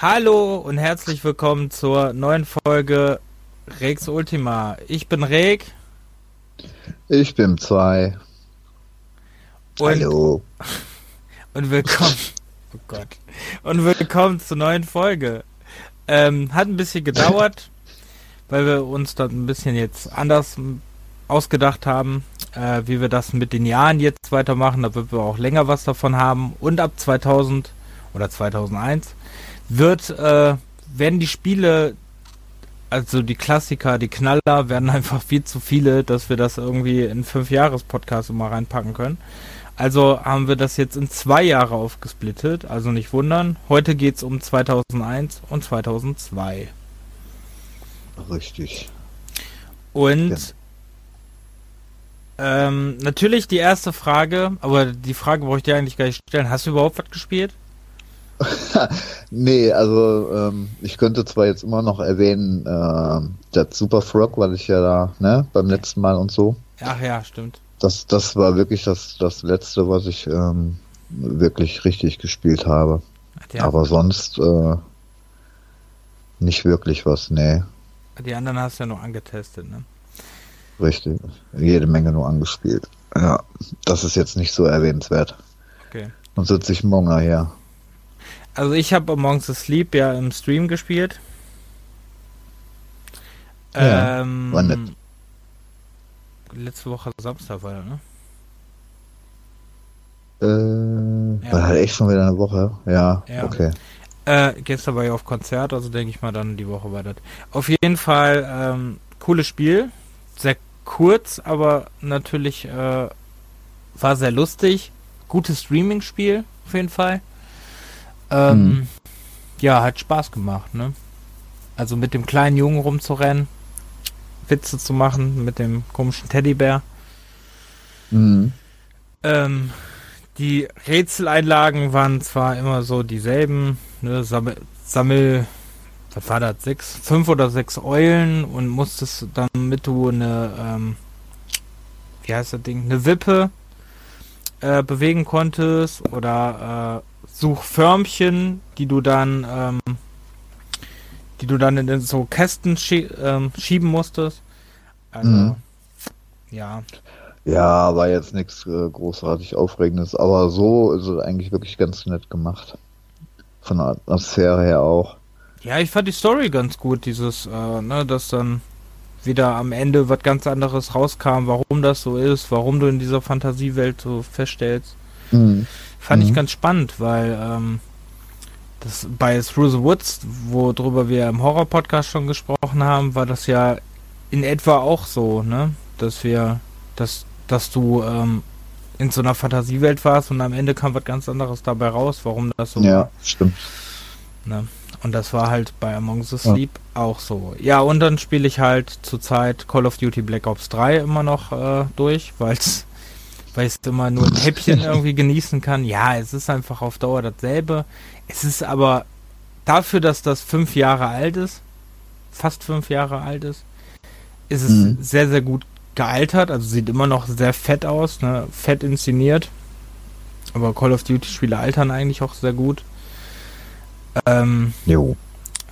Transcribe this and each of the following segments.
Hallo und herzlich willkommen zur neuen Folge Rex Ultima. Ich bin Reg. Ich bin zwei. Und, Hallo. Und willkommen. Oh Gott. Und willkommen zur neuen Folge. Ähm, hat ein bisschen gedauert, weil wir uns das ein bisschen jetzt anders ausgedacht haben, äh, wie wir das mit den Jahren jetzt weitermachen, damit wir auch länger was davon haben. Und ab 2000 oder 2001 wird, äh, werden die Spiele, also die Klassiker, die Knaller, werden einfach viel zu viele, dass wir das irgendwie in fünf Jahres Podcast immer reinpacken können. Also haben wir das jetzt in zwei Jahre aufgesplittet, also nicht wundern. Heute geht es um 2001 und 2002. Richtig. Und ja. ähm, natürlich die erste Frage, aber die Frage brauche ich dir eigentlich gar nicht stellen. Hast du überhaupt was gespielt? nee, also ähm, ich könnte zwar jetzt immer noch erwähnen, äh, der Super Frog, weil ich ja da, ne, beim letzten Mal und so. Ach ja, stimmt. Das, das war wirklich das, das letzte, was ich ähm, wirklich richtig gespielt habe. Ja. Aber sonst äh, nicht wirklich was, nee. Die anderen hast du ja nur angetestet, ne? Richtig. Jede Menge nur angespielt. Ja, das ist jetzt nicht so erwähnenswert. Okay. Und sitze ich morgen her. Also ich habe Amongst the Sleep ja im Stream gespielt. Ja, ähm, war nett. Letzte Woche Samstag war ne? Äh, ja. war halt echt schon wieder eine Woche. Ja, ja. okay. Äh, gestern war ich auf Konzert, also denke ich mal dann die Woche weiter. Auf jeden Fall ähm, cooles Spiel, sehr kurz, aber natürlich äh, war sehr lustig. Gutes Streaming-Spiel auf jeden Fall. Ähm, mhm. Ja, hat Spaß gemacht, ne? Also mit dem kleinen Jungen rumzurennen, Witze zu machen mit dem komischen Teddybär. Mhm. Ähm, die Rätseleinlagen waren zwar immer so dieselben, ne? Sammel, Sammel was war das, sechs, fünf oder sechs Eulen und musstest dann, damit du eine, ähm, wie heißt das Ding, eine Wippe äh, bewegen konntest oder äh, Suchförmchen, die du dann, ähm, die du dann in so Kästen schie ähm, schieben musstest. Also, mhm. ja. Ja, war jetzt nichts äh, großartig Aufregendes, aber so ist es eigentlich wirklich ganz nett gemacht. Von der Atmosphäre her auch. Ja, ich fand die Story ganz gut, dieses, äh, ne, dass dann wieder am Ende was ganz anderes rauskam, warum das so ist, warum du in dieser Fantasiewelt so feststellst. Mhm. Fand mhm. ich ganz spannend, weil ähm, das bei Through the Woods, worüber wir im Horror-Podcast schon gesprochen haben, war das ja in etwa auch so, ne? Dass wir, dass, dass du ähm, in so einer Fantasiewelt warst und am Ende kam was ganz anderes dabei raus, warum das so Ja, war. stimmt. Ne? Und das war halt bei Among the Sleep ja. auch so. Ja, und dann spiele ich halt zurzeit Call of Duty Black Ops 3 immer noch äh, durch, weil es weil ich es immer nur ein Häppchen irgendwie genießen kann. Ja, es ist einfach auf Dauer dasselbe. Es ist aber dafür, dass das fünf Jahre alt ist, fast fünf Jahre alt ist, ist es mhm. sehr, sehr gut gealtert. Also sieht immer noch sehr fett aus, ne? fett inszeniert. Aber Call of Duty-Spiele altern eigentlich auch sehr gut. Ähm, jo.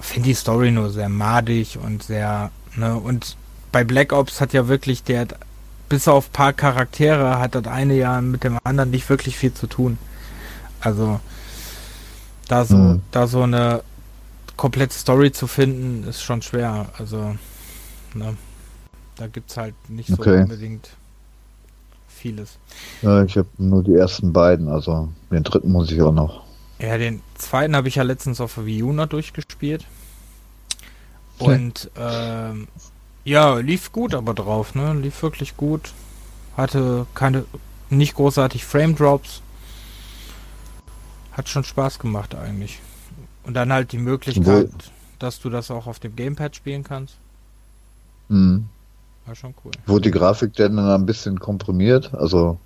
Finde die Story nur sehr madig und sehr, ne, und bei Black Ops hat ja wirklich der bis auf paar Charaktere hat das eine ja mit dem anderen nicht wirklich viel zu tun. Also da so, mhm. da so eine komplette Story zu finden, ist schon schwer. Also, ne, da gibt's halt nicht so okay. unbedingt vieles. Ja, ich habe nur die ersten beiden, also den dritten muss ich auch noch. Ja, den zweiten habe ich ja letztens auf der Wii U noch durchgespielt. Und ähm, ja, lief gut aber drauf, ne? Lief wirklich gut. Hatte keine, nicht großartig Frame Drops. Hat schon Spaß gemacht eigentlich. Und dann halt die Möglichkeit, Wo dass du das auch auf dem Gamepad spielen kannst. Mhm. War schon cool. Wurde die Grafik denn dann ein bisschen komprimiert? Also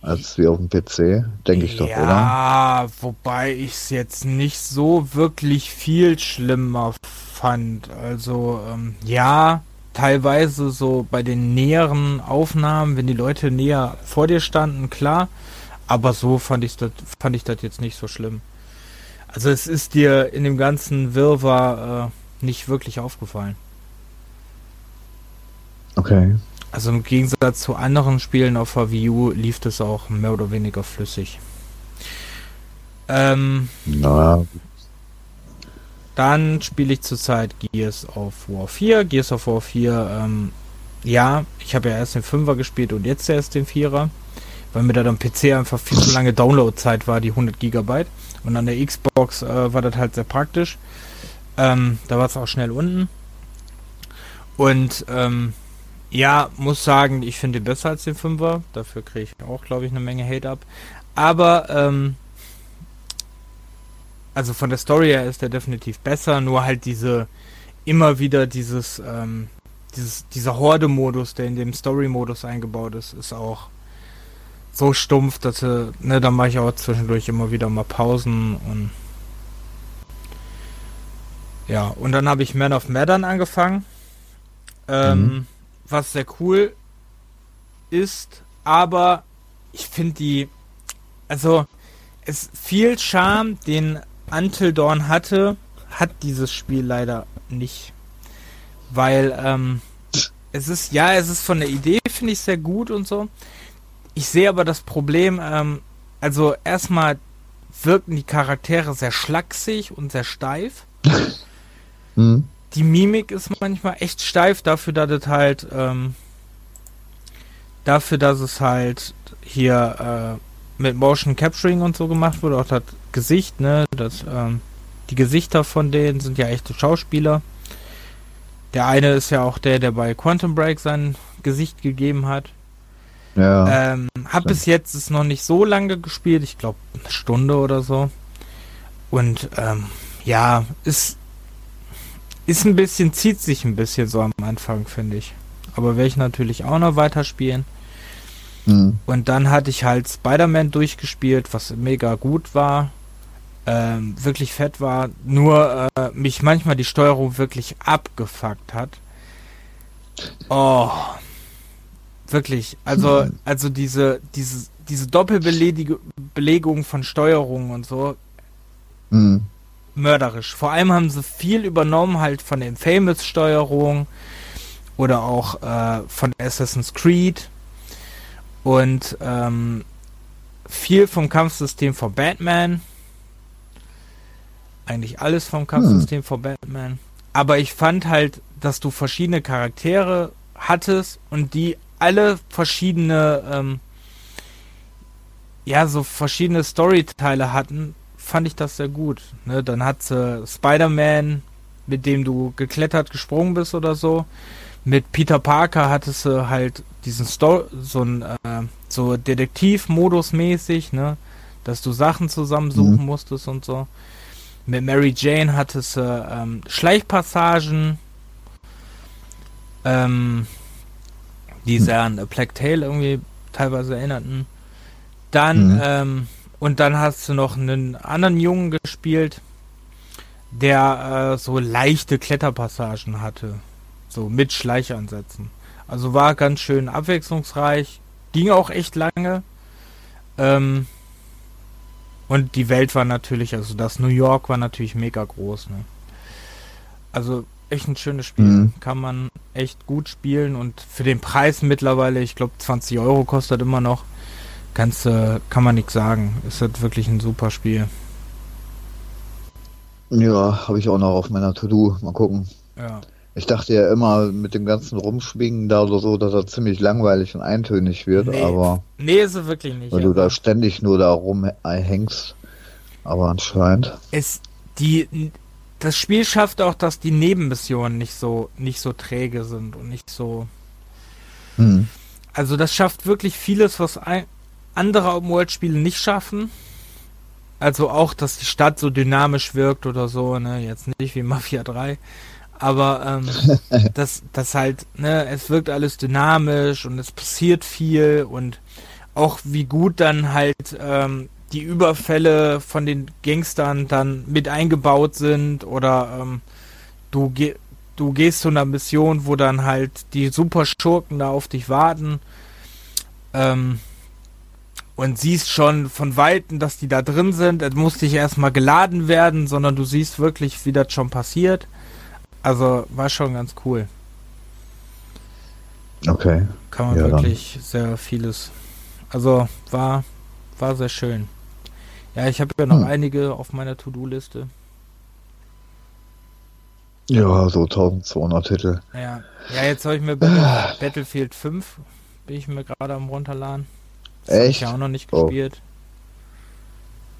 als wie auf dem PC, denke ich ja, doch, oder? Ja, wobei ich es jetzt nicht so wirklich viel schlimmer fand. Also, ähm, ja, teilweise so bei den näheren Aufnahmen, wenn die Leute näher vor dir standen, klar. Aber so fand ich das fand ich das jetzt nicht so schlimm. Also es ist dir in dem ganzen Wirrwarr äh, nicht wirklich aufgefallen. Okay. Also im Gegensatz zu anderen Spielen auf der Wii U lief das auch mehr oder weniger flüssig. Ähm, Na. Dann spiele ich zurzeit Gears of War 4. Gears of War 4, ähm, ja, ich habe ja erst den 5er gespielt und jetzt erst den 4er, weil mir da am PC einfach viel zu lange Downloadzeit war, die 100 GB. Und an der Xbox äh, war das halt sehr praktisch. Ähm, da war es auch schnell unten. Und ähm, ja, muss sagen, ich finde den besser als den 5er. Dafür kriege ich auch, glaube ich, eine Menge Hate ab. Aber, ähm, also von der Story her ist der definitiv besser, nur halt diese, immer wieder dieses, ähm, dieses, dieser Horde-Modus, der in dem Story-Modus eingebaut ist, ist auch so stumpf, dass, äh, ne, da mache ich auch zwischendurch immer wieder mal Pausen und ja, und dann habe ich Man of Medan angefangen. Ähm, mhm was sehr cool ist, aber ich finde die, also es viel Charme, den Until Dawn hatte, hat dieses Spiel leider nicht. Weil, ähm, es ist, ja, es ist von der Idee, finde ich, sehr gut und so. Ich sehe aber das Problem, ähm, also erstmal wirken die Charaktere sehr schlaksig und sehr steif. mhm die Mimik ist manchmal echt steif dafür, dass es halt ähm, dafür, dass es halt hier äh, mit Motion Capturing und so gemacht wurde, auch das Gesicht, ne, das ähm, die Gesichter von denen sind ja echte Schauspieler. Der eine ist ja auch der, der bei Quantum Break sein Gesicht gegeben hat. Ja. Ähm, hab bis jetzt ist noch nicht so lange gespielt, ich glaube eine Stunde oder so. Und ähm, ja, ist ist ein bisschen, zieht sich ein bisschen so am Anfang, finde ich. Aber werde ich natürlich auch noch weiterspielen. Mhm. Und dann hatte ich halt Spider-Man durchgespielt, was mega gut war. Ähm, wirklich fett war. Nur äh, mich manchmal die Steuerung wirklich abgefuckt hat. Oh. Wirklich. Also, mhm. also diese, diese, diese Doppelbelegung von Steuerung und so. Mhm mörderisch. Vor allem haben sie viel übernommen halt von den Famous-Steuerungen oder auch äh, von Assassin's Creed und ähm, viel vom Kampfsystem von Batman. Eigentlich alles vom Kampfsystem hm. von Batman. Aber ich fand halt, dass du verschiedene Charaktere hattest und die alle verschiedene, ähm, ja, so verschiedene Storyteile hatten, fand ich das sehr gut. Ne? Dann hat sie Spider-Man, mit dem du geklettert, gesprungen bist oder so. Mit Peter Parker hattest du halt diesen Story, so ein äh, so Detektiv-Modus mäßig, ne? Dass du Sachen zusammensuchen mhm. musstest und so. Mit Mary Jane hattest du ähm, Schleichpassagen, ähm, die sehr an A Black Tail irgendwie teilweise erinnerten. Dann mhm. ähm, und dann hast du noch einen anderen Jungen gespielt, der äh, so leichte Kletterpassagen hatte. So mit Schleichansätzen. Also war ganz schön abwechslungsreich. Ging auch echt lange. Ähm, und die Welt war natürlich, also das New York war natürlich mega groß. Ne? Also echt ein schönes Spiel. Mhm. Kann man echt gut spielen und für den Preis mittlerweile, ich glaube 20 Euro kostet immer noch. Kannst, äh, kann man nichts sagen. Ist halt wirklich ein super Spiel. Ja, habe ich auch noch auf meiner To-Do. Mal gucken. Ja. Ich dachte ja immer mit dem ganzen Rumschwingen da oder so, dass er ziemlich langweilig und eintönig wird, nee. aber. Nee, ist er wirklich nicht. Weil du da ständig nur da rumhängst. Aber anscheinend. Es, die, das Spiel schafft auch, dass die Nebenmissionen nicht so, nicht so träge sind und nicht so. Hm. Also das schafft wirklich vieles, was ein, andere Open-World-Spiele nicht schaffen. Also auch, dass die Stadt so dynamisch wirkt oder so, ne? Jetzt nicht wie Mafia 3. Aber ähm, das, das halt, ne, es wirkt alles dynamisch und es passiert viel und auch wie gut dann halt ähm, die Überfälle von den Gangstern dann mit eingebaut sind oder ähm, du, ge du gehst zu einer Mission, wo dann halt die super Schurken da auf dich warten. Ähm, und siehst schon von Weitem, dass die da drin sind. Es muss nicht erstmal geladen werden, sondern du siehst wirklich, wie das schon passiert. Also war schon ganz cool. Okay. Kann man ja, wirklich dann. sehr vieles. Also war, war sehr schön. Ja, ich habe ja noch hm. einige auf meiner To-Do-Liste. Ja, so 1200 Titel. Ja, ja jetzt habe ich mir Battle Battlefield 5 bin ich mir gerade am runterladen. Das Echt? ich ja auch noch nicht oh. gespielt.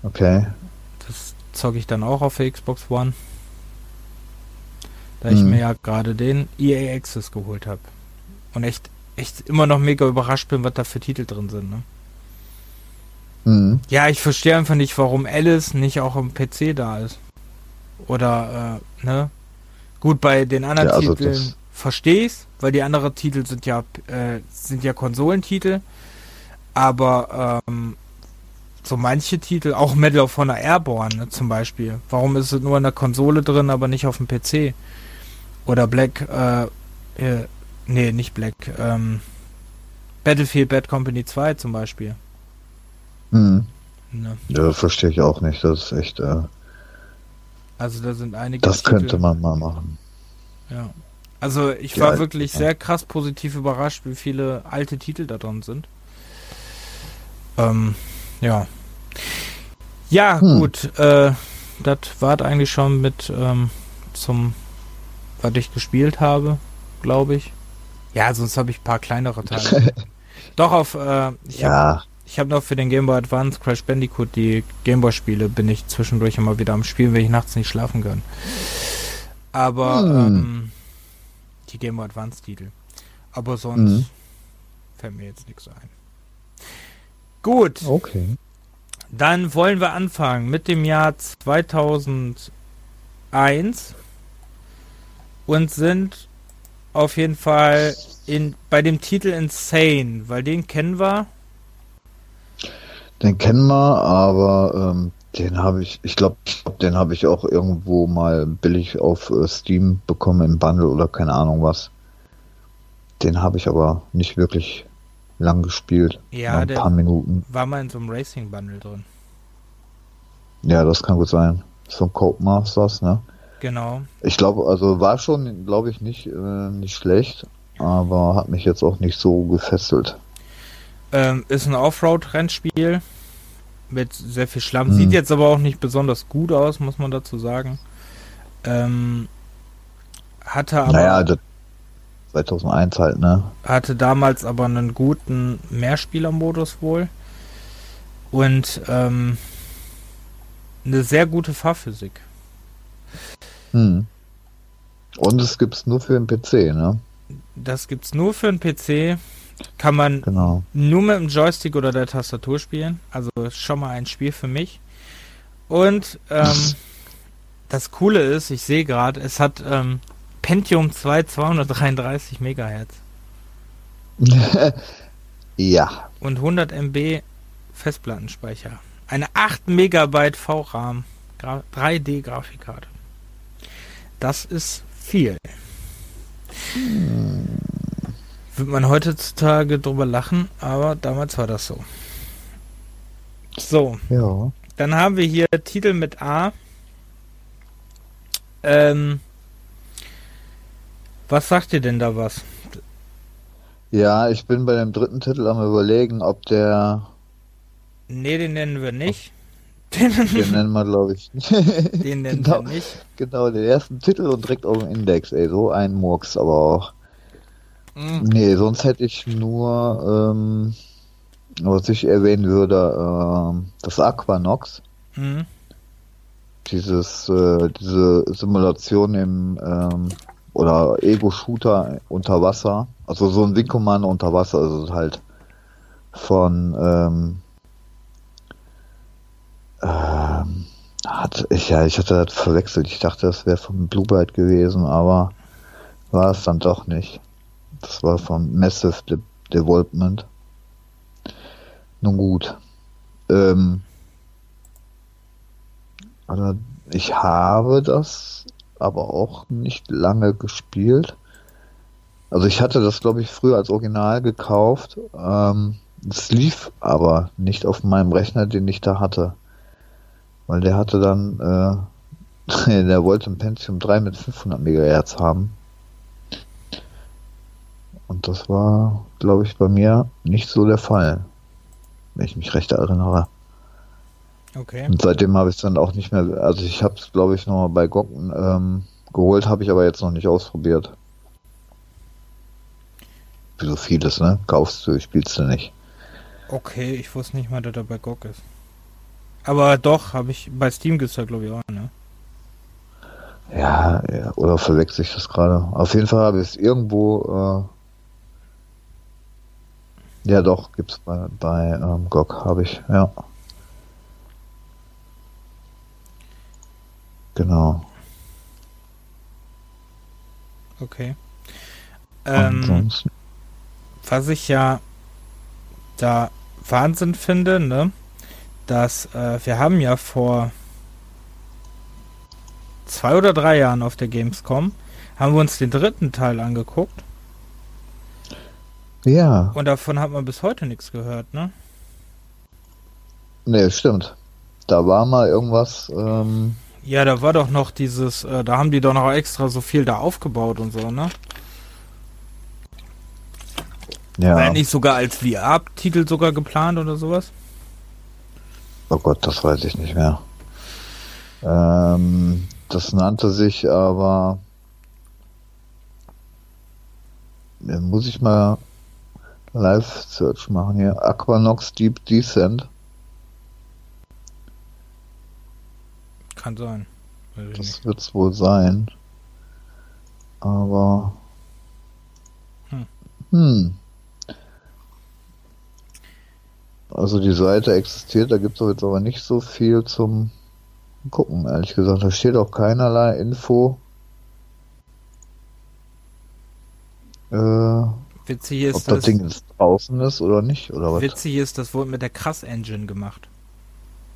Oh. Okay. Das zocke ich dann auch auf der Xbox One. Da hm. ich mir ja gerade den EA Access geholt habe. Und echt, echt immer noch mega überrascht bin, was da für Titel drin sind, ne? Mhm. Ja, ich verstehe einfach nicht, warum Alice nicht auch im PC da ist. Oder, äh, ne? Gut, bei den anderen ja, also Titeln verstehe ich's, weil die anderen Titel sind ja, äh, sind ja Konsolentitel. Aber, ähm, so manche Titel, auch Medal of Honor Airborne ne, zum Beispiel. Warum ist es nur in der Konsole drin, aber nicht auf dem PC? Oder Black, äh, äh, nee, nicht Black, ähm, Battlefield Bad Company 2 zum Beispiel. Hm. Ne. Ja, verstehe ich auch nicht. Das ist echt. Äh, also da sind einige. Das Titel, könnte man mal machen. Ja. Also ich Die war wirklich ja. sehr krass positiv überrascht, wie viele alte Titel da drin sind. Ähm, ja. Ja, hm. gut. Äh, das war eigentlich schon mit ähm, zum, was ich gespielt habe, glaube ich. Ja, sonst habe ich ein paar kleinere Teile. Doch auf, äh, ich ja. habe ich habe noch für den Game Boy Advance Crash Bandicoot die Game Boy Spiele bin ich zwischendurch immer wieder am Spielen, wenn ich nachts nicht schlafen kann. Aber hm. ähm, die Game Boy Advance Titel. Aber sonst hm. fällt mir jetzt nichts ein. Gut. Okay. Dann wollen wir anfangen mit dem Jahr 2001 und sind auf jeden Fall in, bei dem Titel Insane, weil den kennen wir den kennen wir, aber ähm, den habe ich, ich glaube, den habe ich auch irgendwo mal billig auf äh, Steam bekommen im Bundle oder keine Ahnung was. Den habe ich aber nicht wirklich lang gespielt. Ja, ein paar Minuten. War mal in so einem Racing Bundle drin. Ja, das kann gut sein. So ein Cope Masters, ne? Genau. Ich glaube, also war schon, glaube ich, nicht, äh, nicht schlecht, aber hat mich jetzt auch nicht so gefesselt. Ähm, ist ein Offroad-Rennspiel mit sehr viel Schlamm. Mhm. Sieht jetzt aber auch nicht besonders gut aus, muss man dazu sagen. Ähm, hatte aber. Naja, 2001 halt, ne? Hatte damals aber einen guten Mehrspielermodus wohl. Und ähm, eine sehr gute Fahrphysik. Hm. Und es gibt's nur für den PC, ne? Das gibt's nur für den PC. Kann man genau. nur mit dem Joystick oder der Tastatur spielen. Also schon mal ein Spiel für mich. Und ähm, das Coole ist, ich sehe gerade, es hat ähm, Pentium 2 233 Megahertz. ja. Und 100 MB Festplattenspeicher. Eine 8 Megabyte VRAM 3D Grafikkarte. Das ist viel. Hm würde man heutzutage drüber lachen, aber damals war das so. So. Ja. Dann haben wir hier Titel mit A. Ähm, was sagt ihr denn da was? Ja, ich bin bei dem dritten Titel am überlegen, ob der. Nee, den nennen wir nicht. Den, den nennen wir, glaube ich. Den nennen genau, wir nicht. Genau, den ersten Titel und direkt auf dem Index, ey. So ein Murks, aber auch. Mhm. Nee, sonst hätte ich nur, ähm, was ich erwähnen würde, äh, das Aquanox. Mhm. Dieses, äh, diese Simulation im, ähm, oder Ego-Shooter unter Wasser. Also so ein Wing Commander unter Wasser, also halt von, ähm, ähm, hat, ich, ja, ich hatte das verwechselt. Ich dachte, das wäre von Bluebird gewesen, aber war es dann doch nicht. Das war von Massive De Development. Nun gut. Ähm, also ich habe das aber auch nicht lange gespielt. Also ich hatte das, glaube ich, früher als Original gekauft. Ähm, Es lief aber nicht auf meinem Rechner, den ich da hatte. Weil der hatte dann, äh, der wollte ein Pentium 3 mit 500 MHz haben. Und das war, glaube ich, bei mir nicht so der Fall. Wenn ich mich recht erinnere. Okay. Und seitdem habe ich es dann auch nicht mehr, also ich habe es, glaube ich, nochmal bei GOG ähm, geholt, habe ich aber jetzt noch nicht ausprobiert. Wie so vieles, ne? Kaufst du, spielst du nicht. Okay, ich wusste nicht mal, dass er bei GOG ist. Aber doch, habe ich, bei Steam ja, glaube ich, auch, ne? Ja, ja, oder verwechsel ich das gerade? Auf jeden Fall habe ich es irgendwo, äh, ja doch, gibt's bei, bei ähm, GOG, habe ich, ja. Genau. Okay. Ähm, was ich ja da Wahnsinn finde, ne, dass äh, wir haben ja vor zwei oder drei Jahren auf der Gamescom haben wir uns den dritten Teil angeguckt ja, und davon hat man bis heute nichts gehört, ne? nee, stimmt. Da war mal irgendwas, ähm, Ja, da war doch noch dieses, äh, da haben die doch noch extra so viel da aufgebaut und so, ne? ja, War nicht sogar als VR-Titel sogar geplant oder sowas? oh Gott, das weiß ich nicht mehr. Ähm, das nannte sich aber, muss ich mal Live-Search machen hier, Aquanox Deep Descent. Kann sein. Das wird's wohl sein. Aber. Hm. Hm. Also die Seite existiert, da gibt's doch jetzt aber nicht so viel zum Gucken, ehrlich gesagt. Da steht auch keinerlei Info. Äh, ob Witzig ist, das dass, Ding jetzt draußen ist oder nicht, oder was? witzig ist, das wurde mit der Krass Engine gemacht.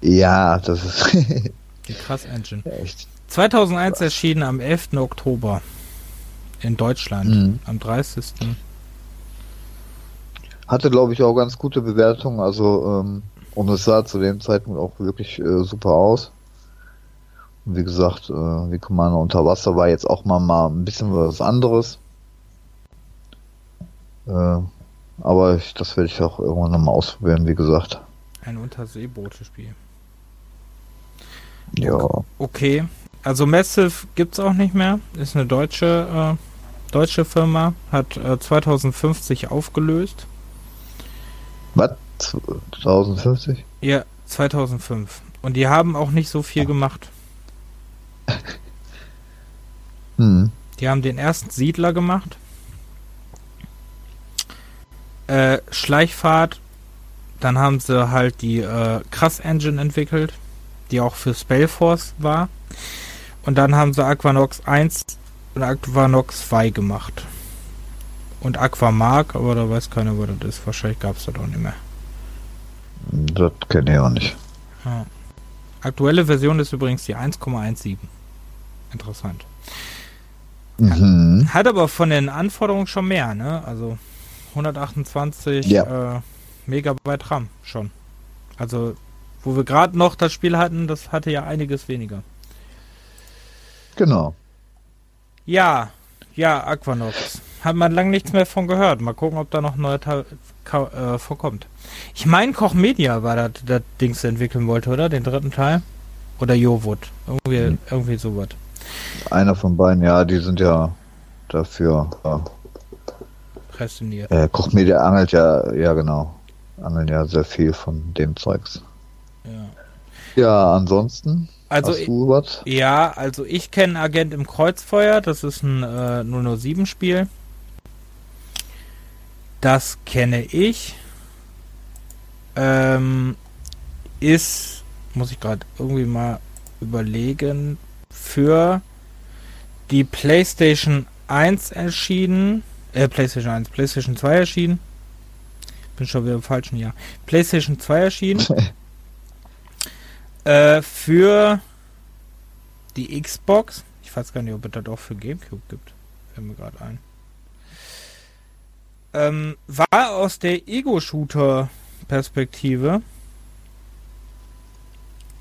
Ja, das ist Die Krass Engine. echt. 2001 erschienen am 11. Oktober in Deutschland. Mhm. Am 30. Hatte, glaube ich, auch ganz gute Bewertungen. Also, ähm, und es sah zu dem Zeitpunkt auch wirklich äh, super aus. Und wie gesagt, äh, wie Commander unter Wasser war jetzt auch mal, mal ein bisschen was anderes. Äh, aber ich, das werde ich auch irgendwann nochmal ausprobieren, wie gesagt. Ein Unterseeboote-Spiel. Ja. Okay. Also Massive gibt's auch nicht mehr. Ist eine deutsche, äh, deutsche Firma. Hat äh, 2050 aufgelöst. Was? 1050? Ja, 2005. Und die haben auch nicht so viel gemacht. Hm. Die haben den ersten Siedler gemacht. Äh, Schleichfahrt. Dann haben sie halt die äh, Krass Engine entwickelt, die auch für Spellforce war. Und dann haben sie Aquanox 1 und Aquanox 2 gemacht. Und Aquamark, aber da weiß keiner, wo das ist. Wahrscheinlich gab es das auch nicht mehr. Das kenne ich auch nicht. Ja. Aktuelle Version ist übrigens die 1,17. Interessant. Mhm. Hat aber von den Anforderungen schon mehr, ne? Also 128 Ja. äh, Megabyte RAM schon. Also, wo wir gerade noch das Spiel hatten, das hatte ja einiges weniger. Genau. Ja, ja, Aquanox. Hat man lang nichts mehr von gehört. Mal gucken, ob da noch ein neuer Teil äh, vorkommt. Ich meine, Koch Media war das, das Dings entwickeln wollte, oder? Den dritten Teil? Oder Jovut. Irgendwie, Hm. irgendwie sowas. Einer von beiden, ja, die sind ja dafür. Ja. Prästiniert. Äh, Kochmedia angelt ja, ja genau. Angeln ja sehr viel von dem Zeugs. Ja. Ja, ansonsten. Also, hast du was? Ja, also ich kenne Agent im Kreuzfeuer, das ist ein äh, 007 Spiel. Das kenne ich. Ähm, ist, muss ich gerade irgendwie mal überlegen, für die PlayStation 1 erschienen. Äh, PlayStation 1, PlayStation 2 erschienen. Bin schon wieder im falschen Jahr. PlayStation 2 erschienen. Äh, für die Xbox. Ich weiß gar nicht, ob es das auch für Gamecube gibt. Fällt mir gerade ein. Ähm, war aus der Ego-Shooter-Perspektive.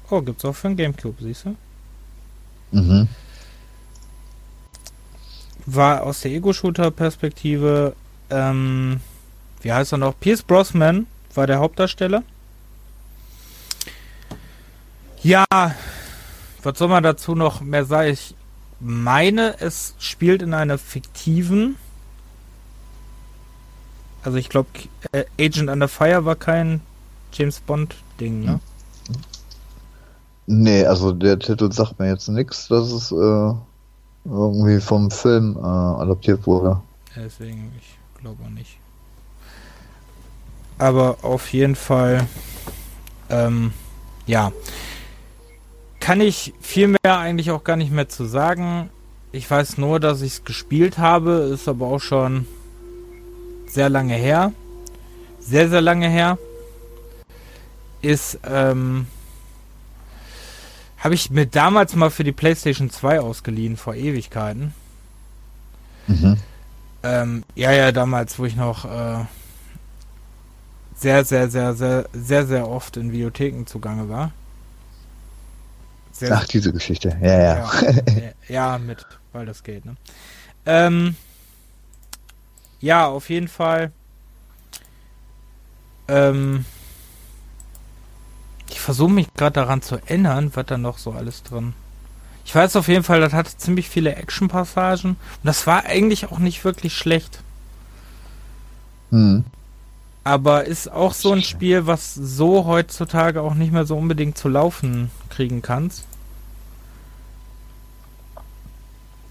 Oh, gibt's auch für den Gamecube, siehst du? Mhm. War aus der Ego-Shooter-Perspektive, ähm, wie heißt er noch? Pierce Brosnan war der Hauptdarsteller. Ja, was soll man dazu noch mehr sagen? Ich meine, es spielt in einer fiktiven. Also ich glaube, äh, Agent Under Fire war kein James Bond-Ding, ne? Nee, also der Titel sagt mir jetzt nichts, dass es äh, irgendwie vom Film äh, adaptiert wurde. Deswegen, ich glaube auch nicht. Aber auf jeden Fall, ähm, ja kann ich viel mehr eigentlich auch gar nicht mehr zu sagen. Ich weiß nur, dass ich es gespielt habe, ist aber auch schon sehr lange her. Sehr, sehr lange her. Ist, ähm, habe ich mir damals mal für die PlayStation 2 ausgeliehen, vor Ewigkeiten. Mhm. Ähm, ja, ja, damals, wo ich noch äh, sehr, sehr, sehr, sehr, sehr, sehr oft in Videotheken zugange war. Sehr Ach, diese Geschichte. Ja, ja. Ja, ja mit Baldur's Gate, ne? Ähm, ja, auf jeden Fall. Ähm, ich versuche mich gerade daran zu erinnern, was da noch so alles drin. Ich weiß auf jeden Fall, das hatte ziemlich viele Action-Passagen. Und das war eigentlich auch nicht wirklich schlecht. Hm. Aber ist auch so ein Spiel, was so heutzutage auch nicht mehr so unbedingt zu laufen kriegen kannst.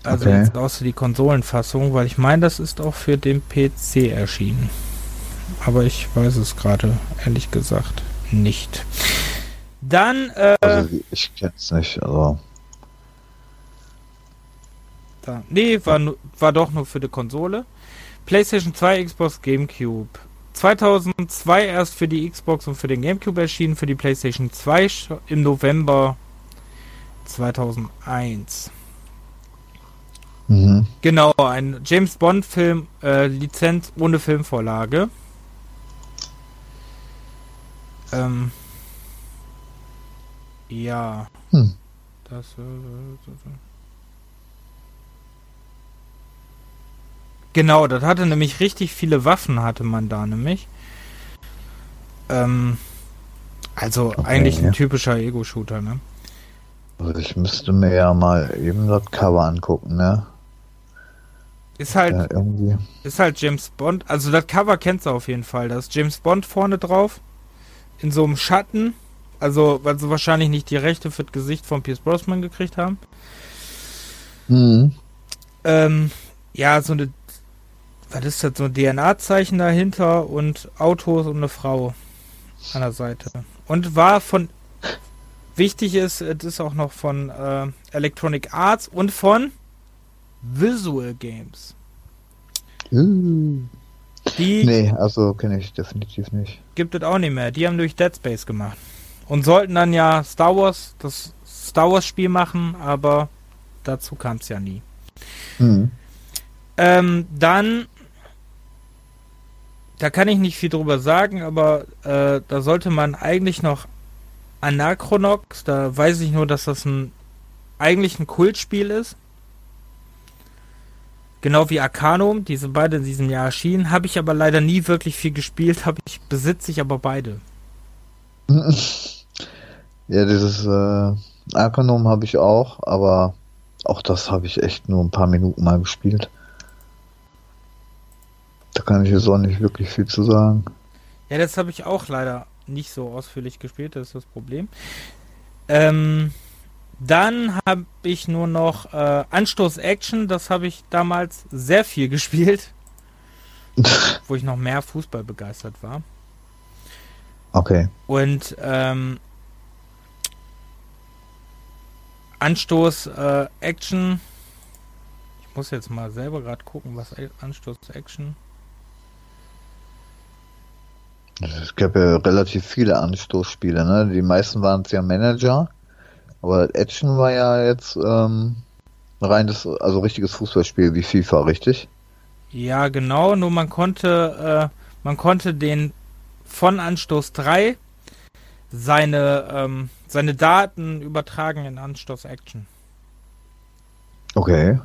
Also okay. jetzt außer die Konsolenfassung, weil ich meine, das ist auch für den PC erschienen. Aber ich weiß es gerade, ehrlich gesagt, nicht. Dann, äh, also ich kenn's nicht, aber. Da, nee, war, war doch nur für die Konsole. PlayStation 2, Xbox, GameCube. 2002 erst für die Xbox und für den GameCube erschienen, für die PlayStation 2 im November 2001. Mhm. Genau, ein James Bond Film, äh, Lizenz ohne Filmvorlage. Ähm, ja. Hm. Das, äh. Genau, das hatte nämlich richtig viele Waffen, hatte man da nämlich. Ähm, also okay, eigentlich ein typischer Ego-Shooter, ne? Also ich müsste mir ja mal eben das Cover angucken, ne? Ist halt, ja, irgendwie. ist halt James Bond. Also das Cover kennst du auf jeden Fall. Da ist James Bond vorne drauf. In so einem Schatten. Also, weil sie wahrscheinlich nicht die Rechte für das Gesicht von Pierce Brosnan gekriegt haben. Mhm. Ähm, ja, so eine, was ist das, so ein DNA-Zeichen dahinter und Autos und eine Frau an der Seite. Und war von, wichtig ist, es ist auch noch von äh, Electronic Arts und von Visual Games. Uh. Die nee, also kenne ich definitiv nicht. Gibt es auch nicht mehr. Die haben durch Dead Space gemacht. Und sollten dann ja Star Wars, das Star Wars Spiel machen, aber dazu kam es ja nie. Mhm. Ähm, dann, da kann ich nicht viel drüber sagen, aber äh, da sollte man eigentlich noch Anachronox, da weiß ich nur, dass das ein eigentlich ein Kultspiel ist. Genau wie Arcanum, die sind beide in diesem Jahr erschienen, habe ich aber leider nie wirklich viel gespielt, habe ich besitze ich aber beide. Ja, dieses äh, Arcanum habe ich auch, aber auch das habe ich echt nur ein paar Minuten mal gespielt. Da kann ich jetzt auch nicht wirklich viel zu sagen. Ja, das habe ich auch leider nicht so ausführlich gespielt, das ist das Problem. Ähm, dann habe ich nur noch äh, Anstoß Action, das habe ich damals sehr viel gespielt. wo ich noch mehr Fußball begeistert war. Okay. Und ähm, Anstoß äh, Action. Ich muss jetzt mal selber gerade gucken, was Anstoß Action. Es gab ja relativ viele Anstoßspiele, ne? Die meisten waren es ja Manager. Aber Action war ja jetzt ähm, reines, also richtiges Fußballspiel wie FIFA, richtig? Ja, genau, nur man konnte, äh, man konnte den von Anstoß 3 seine, ähm, seine Daten übertragen in Anstoß Action. Okay.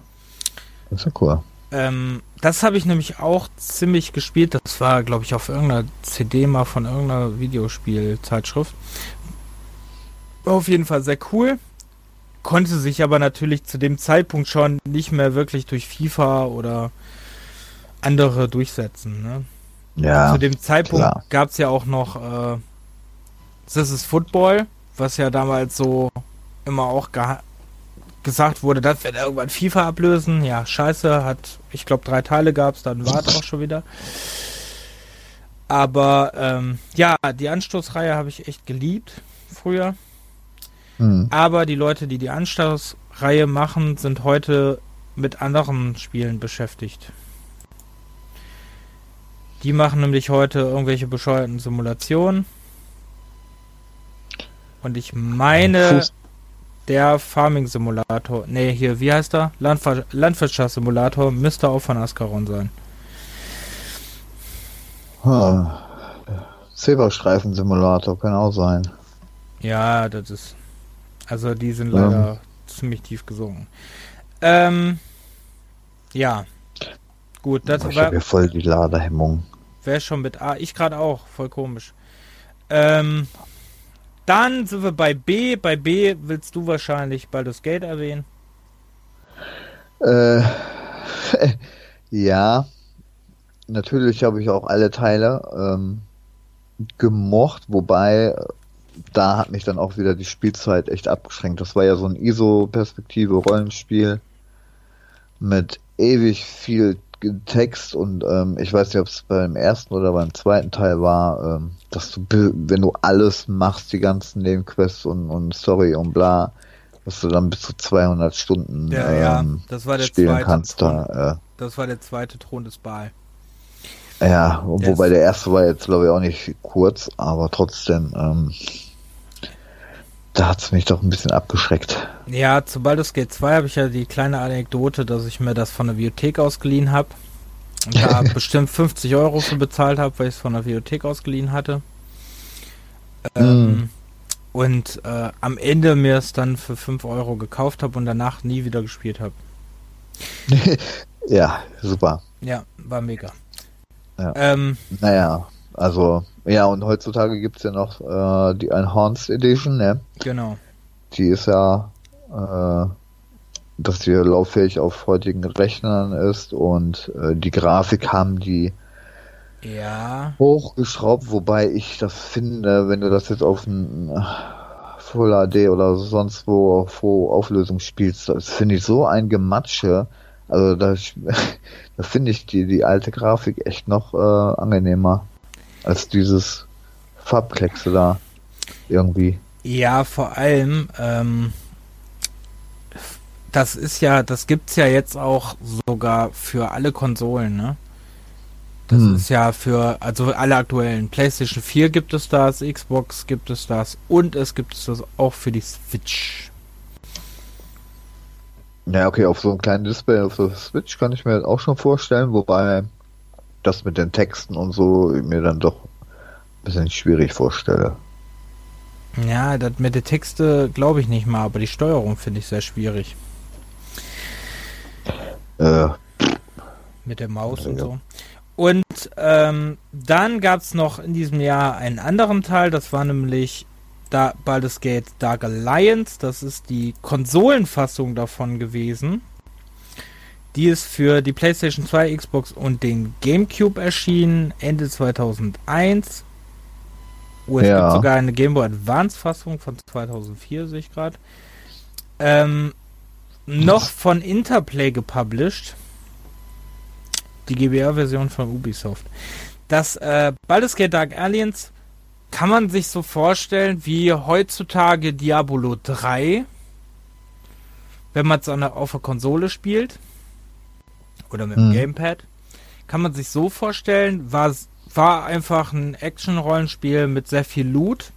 Das ist ja cool. Ähm, das habe ich nämlich auch ziemlich gespielt. Das war, glaube ich, auf irgendeiner CD mal von irgendeiner Videospielzeitschrift. Auf jeden Fall sehr cool. Konnte sich aber natürlich zu dem Zeitpunkt schon nicht mehr wirklich durch FIFA oder andere durchsetzen. Ne? Ja. Zu dem Zeitpunkt gab es ja auch noch äh, This is Football, was ja damals so immer auch gesagt wurde, das wird irgendwann FIFA ablösen. Ja, scheiße, hat, ich glaube, drei Teile gab es, dann war es auch schon wieder. Aber ähm, ja, die Anstoßreihe habe ich echt geliebt früher. Mhm. Aber die Leute, die die Anstoßreihe machen, sind heute mit anderen Spielen beschäftigt. Die machen nämlich heute irgendwelche bescheuerten Simulationen. Und ich meine, Fuß der Farming Simulator, nee, hier, wie heißt er? Landwirtschaftssimulator müsste auch von Ascaron sein. Hm. Silberstreifen-Simulator kann auch sein. Ja, das ist. Also die sind leider ähm. ziemlich tief gesunken. Ähm, ja. Gut, das ich war. Ich voll die Ladehemmung. Wäre schon mit A. Ich gerade auch, voll komisch. Ähm, dann sind wir bei B. Bei B willst du wahrscheinlich Baldur's Gate erwähnen. Äh, ja. Natürlich habe ich auch alle Teile ähm, gemocht, wobei da hat mich dann auch wieder die Spielzeit echt abgeschränkt. Das war ja so ein ISO-Perspektive-Rollenspiel mit ewig viel Text und ähm, ich weiß nicht, ob es beim ersten oder beim zweiten Teil war, ähm, dass du, wenn du alles machst, die ganzen Nebenquests und, und Story und bla, dass du dann bis zu 200 Stunden ja, ähm, ja, das war der spielen zweite kannst. Thron, da, äh, das war der zweite Thron des Baal. Ja, wobei der erste war jetzt glaube ich auch nicht kurz, aber trotzdem, ähm, da hat es mich doch ein bisschen abgeschreckt. Ja, zu Baldur's Gate 2 habe ich ja die kleine Anekdote, dass ich mir das von der Bibliothek ausgeliehen habe. Und da bestimmt 50 Euro für bezahlt habe, weil ich es von der Bibliothek ausgeliehen hatte. Ähm, mm. Und äh, am Ende mir es dann für 5 Euro gekauft habe und danach nie wieder gespielt habe. ja, super. Ja, war mega. Ja. Ähm, naja, also, ja, und heutzutage gibt es ja noch äh, die Enhanced Edition, ne? Genau. Die ist ja, äh, dass die lauffähig auf heutigen Rechnern ist und äh, die Grafik haben die ja. hochgeschraubt, wobei ich das finde, wenn du das jetzt auf ein Full HD oder sonst wo auf hohe Auflösung spielst, das finde ich so ein Gematsche. Also da, da finde ich die, die alte Grafik echt noch äh, angenehmer als dieses Farbkleckse da irgendwie. Ja, vor allem, ähm, das ist ja, das gibt's ja jetzt auch sogar für alle Konsolen, ne? Das hm. ist ja für, also alle aktuellen. PlayStation 4 gibt es das, Xbox gibt es das und es gibt es das auch für die Switch. Ja, okay, auf so einem kleinen Display auf der Switch kann ich mir auch schon vorstellen, wobei das mit den Texten und so mir dann doch ein bisschen schwierig vorstelle. Ja, das mit den Texten glaube ich nicht mal, aber die Steuerung finde ich sehr schwierig. Äh, mit der Maus ja. und so. Und ähm, dann gab es noch in diesem Jahr einen anderen Teil, das war nämlich da Baldur's Gate Dark Alliance, das ist die Konsolenfassung davon gewesen. Die ist für die PlayStation 2, Xbox und den GameCube erschienen Ende 2001. Oh, es ja. gibt sogar eine Game Boy Advance Fassung von 2004, sehe ich gerade. Ähm, noch von Interplay gepublished. Die GBA-Version von Ubisoft. Das äh, Baldur's Gate Dark Aliens kann man sich so vorstellen wie heutzutage Diablo 3, wenn man es auf der Konsole spielt. Oder mit dem hm. Gamepad. Kann man sich so vorstellen, war, war einfach ein Action-Rollenspiel mit sehr viel Loot.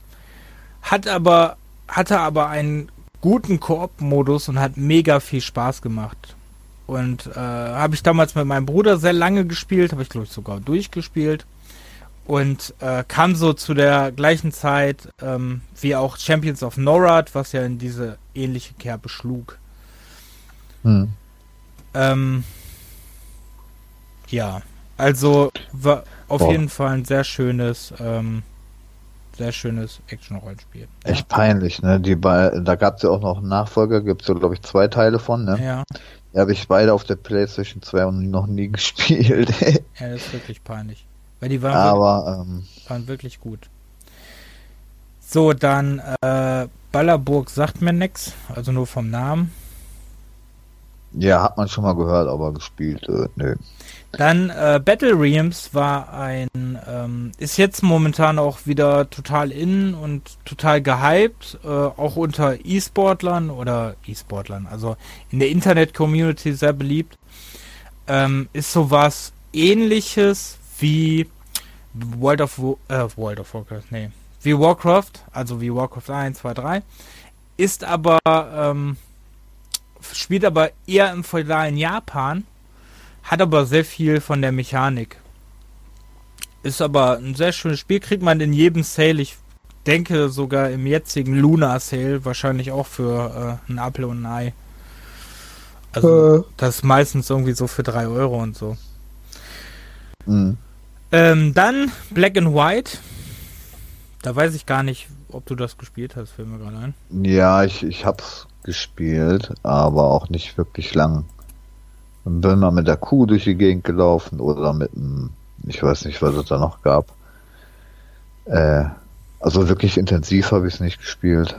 Hat aber, hatte aber einen guten Koop-Modus und hat mega viel Spaß gemacht. Und äh, habe ich damals mit meinem Bruder sehr lange gespielt, habe ich glaube ich sogar durchgespielt. Und äh, kam so zu der gleichen Zeit ähm, wie auch Champions of Norad, was ja in diese ähnliche Kerbe schlug. Hm. Ähm, ja, also war auf Boah. jeden Fall ein sehr schönes, ähm, sehr schönes Action-Rollenspiel. Echt peinlich, ne? Die da gab es ja auch noch einen Nachfolger, gibt es ja glaube ich zwei Teile von, ne? Ja. Die habe ich beide auf der PlayStation 2 und noch nie gespielt. ja, das ist wirklich peinlich. Weil die waren, Aber, wirklich, ähm, waren wirklich gut. So, dann äh, Ballerburg sagt mir nichts, also nur vom Namen. Ja, hat man schon mal gehört, aber gespielt, äh, nö. Dann äh, Battle Realms war ein, ähm, ist jetzt momentan auch wieder total in und total gehypt, äh, auch unter E-Sportlern oder E-Sportlern, also in der Internet-Community sehr beliebt. Ähm, ist sowas ähnliches wie World of, äh, World of Warcraft, nee, wie Warcraft, also wie Warcraft 1, 2, 3, ist aber, ähm, spielt aber eher im feudalen Japan hat aber sehr viel von der Mechanik. Ist aber ein sehr schönes Spiel, kriegt man in jedem Sale. Ich denke sogar im jetzigen Luna Sale wahrscheinlich auch für äh, einen Apfel und ein Ei. Also äh. das ist meistens irgendwie so für 3 Euro und so. Mhm. Ähm, dann Black and White. Da weiß ich gar nicht, ob du das gespielt hast, fällt mir gerade ein. Ja, ich, ich hab's gespielt, aber auch nicht wirklich lang. Bin mal mit der Kuh durch die Gegend gelaufen oder mit einem, ich weiß nicht, was es da noch gab. Äh, also wirklich intensiv habe ich es nicht gespielt.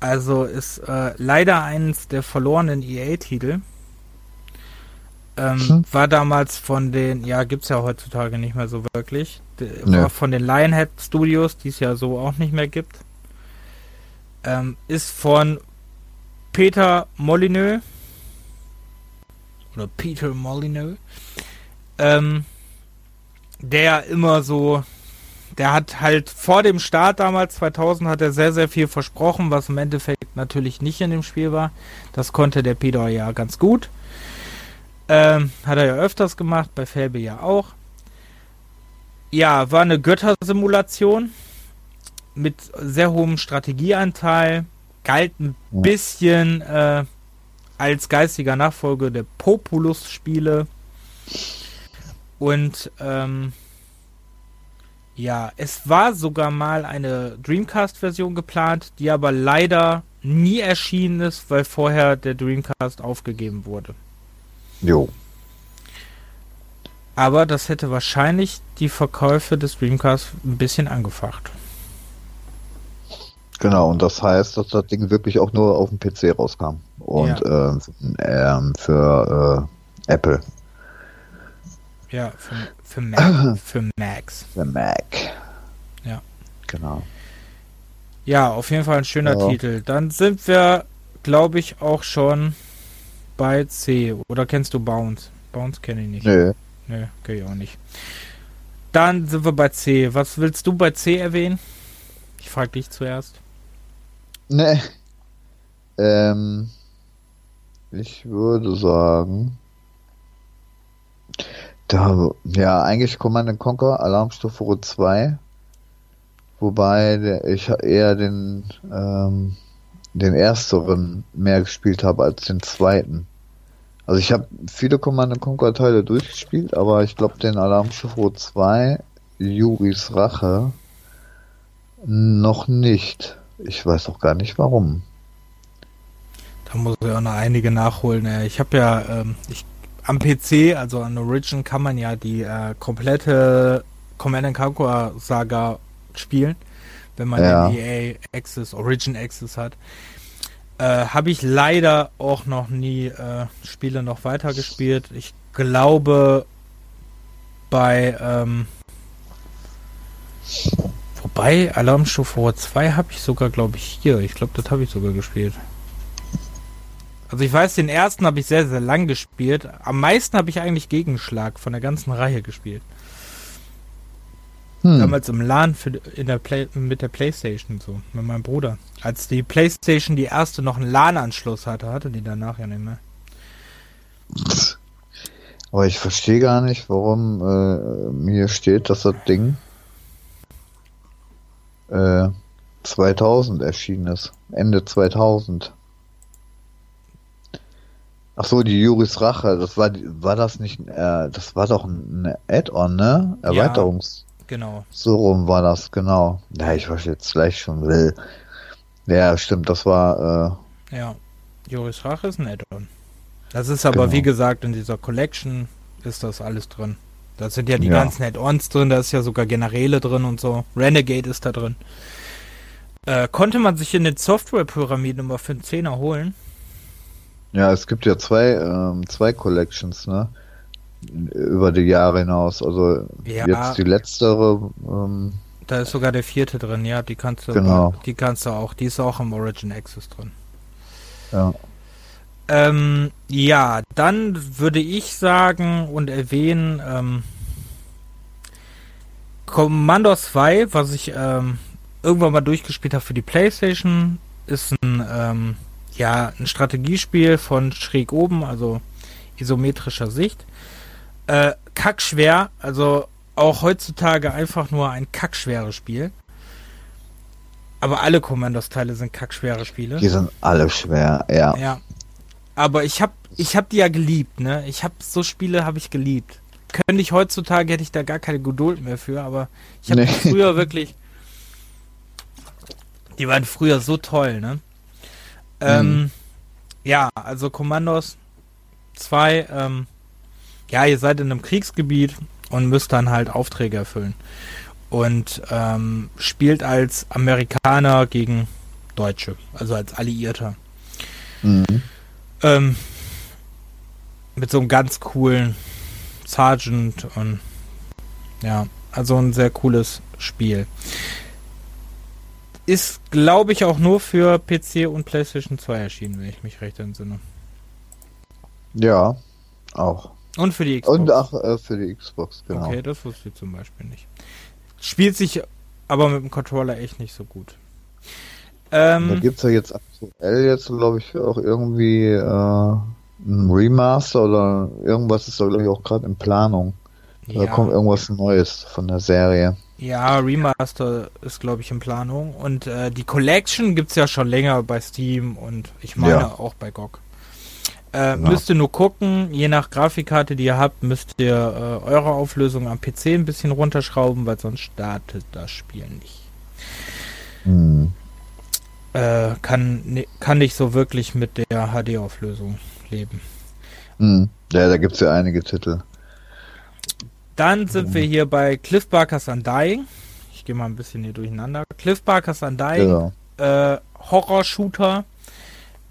Also ist äh, leider eines der verlorenen EA-Titel. Ähm, hm. War damals von den, ja, gibt es ja heutzutage nicht mehr so wirklich. War von den Lionhead Studios, die es ja so auch nicht mehr gibt. Ähm, ist von Peter Molyneux oder Peter Molyneux, ähm, der immer so, der hat halt vor dem Start damals 2000 hat er sehr, sehr viel versprochen, was im Endeffekt natürlich nicht in dem Spiel war. Das konnte der Peter ja ganz gut. Ähm, hat er ja öfters gemacht, bei Felbe ja auch. Ja, war eine Göttersimulation mit sehr hohem Strategieanteil, galt ein bisschen äh, als geistiger Nachfolger der Populus-Spiele. Und ähm, ja, es war sogar mal eine Dreamcast-Version geplant, die aber leider nie erschienen ist, weil vorher der Dreamcast aufgegeben wurde. Jo. Aber das hätte wahrscheinlich die Verkäufe des Dreamcast ein bisschen angefacht. Genau, und das heißt, dass das Ding wirklich auch nur auf dem PC rauskam. Und ja. äh, ähm, für äh, Apple. Ja, für, für, Mac, für Macs. Für Mac. Ja. Genau. Ja, auf jeden Fall ein schöner ja. Titel. Dann sind wir, glaube ich, auch schon bei C. Oder kennst du Bounce? Bounce kenne ich nicht. Nö. Nö, kenne ich auch nicht. Dann sind wir bei C. Was willst du bei C erwähnen? Ich frage dich zuerst. Nee. Ähm, ich würde sagen, da, ja, eigentlich Command Conquer, Alarmstufe 2. Wobei ich eher den, ähm, den ersteren mehr gespielt habe als den zweiten. Also ich habe viele Command Conquer Teile durchgespielt, aber ich glaube den Alarmstufe 2, Juris Rache, noch nicht. Ich weiß auch gar nicht warum. Da muss ich auch noch einige nachholen. Ich habe ja ähm, ich, am PC, also an Origin, kann man ja die äh, komplette Command Conquer Saga spielen, wenn man ja. den EA Access, Origin Access hat. Äh, habe ich leider auch noch nie äh, Spiele noch weiter gespielt. Ich glaube bei ähm, Wobei, Alarmstufe 2 habe ich sogar, glaube ich, hier. Ich glaube, das habe ich sogar gespielt. Also ich weiß, den ersten habe ich sehr, sehr lang gespielt. Am meisten habe ich eigentlich Gegenschlag von der ganzen Reihe gespielt. Hm. Damals im LAN für, in der Play, mit der Playstation so, mit meinem Bruder. Als die Playstation die erste noch einen LAN-Anschluss hatte, hatte die danach ja nicht mehr. Aber ich verstehe gar nicht, warum äh, mir steht, dass das Ding äh, 2000 erschienen ist. Ende 2000. Ach so, die Juris Rache, das war war das nicht äh, das war doch ein Add-on, ne? Erweiterungs. Ja, genau. So rum war das, genau. Ja, ich was jetzt gleich schon will. Ja, stimmt, das war äh, Ja. Juris Rache ist ein Add-on. Das ist aber genau. wie gesagt in dieser Collection ist das alles drin. Da sind ja die ja. ganzen Add-ons drin, da ist ja sogar Generäle drin und so. Renegade ist da drin. Äh, konnte man sich in den Software-Pyramiden immer für einen Zehner holen? Ja, es gibt ja zwei, ähm, zwei Collections, ne? Über die Jahre hinaus. Also ja, jetzt die letztere. Ähm, da ist sogar der vierte drin, ja, die kannst du genau. die kannst du auch, die ist auch im Origin Access drin. Ja. Ähm, ja, dann würde ich sagen und erwähnen, ähm, Commando 2, was ich ähm, irgendwann mal durchgespielt habe für die Playstation, ist ein, ähm, ja, ein Strategiespiel von schräg oben, also isometrischer Sicht. Äh, kackschwer, also auch heutzutage einfach nur ein kackschweres Spiel. Aber alle Commandos-Teile sind kackschwere Spiele. Die sind alle schwer, ja. Ja. Aber ich hab, ich hab die ja geliebt, ne? Ich hab so Spiele habe ich geliebt. Könnte ich heutzutage hätte ich da gar keine Geduld mehr für, aber ich habe nee. früher wirklich. Die waren früher so toll, ne? Ähm, mhm. Ja, also Kommandos 2, ähm, ja, ihr seid in einem Kriegsgebiet und müsst dann halt Aufträge erfüllen. Und ähm, spielt als Amerikaner gegen Deutsche, also als Alliierter. Mhm. Ähm, mit so einem ganz coolen Sergeant und ja, also ein sehr cooles Spiel. Ist, glaube ich, auch nur für PC und PlayStation 2 erschienen, wenn ich mich recht entsinne. Ja, auch. Und für die Xbox. Und auch äh, für die Xbox, genau. Okay, das wusste ich zum Beispiel nicht. Spielt sich aber mit dem Controller echt nicht so gut. Ähm, da gibt es ja jetzt aktuell jetzt, glaube ich, auch irgendwie äh, ein Remaster oder irgendwas ist da, glaube ich, auch gerade in Planung. Da ja. kommt irgendwas Neues von der Serie. Ja, Remaster ist, glaube ich, in Planung. Und äh, die Collection gibt es ja schon länger bei Steam und ich meine ja. auch bei GOG. Äh, genau. Müsst ihr nur gucken, je nach Grafikkarte, die ihr habt, müsst ihr äh, eure Auflösung am PC ein bisschen runterschrauben, weil sonst startet das Spiel nicht. Hm äh, kann, kann nicht so wirklich mit der HD-Auflösung leben. Mhm. Ja, da gibt es ja einige Titel. Dann sind mhm. wir hier bei Cliff Barkers Undying. Ich gehe mal ein bisschen hier durcheinander. Cliff Barkers Undying. Genau. Äh, Horror-Shooter.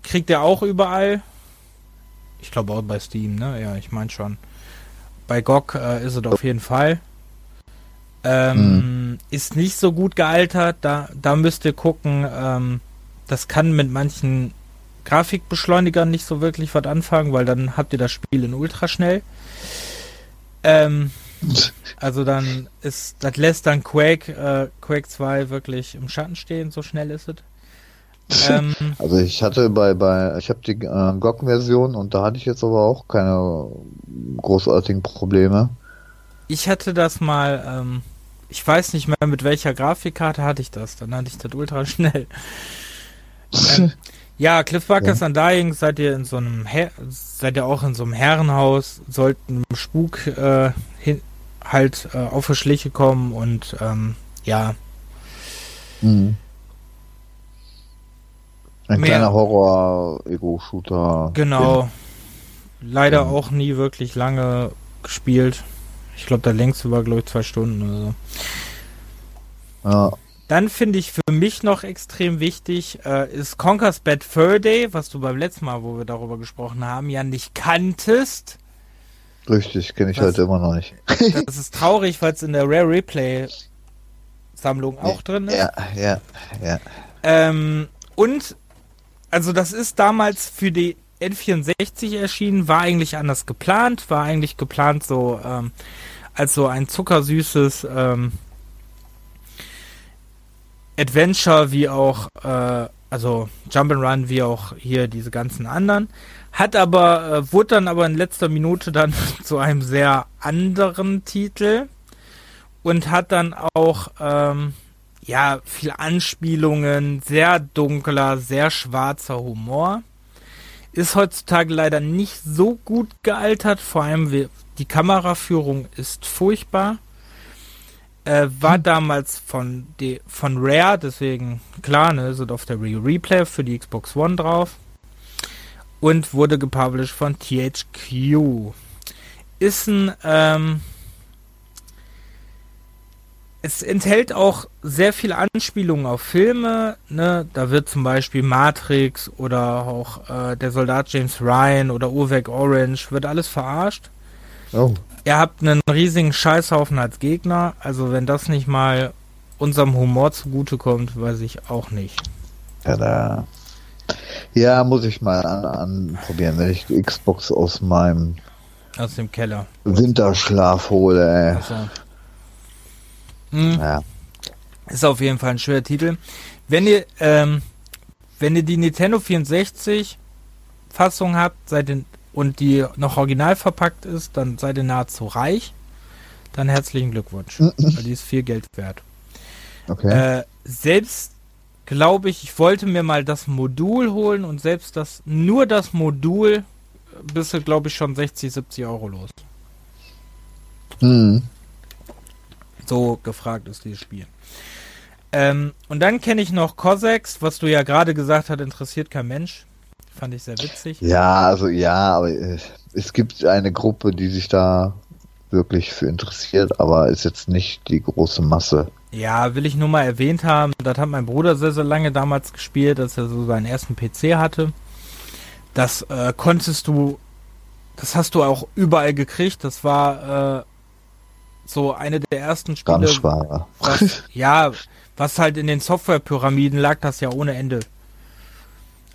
Kriegt er auch überall. Ich glaube auch bei Steam, ne? Ja, ich meine schon. Bei GOG äh, ist es auf jeden Fall. Ähm, mhm. Ist nicht so gut gealtert. Da, da müsst ihr gucken, ähm, das kann mit manchen Grafikbeschleunigern nicht so wirklich was anfangen, weil dann habt ihr das Spiel in ultraschnell. Ähm, also dann ist, das lässt dann Quake, äh, Quake 2 wirklich im Schatten stehen, so schnell ist es. Ähm, also ich hatte bei, bei ich habe die äh, GOG-Version und da hatte ich jetzt aber auch keine großartigen Probleme. Ich hatte das mal, ähm, ich weiß nicht mehr mit welcher Grafikkarte hatte ich das, dann hatte ich das ultra schnell. Ähm, ja, Cliff Barkers ja. Undying seid ihr in so einem Her seid ihr auch in so einem Herrenhaus, sollten Spuk äh, hin, halt äh, auf die Schliche kommen und ähm, ja. Mhm. Ein Mehr, kleiner Horror-Ego-Shooter. Genau. Leider mhm. auch nie wirklich lange gespielt. Ich glaube, der längste war, glaube ich, zwei Stunden oder so. Ja. Dann finde ich für mich noch extrem wichtig, äh, ist Conker's Bad Fur Day, was du beim letzten Mal, wo wir darüber gesprochen haben, ja nicht kanntest. Richtig, kenne ich das, heute immer noch nicht. das ist traurig, weil es in der Rare Replay Sammlung auch drin ist. Ja, ja, ja. Ähm, und, also das ist damals für die N64 erschienen, war eigentlich anders geplant, war eigentlich geplant so ähm, als so ein zuckersüßes ähm, Adventure wie auch äh, also Jump'n'Run wie auch hier diese ganzen anderen. Hat aber, äh, wurde dann aber in letzter Minute dann zu einem sehr anderen Titel und hat dann auch, ähm, ja, viel Anspielungen, sehr dunkler, sehr schwarzer Humor. Ist heutzutage leider nicht so gut gealtert, vor allem die Kameraführung ist furchtbar. Äh, war hm. damals von, de, von Rare, deswegen klar, ne, sind auf der Re Replay für die Xbox One drauf. Und wurde gepublished von THQ. Ist ein, ähm, es enthält auch sehr viele Anspielungen auf Filme. Ne? Da wird zum Beispiel Matrix oder auch äh, der Soldat James Ryan oder Uweck Orange, wird alles verarscht. Oh. Ihr habt einen riesigen Scheißhaufen als Gegner. Also wenn das nicht mal unserem Humor zugutekommt, weiß ich auch nicht. Tada. Ja, muss ich mal anprobieren, an wenn ich die Xbox aus meinem aus dem Keller Winterschlaf hole. Ey. Also. Hm. Ja. Ist auf jeden Fall ein schwerer Titel. Wenn ihr, ähm, wenn ihr die Nintendo 64 Fassung habt, seid ihr, und die noch original verpackt ist, dann seid ihr nahezu reich. Dann herzlichen Glückwunsch. weil die ist viel Geld wert. Okay. Äh, selbst glaube ich, ich wollte mir mal das Modul holen und selbst das, nur das Modul bist du, glaube ich, schon 60, 70 Euro los. Mhm. So gefragt ist dieses Spiel. Ähm, und dann kenne ich noch Cossacks, was du ja gerade gesagt hast, interessiert kein Mensch. Fand ich sehr witzig. Ja, also ja, aber äh, es gibt eine Gruppe, die sich da wirklich für interessiert, aber ist jetzt nicht die große Masse. Ja, will ich nur mal erwähnt haben, das hat mein Bruder sehr, sehr lange damals gespielt, dass er so seinen ersten PC hatte. Das äh, konntest du, das hast du auch überall gekriegt. Das war äh, so eine der ersten Spiele. Ganz schwer. Was, ja, was halt in den Softwarepyramiden lag, das ja ohne Ende.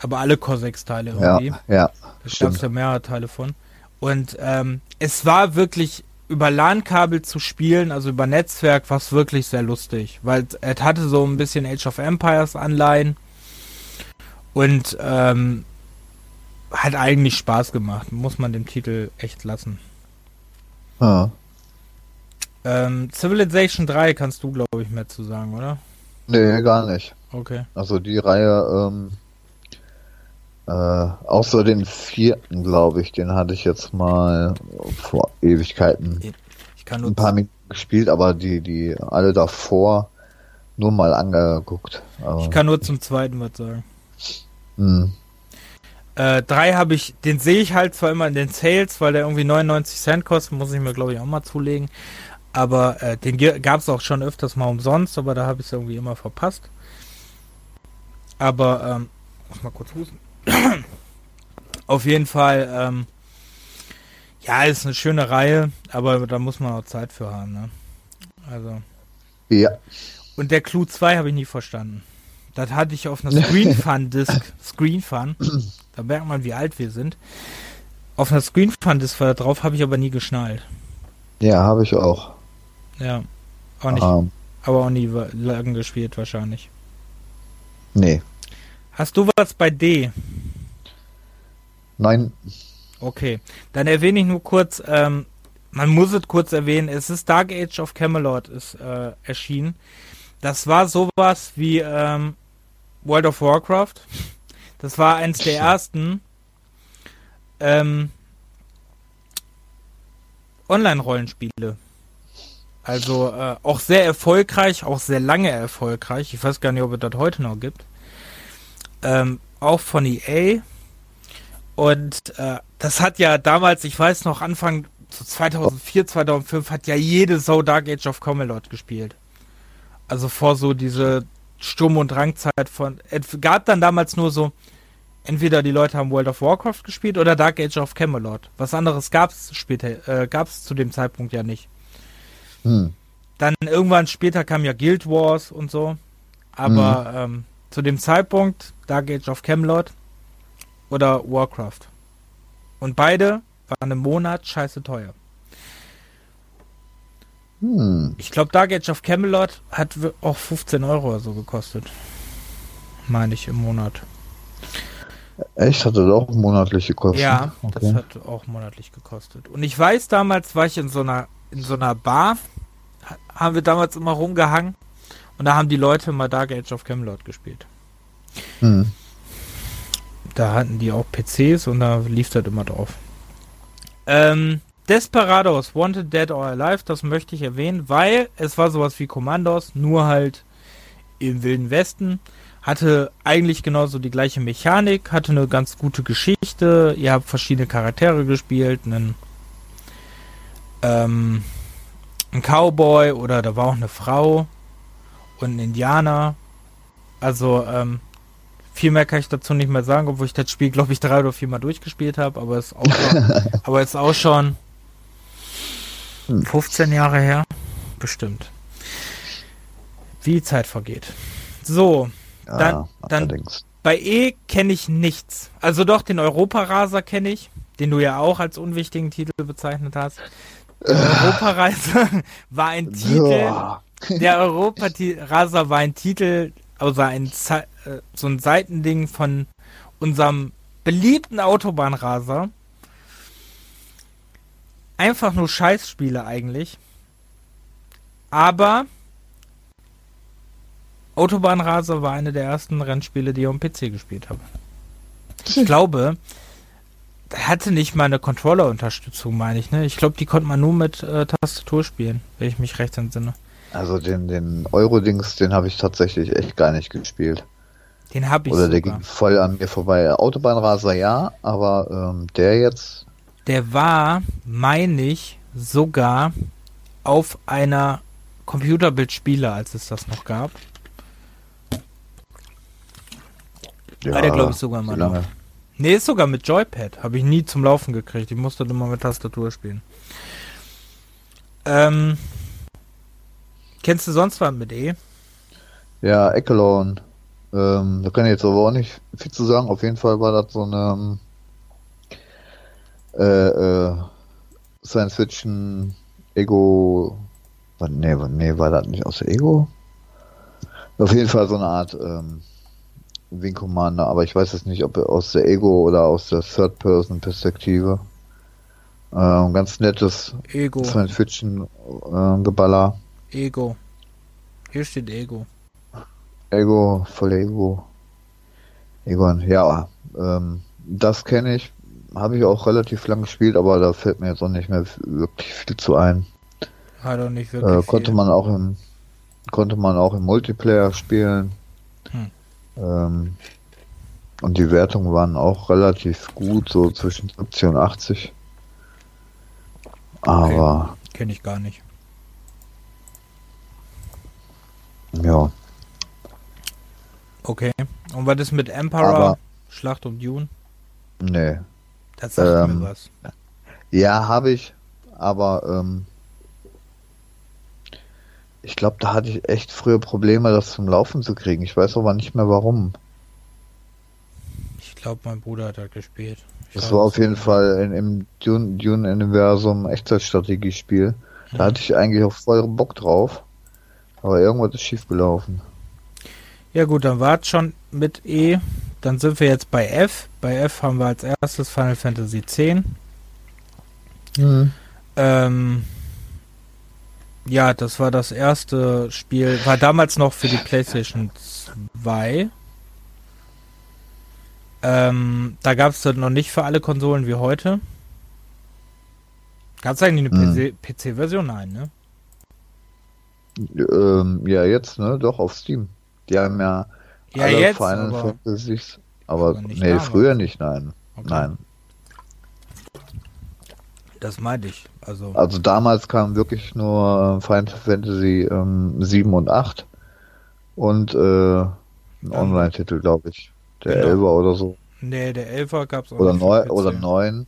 Aber alle Corsex-Teile irgendwie. Ja, ja. Da gab es ja mehrere Teile von. Und ähm, es war wirklich über LAN-Kabel zu spielen, also über Netzwerk, was wirklich sehr lustig, weil es hatte so ein bisschen Age of Empires Anleihen und ähm, hat eigentlich Spaß gemacht, muss man dem Titel echt lassen. Ah. Ähm, Civilization 3 kannst du, glaube ich, mehr zu sagen, oder? Nee, gar nicht. Okay. Also die Reihe, ähm, äh, außer den vierten, glaube ich, den hatte ich jetzt mal vor Ewigkeiten ich kann nur ein paar Minuten gespielt, aber die, die alle davor nur mal angeguckt. Aber ich kann nur zum zweiten was sagen. Hm. Äh, drei habe ich, den sehe ich halt zwar immer in den Sales, weil der irgendwie 99 Cent kostet, muss ich mir glaube ich auch mal zulegen. Aber äh, den gab es auch schon öfters mal umsonst, aber da habe ich es irgendwie immer verpasst. Aber, ähm, muss mal kurz husten. Auf jeden Fall, ähm, ja, ist eine schöne Reihe, aber da muss man auch Zeit für haben, ne? Also. Ja. Und der Clou 2 habe ich nie verstanden. Das hatte ich auf einer Screen Fun Disc, Screen Fun. Da merkt man, wie alt wir sind. Auf einer Screen Fun Disc war da drauf, habe ich aber nie geschnallt. Ja, habe ich auch. Ja. Auch nicht. Um, ähm. aber auch nie lang gespielt wahrscheinlich. Nee. Hast du was bei D? Nein. Okay. Dann erwähne ich nur kurz, ähm, man muss es kurz erwähnen, es ist Dark Age of Camelot ist äh, erschienen. Das war sowas wie ähm, World of Warcraft. Das war eins der ersten ähm, Online-Rollenspiele. Also äh, auch sehr erfolgreich, auch sehr lange erfolgreich. Ich weiß gar nicht, ob es das heute noch gibt. Ähm, auch von EA. Und äh, das hat ja damals, ich weiß noch, Anfang 2004, 2005 hat ja jede Sau Dark Age of Camelot gespielt. Also vor so diese Sturm- und Drangzeit von. Es gab dann damals nur so, entweder die Leute haben World of Warcraft gespielt oder Dark Age of Camelot. Was anderes gab es später, äh, gab es zu dem Zeitpunkt ja nicht. Hm. Dann irgendwann später kam ja Guild Wars und so. Aber hm. ähm, zu dem Zeitpunkt Dark Age of Camelot oder Warcraft. Und beide waren im Monat scheiße teuer. Hm. Ich glaube, Dark Age of Camelot hat auch 15 Euro oder so gekostet. meine ich, im Monat. Echt? Hat das auch monatlich gekostet? Ja, okay. das hat auch monatlich gekostet. Und ich weiß, damals war ich in so einer, in so einer Bar, haben wir damals immer rumgehangen und da haben die Leute mal Dark Age of Camelot gespielt. Hm. Da hatten die auch PCs und da lief das immer drauf. Ähm, Desperados, Wanted Dead or Alive, das möchte ich erwähnen, weil es war sowas wie Commandos, nur halt im Wilden Westen. Hatte eigentlich genauso die gleiche Mechanik, hatte eine ganz gute Geschichte. Ihr habt verschiedene Charaktere gespielt, einen, ähm, ein Cowboy oder da war auch eine Frau und ein Indianer. Also, ähm, viel mehr kann ich dazu nicht mehr sagen, obwohl ich das Spiel, glaube ich, drei oder vier Mal durchgespielt habe, aber es ist auch schon, aber ist auch schon 15 Jahre her. Bestimmt. Wie die Zeit vergeht. So, ja, dann, dann bei E kenne ich nichts. Also doch, den Europaraser kenne ich, den du ja auch als unwichtigen Titel bezeichnet hast. Europaraser war ein Titel. Der Europaraser war ein Titel, also ein, äh, so ein Seitending von unserem beliebten Autobahnraser. Einfach nur Scheißspiele eigentlich. Aber Autobahnraser war eine der ersten Rennspiele, die ich am PC gespielt habe. Ich glaube, er hatte nicht mal eine Controller-Unterstützung, meine ich. Ne? Ich glaube, die konnte man nur mit äh, Tastatur spielen, wenn ich mich recht entsinne. Also den, den Euro-Dings, den habe ich tatsächlich echt gar nicht gespielt. Den habe ich Oder sogar. der ging voll an mir vorbei. Autobahnraser ja, aber ähm, der jetzt. Der war, meine ich, sogar auf einer Computerbildspieler, als es das noch gab. Ja, war der glaube ich sogar mal noch. Nee, ist sogar mit Joypad. Habe ich nie zum Laufen gekriegt. Ich musste immer mit Tastatur spielen. Ähm, kennst du sonst was mit E? Ja, Echelon. Ähm, da kann ich jetzt aber auch nicht viel zu sagen. Auf jeden Fall war das so eine äh, äh, Science Fiction Ego. Nee, nee, war das nicht aus Ego? Auf jeden Fall so eine Art ähm, Wing Commander, aber ich weiß jetzt nicht, ob aus der Ego oder aus der Third-Person-Perspektive. Ähm, ganz nettes Ego. Äh. Ego. Hier steht Ego. Ego, voll Ego. Egon, ja, ähm, das kenne ich, habe ich auch relativ lang gespielt, aber da fällt mir jetzt auch nicht mehr wirklich viel zu ein. Hat auch nicht wirklich. Äh, konnte viel. man auch im konnte man auch im Multiplayer spielen. Hm. Ähm, und die Wertungen waren auch relativ gut, so zwischen 70 und 80. Aber. Okay. Kenne ich gar nicht. Ja. Okay. Und was ist mit Emperor? Aber, Schlacht um Dune? Nee. Das sagt ähm, mir was. Ja, habe ich. Aber ähm, ich glaube, da hatte ich echt früher Probleme, das zum Laufen zu kriegen. Ich weiß aber nicht mehr warum. Ich glaube, mein Bruder hat da gespielt. Ich das war auf jeden Fall in, im Dune-Universum Dune Echtzeitstrategiespiel. Da mhm. hatte ich eigentlich auch voll Bock drauf. Aber irgendwas ist schief gelaufen. Ja gut, dann wart schon mit E. Dann sind wir jetzt bei F. Bei F haben wir als erstes Final Fantasy X. Mhm. Ähm, ja, das war das erste Spiel, war damals noch für die PlayStation 2. Ähm, da gab es das noch nicht für alle Konsolen wie heute. Gab es eigentlich eine hm. PC-Version? Nein, ne? Ähm, ja, jetzt, ne? Doch, auf Steam. Die haben ja, ja alle jetzt, Final aber, Fantasies. Aber, nee, damals. früher nicht, nein. Okay. Nein. Das meinte ich. Also, also damals kam wirklich nur Final Fantasy ähm, 7 und 8 und äh, ein Online-Titel, glaube ich. Der genau. 11er oder so. Nee, der 11er gab es auch oder nicht. Neun, oder 9.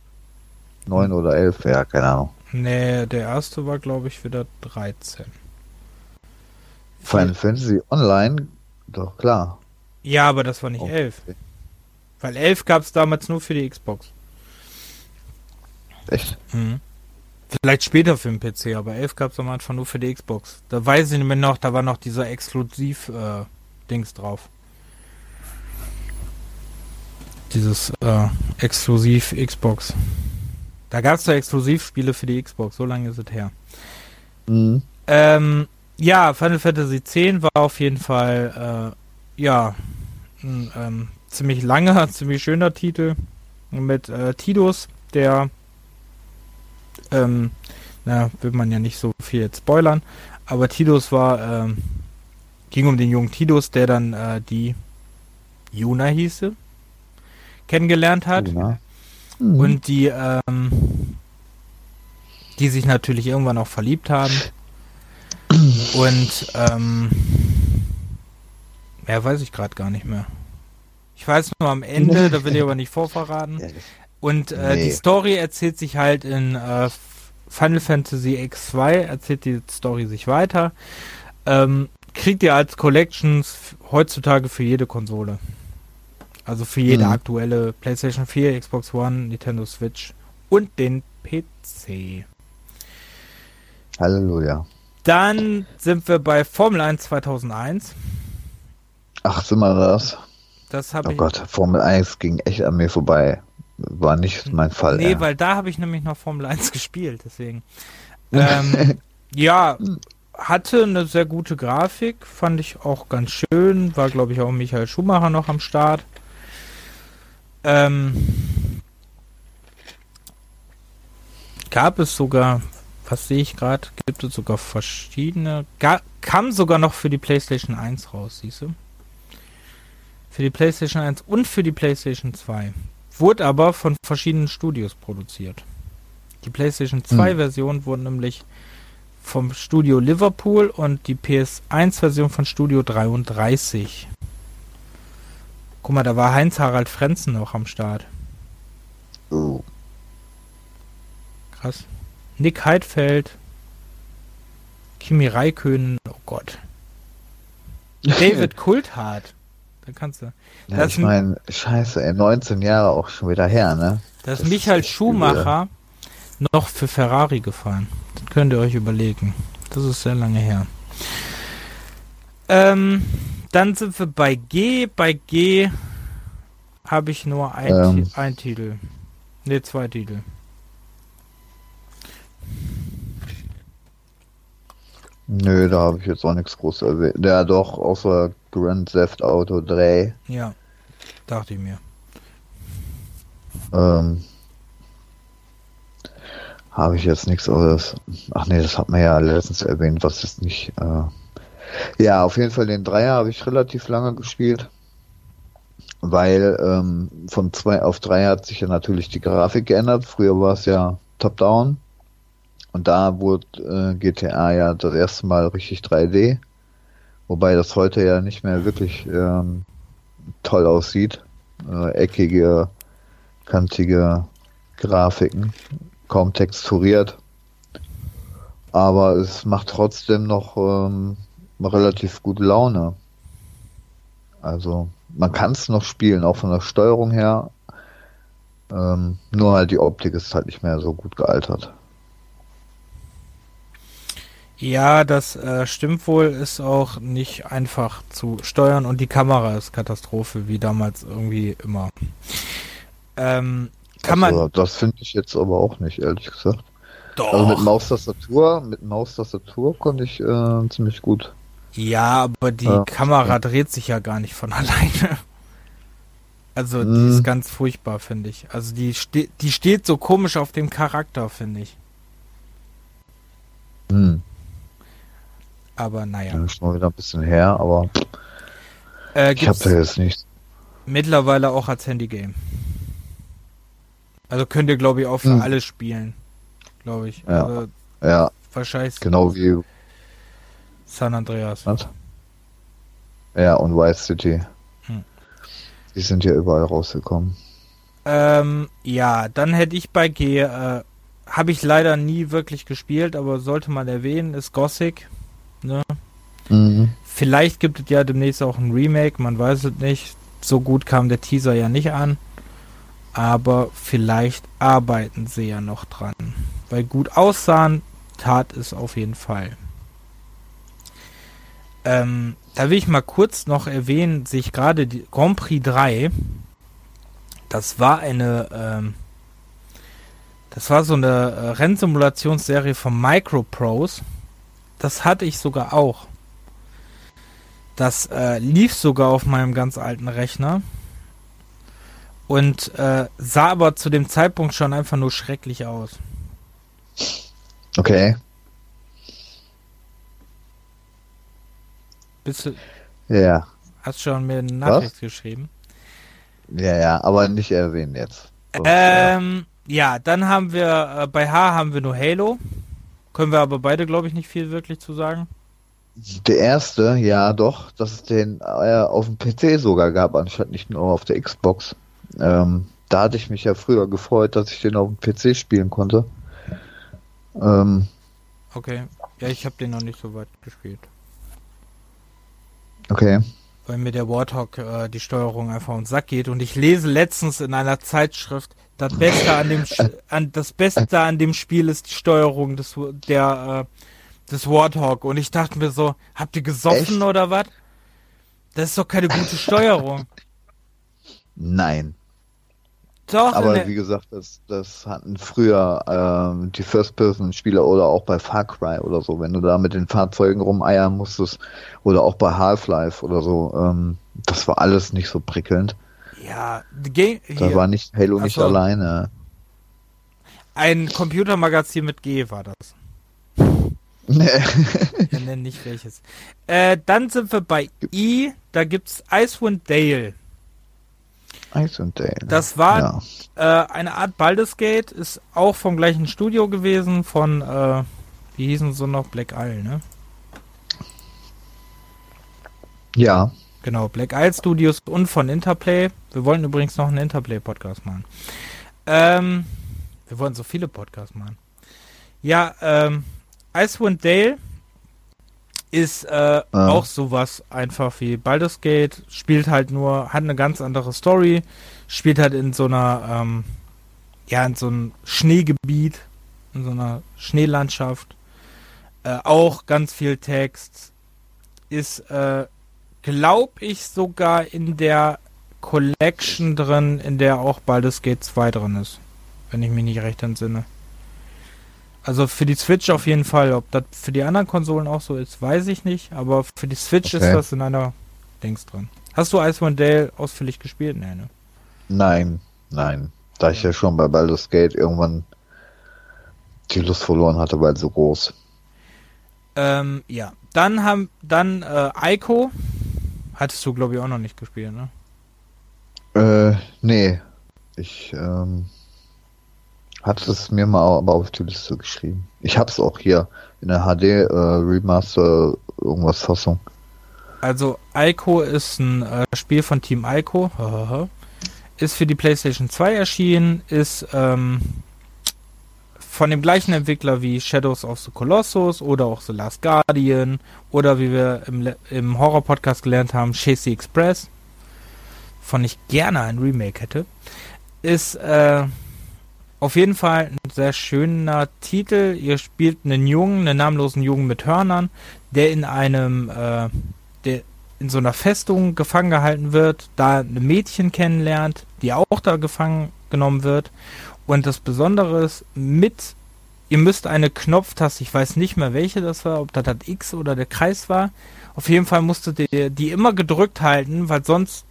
9 oder 11, ja, keine Ahnung. Nee, der erste war, glaube ich, wieder 13. Final Fantasy Online, doch klar. Ja, aber das war nicht okay. 11. Weil 11 gab es damals nur für die Xbox. Echt? Mhm. Vielleicht später für den PC, aber 11 gab es am Anfang nur für die Xbox. Da weiß ich nicht mehr noch, da war noch dieser Exklusiv-Dings äh, drauf. dieses äh, exklusiv Xbox. Da gab es da Exklusivspiele für die Xbox, so lange ist es her. Mhm. Ähm, ja, Final Fantasy X war auf jeden Fall, äh, ja, ein ähm, ziemlich langer, ziemlich schöner Titel mit äh, Tidus, der, ähm, na, will man ja nicht so viel jetzt spoilern, aber Tidus war, ähm, ging um den jungen Tidus, der dann äh, die Juna hieße, kennengelernt hat. Mhm. Und die, ähm, die sich natürlich irgendwann auch verliebt haben. Und ähm, mehr weiß ich gerade gar nicht mehr. Ich weiß nur am Ende, da will ich aber nicht vorverraten. Und äh, nee. die Story erzählt sich halt in äh, Final Fantasy X2, erzählt die Story sich weiter. Ähm, kriegt ihr als Collections heutzutage für jede Konsole. Also für jede mhm. aktuelle PlayStation 4, Xbox One, Nintendo Switch und den PC. Halleluja. Dann sind wir bei Formel 1 2001. Ach, sind wir das? Das habe oh ich. Oh Gott, Formel 1 ging echt an mir vorbei. War nicht mein Fall. Nee, ja. weil da habe ich nämlich noch Formel 1 gespielt, deswegen. ähm, ja, hatte eine sehr gute Grafik, fand ich auch ganz schön. War, glaube ich, auch Michael Schumacher noch am Start. Ähm, gab es sogar, was sehe ich gerade, gibt es sogar verschiedene, ga, kam sogar noch für die PlayStation 1 raus, siehst du? Für die PlayStation 1 und für die PlayStation 2. Wurde aber von verschiedenen Studios produziert. Die PlayStation 2 hm. Version wurde nämlich vom Studio Liverpool und die PS1 Version von Studio 33. Guck mal, da war Heinz-Harald Frenzen noch am Start. Oh. Krass. Nick Heidfeld. Kimi Raikön. Oh Gott. David Kulthart. Da kannst du. Ja, ich meine, scheiße, ey, 19 Jahre auch schon wieder her, ne? Das, das Michael Schumacher übel. noch für Ferrari gefahren. Das könnt ihr euch überlegen. Das ist sehr lange her. Ähm, dann sind wir bei G. Bei G habe ich nur ein, ähm. ein Titel. Ne, zwei Titel. Nö, da habe ich jetzt auch nichts groß erwähnt. Ja, doch, außer Grand Theft Auto 3. Ja, dachte ich mir. Ähm, habe ich jetzt nichts anderes. Ach nee, das hat man ja letztens erwähnt, was ist nicht. Äh, ja, auf jeden Fall den Dreier habe ich relativ lange gespielt, weil ähm, von zwei auf drei hat sich ja natürlich die Grafik geändert. Früher war es ja Top-Down und da wurde äh, GTA ja das erste Mal richtig 3D, wobei das heute ja nicht mehr wirklich ähm, toll aussieht. Äh, eckige, kantige Grafiken, kaum texturiert. Aber es macht trotzdem noch ähm, relativ gute Laune. Also man kann es noch spielen, auch von der Steuerung her. Ähm, nur halt die Optik ist halt nicht mehr so gut gealtert. Ja, das äh, stimmt wohl, ist auch nicht einfach zu steuern und die Kamera ist Katastrophe, wie damals irgendwie immer. Ähm, kann also, man. Das finde ich jetzt aber auch nicht, ehrlich gesagt. Doch. Also mit Maustastatur, mit Maustastatur konnte ich äh, ziemlich gut ja, aber die ja. Kamera dreht sich ja gar nicht von alleine. Also die ist mhm. ganz furchtbar, finde ich. Also die, ste die steht so komisch auf dem Charakter, finde ich. Hm. Aber naja. Ja, schon wieder ein bisschen her, aber äh, ich habe da jetzt nicht. Mittlerweile auch als Handygame. Also könnt ihr, glaube ich, auch für hm. alle spielen. Glaube ich. Ja. Also, ja. Wahrscheinlich. Genau wie San Andreas. Was? Ja, und White City. Hm. Die sind ja überall rausgekommen. Ähm, ja, dann hätte ich bei G, äh, habe ich leider nie wirklich gespielt, aber sollte man erwähnen, ist Gothic. Ne? Mhm. Vielleicht gibt es ja demnächst auch ein Remake, man weiß es nicht. So gut kam der Teaser ja nicht an. Aber vielleicht arbeiten sie ja noch dran. Weil gut aussahen, tat es auf jeden Fall. Ähm, da will ich mal kurz noch erwähnen, sich gerade die Grand Prix 3 Das war eine, ähm, das war so eine äh, Rennsimulationsserie von Microprose. Das hatte ich sogar auch. Das äh, lief sogar auf meinem ganz alten Rechner. Und äh, sah aber zu dem Zeitpunkt schon einfach nur schrecklich aus. Okay. Bist du, Ja. hast schon mir eine Nachricht geschrieben? Ja, ja, aber nicht erwähnen jetzt. Ähm, ja, dann haben wir, äh, bei H haben wir nur Halo. Können wir aber beide, glaube ich, nicht viel wirklich zu sagen. Der erste, ja doch, dass es den äh, auf dem PC sogar gab, anstatt nicht nur auf der Xbox. Ähm, da hatte ich mich ja früher gefreut, dass ich den auf dem PC spielen konnte. Ähm, Okay. Ja, ich habe den noch nicht so weit gespielt. okay. Weil mir der Warthog äh, die Steuerung einfach den Sack geht. Und ich lese letztens in einer Zeitschrift, das Beste an dem an das Beste an dem Spiel ist die Steuerung des der äh, des Warthog. Und ich dachte mir so, habt ihr gesoffen Echt? oder was? Das ist doch keine gute Steuerung. Nein. Doch, Aber der- wie gesagt, das, das hatten früher ähm, die First-Person-Spieler oder auch bei Far Cry oder so, wenn du da mit den Fahrzeugen rumeiern musstest oder auch bei Half-Life oder so, ähm, das war alles nicht so prickelnd. Ja, Game, Da war nicht Halo Ach nicht alleine. ein Computermagazin mit G war das. Nee. Wir nennen nicht welches. Äh, dann sind wir bei I, da gibt's Icewind Dale. Ice und Dale. Das war ja. äh, eine Art Baldur's Gate, ist auch vom gleichen Studio gewesen, von, äh, wie hießen sie noch? Black Isle, ne? ja, Genau, Black Isle Studios und von Interplay. Wir wollten übrigens noch einen Interplay-Podcast machen. Ähm, wir wollten so viele Podcasts machen. Ja, ähm, Icewind Dale ist äh, auch sowas einfach wie Baldur's Gate, spielt halt nur, hat eine ganz andere Story, spielt halt in so einer, ähm, ja, in so einem Schneegebiet, in so einer Schneelandschaft. Äh, auch ganz viel Text. Ist, äh, glaube ich, sogar in der Collection drin, in der auch Baldur's Gate 2 drin ist. Wenn ich mich nicht recht entsinne. Also für die Switch auf jeden Fall. Ob das für die anderen Konsolen auch so ist, weiß ich nicht. Aber für die Switch ist Okay. das in einer Dings drin. Hast du Icewind Dale ausführlich gespielt? Nee, ne? nein, nein. Da ich ja schon bei Baldur's Gate irgendwann die Lust verloren hatte, weil so groß. Ähm, ja. Dann haben, dann, äh, Ico. Hattest du, glaube ich, auch noch nicht gespielt, ne? Äh, nee. Ich, ähm, hatte es mir mal aber auf die Liste geschrieben. Ich hab's auch hier in der HD äh, Remaster irgendwas Fassung. Also Ico ist ein äh, Spiel von Team Ico. Ist für die PlayStation 2 erschienen, ist ähm, von dem gleichen Entwickler wie Shadows of the Colossus oder auch The Last Guardian oder wie wir im, im Horror-Podcast gelernt haben, Chasey Express, von ich gerne ein Remake hätte, ist äh, auf jeden Fall ein sehr schöner Titel. Ihr spielt einen Jungen, einen namenlosen Jungen mit Hörnern, der in einem äh, der in so einer Festung gefangen gehalten wird, da ein Mädchen kennenlernt, die auch da gefangen genommen wird. Und das Besondere ist, mit, ihr müsst eine Knopftaste, ich weiß nicht mehr welche das war, ob das das X oder der Kreis war. Auf jeden Fall musstet ihr die immer gedrückt halten, weil sonst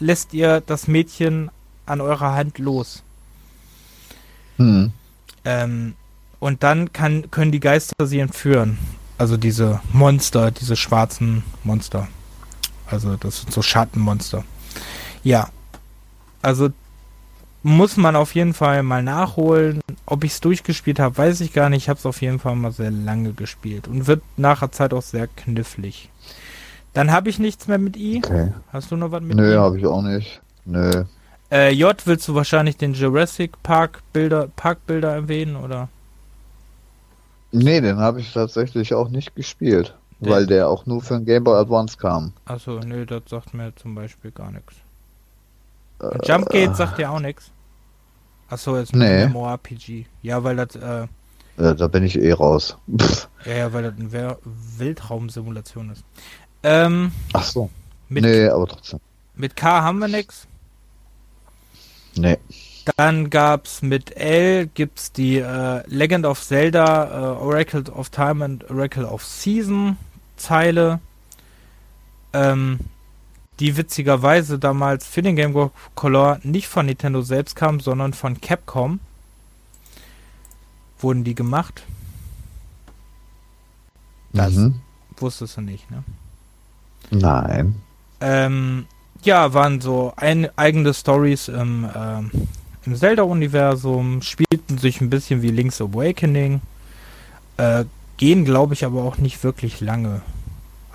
lässt ihr das Mädchen an eurer Hand los. Hm. Ähm, und dann kann, können die Geister sie entführen. Also diese Monster, diese schwarzen Monster. Also das sind so Schattenmonster. Ja. Also muss man auf jeden Fall mal nachholen. Ob ich es durchgespielt habe, weiß ich gar nicht. Ich habe es auf jeden Fall mal sehr lange gespielt. Und wird nachher Zeit auch sehr knifflig. Dann habe ich nichts mehr mit I. Okay. Hast du noch was mit Nö, I? habe ich auch nicht. Nö. Äh, J, willst du wahrscheinlich den Jurassic Park Bilder, Parkbilder erwähnen, oder? Nee, den habe ich tatsächlich auch nicht gespielt. Der- Weil der auch nur für den Game Boy Advance kam. Achso, nö, das sagt mir zum Beispiel gar nichts. Äh, Jumpgate sagt dir auch nichts. Achso, jetzt Nee. ein MMORPG. Ja, weil das, äh, Äh, da bin ich eh raus. Pff. ja, ja, weil das eine Weltraumsimulation ist. Ähm, Ach so. mit, nee, aber trotzdem. mit K haben wir nix. Nee. Dann gab's mit L gibt's die äh, Legend of Zelda, äh, Oracle of Time and Oracle of Season Zeile, ähm, die witzigerweise damals für den Game Boy Color nicht von Nintendo selbst kam, sondern von Capcom. Wurden die gemacht? Das Mhm. wusstest du nicht, ne? Nein. Ähm, ja, waren so ein, eigene Stories im, ähm, im Zelda-Universum, spielten sich ein bisschen wie Link's Awakening, äh, gehen, glaube ich, aber auch nicht wirklich lange.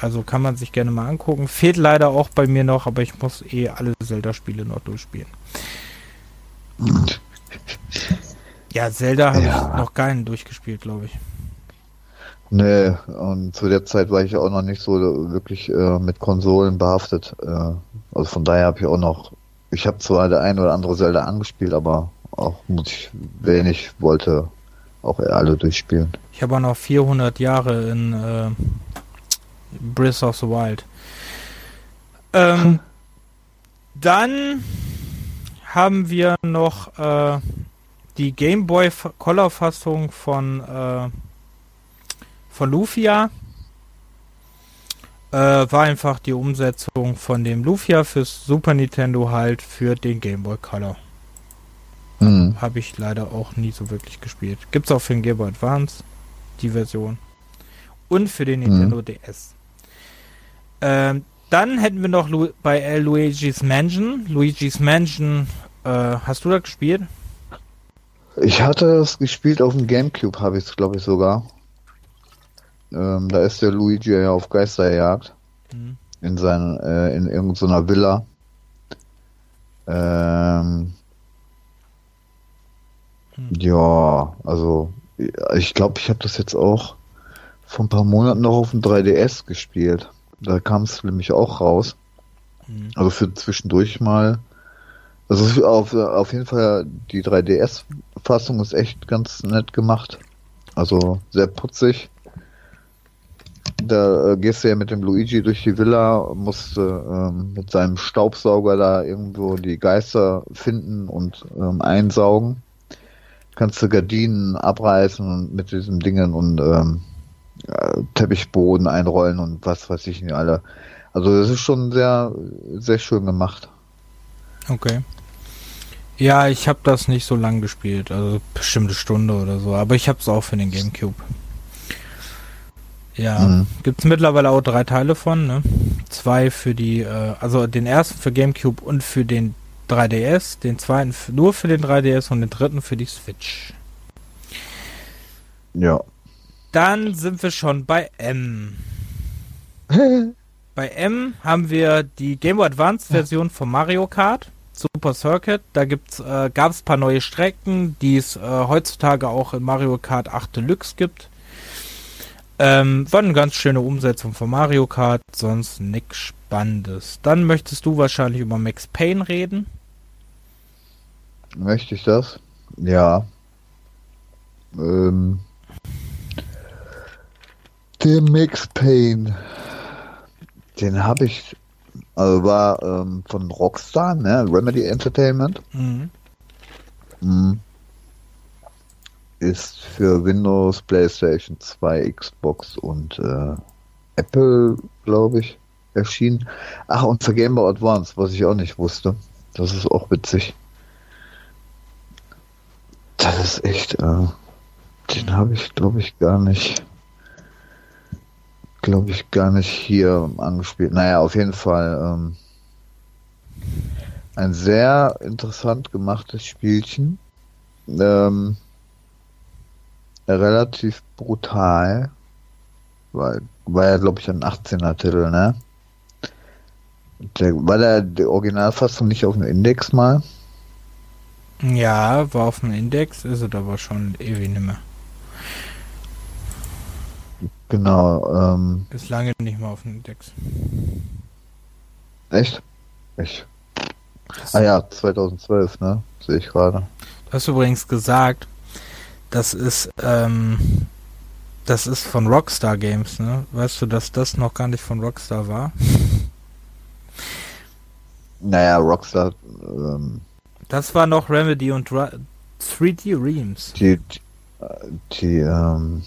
Also kann man sich gerne mal angucken. Fehlt leider auch bei mir noch, aber ich muss eh alle Zelda-Spiele noch durchspielen. Ja, Zelda habe Ja. ich noch keinen durchgespielt, glaube ich. Nee, und zu der Zeit war ich auch noch nicht so wirklich äh, mit Konsolen behaftet. Äh, also von daher habe ich auch noch, ich habe zwar der ein oder andere Zelda angespielt, aber auch ich wenig, wollte auch alle durchspielen. Ich habe auch noch 400 Jahre in äh, Breath of the Wild. Ähm, dann haben wir noch äh, die Game Boy Color Fassung von äh, von Lufia. Äh, war einfach die Umsetzung von dem Lufia fürs Super Nintendo halt für den Game Boy Color. Hm. Habe ich leider auch nie so wirklich gespielt. Gibt's auch für den Game Boy Advance die Version. Und für den Nintendo DS. Ähm, dann hätten wir noch Lu bei Luigi's Mansion. Luigi's Mansion, äh, hast du das gespielt? Ich hatte es gespielt auf dem Gamecube, habe ich es glaube ich sogar. Ähm, da ist der Luigi ja auf Geisterjagd Hm. in seinen, äh, in irgendeiner Villa. Ähm, Hm. ja, also ich glaube, ich habe das jetzt auch vor ein paar Monaten noch auf dem 3DS gespielt. Da kam es nämlich auch raus. Hm. Also für zwischendurch mal. Also auf, auf jeden Fall die 3DS-Fassung ist echt ganz nett gemacht. Also sehr putzig. Da äh, gehst du ja mit dem Luigi durch die Villa, musst äh, ähm, mit seinem Staubsauger da irgendwo die Geister finden und ähm, einsaugen. Kannst du Gardinen abreißen und mit diesen Dingen und ähm, äh, Teppichboden einrollen und was weiß ich nicht alle. Also das ist schon sehr, sehr schön gemacht. Okay. Ja, ich habe das nicht so lang gespielt, also bestimmte Stunde oder so, aber ich habe es auch für den GameCube. Ja, Mhm. gibt's mittlerweile auch drei Teile von, ne? Zwei für die, äh, also den ersten für GameCube und für den 3DS, den zweiten nur für den 3DS und den dritten für die Switch. Ja. Dann sind wir schon bei M. Bei M haben wir die Game Boy Advance Version von Mario Kart Super Circuit. Da gibt's, äh, gab es paar neue Strecken, die es äh, heutzutage auch in Mario Kart 8 Deluxe gibt. Ähm, war eine ganz schöne Umsetzung von Mario Kart, sonst nix Spannendes. Dann möchtest du wahrscheinlich über Max Payne reden. Möchte ich das? Ja. Ähm, der Max Payne. Den habe ich, also war ähm, von Rockstar, ne? Remedy Entertainment. Mhm. Mhm. Ist für Windows, PlayStation 2, Xbox und äh, Apple, glaube ich, erschienen. Ach, und für Game Boy Advance, was ich auch nicht wusste. Das ist auch witzig. Das ist echt, äh, den habe ich, glaube ich, gar nicht, glaube ich, gar nicht hier angespielt. Naja, auf jeden Fall ähm, ein sehr interessant gemachtes Spielchen. Ähm, relativ brutal. Weil, war ja, glaube ich, ein 18er Titel, ne? Der, war der die Originalfassung nicht auf dem Index mal? Ja, war auf dem Index, ist es aber schon ewig nimmer. Genau, ähm, Ist lange nicht mehr auf dem Index. echt? Ich. Ah ja, 2012, ne? Sehe ich gerade. Du hast übrigens gesagt, das ist, ähm, das ist von Rockstar Games, ne? Weißt du, dass das noch gar nicht von Rockstar war? Naja, Rockstar, ähm, Das war noch Remedy und Ra 3D Reams. Die, die, ähm,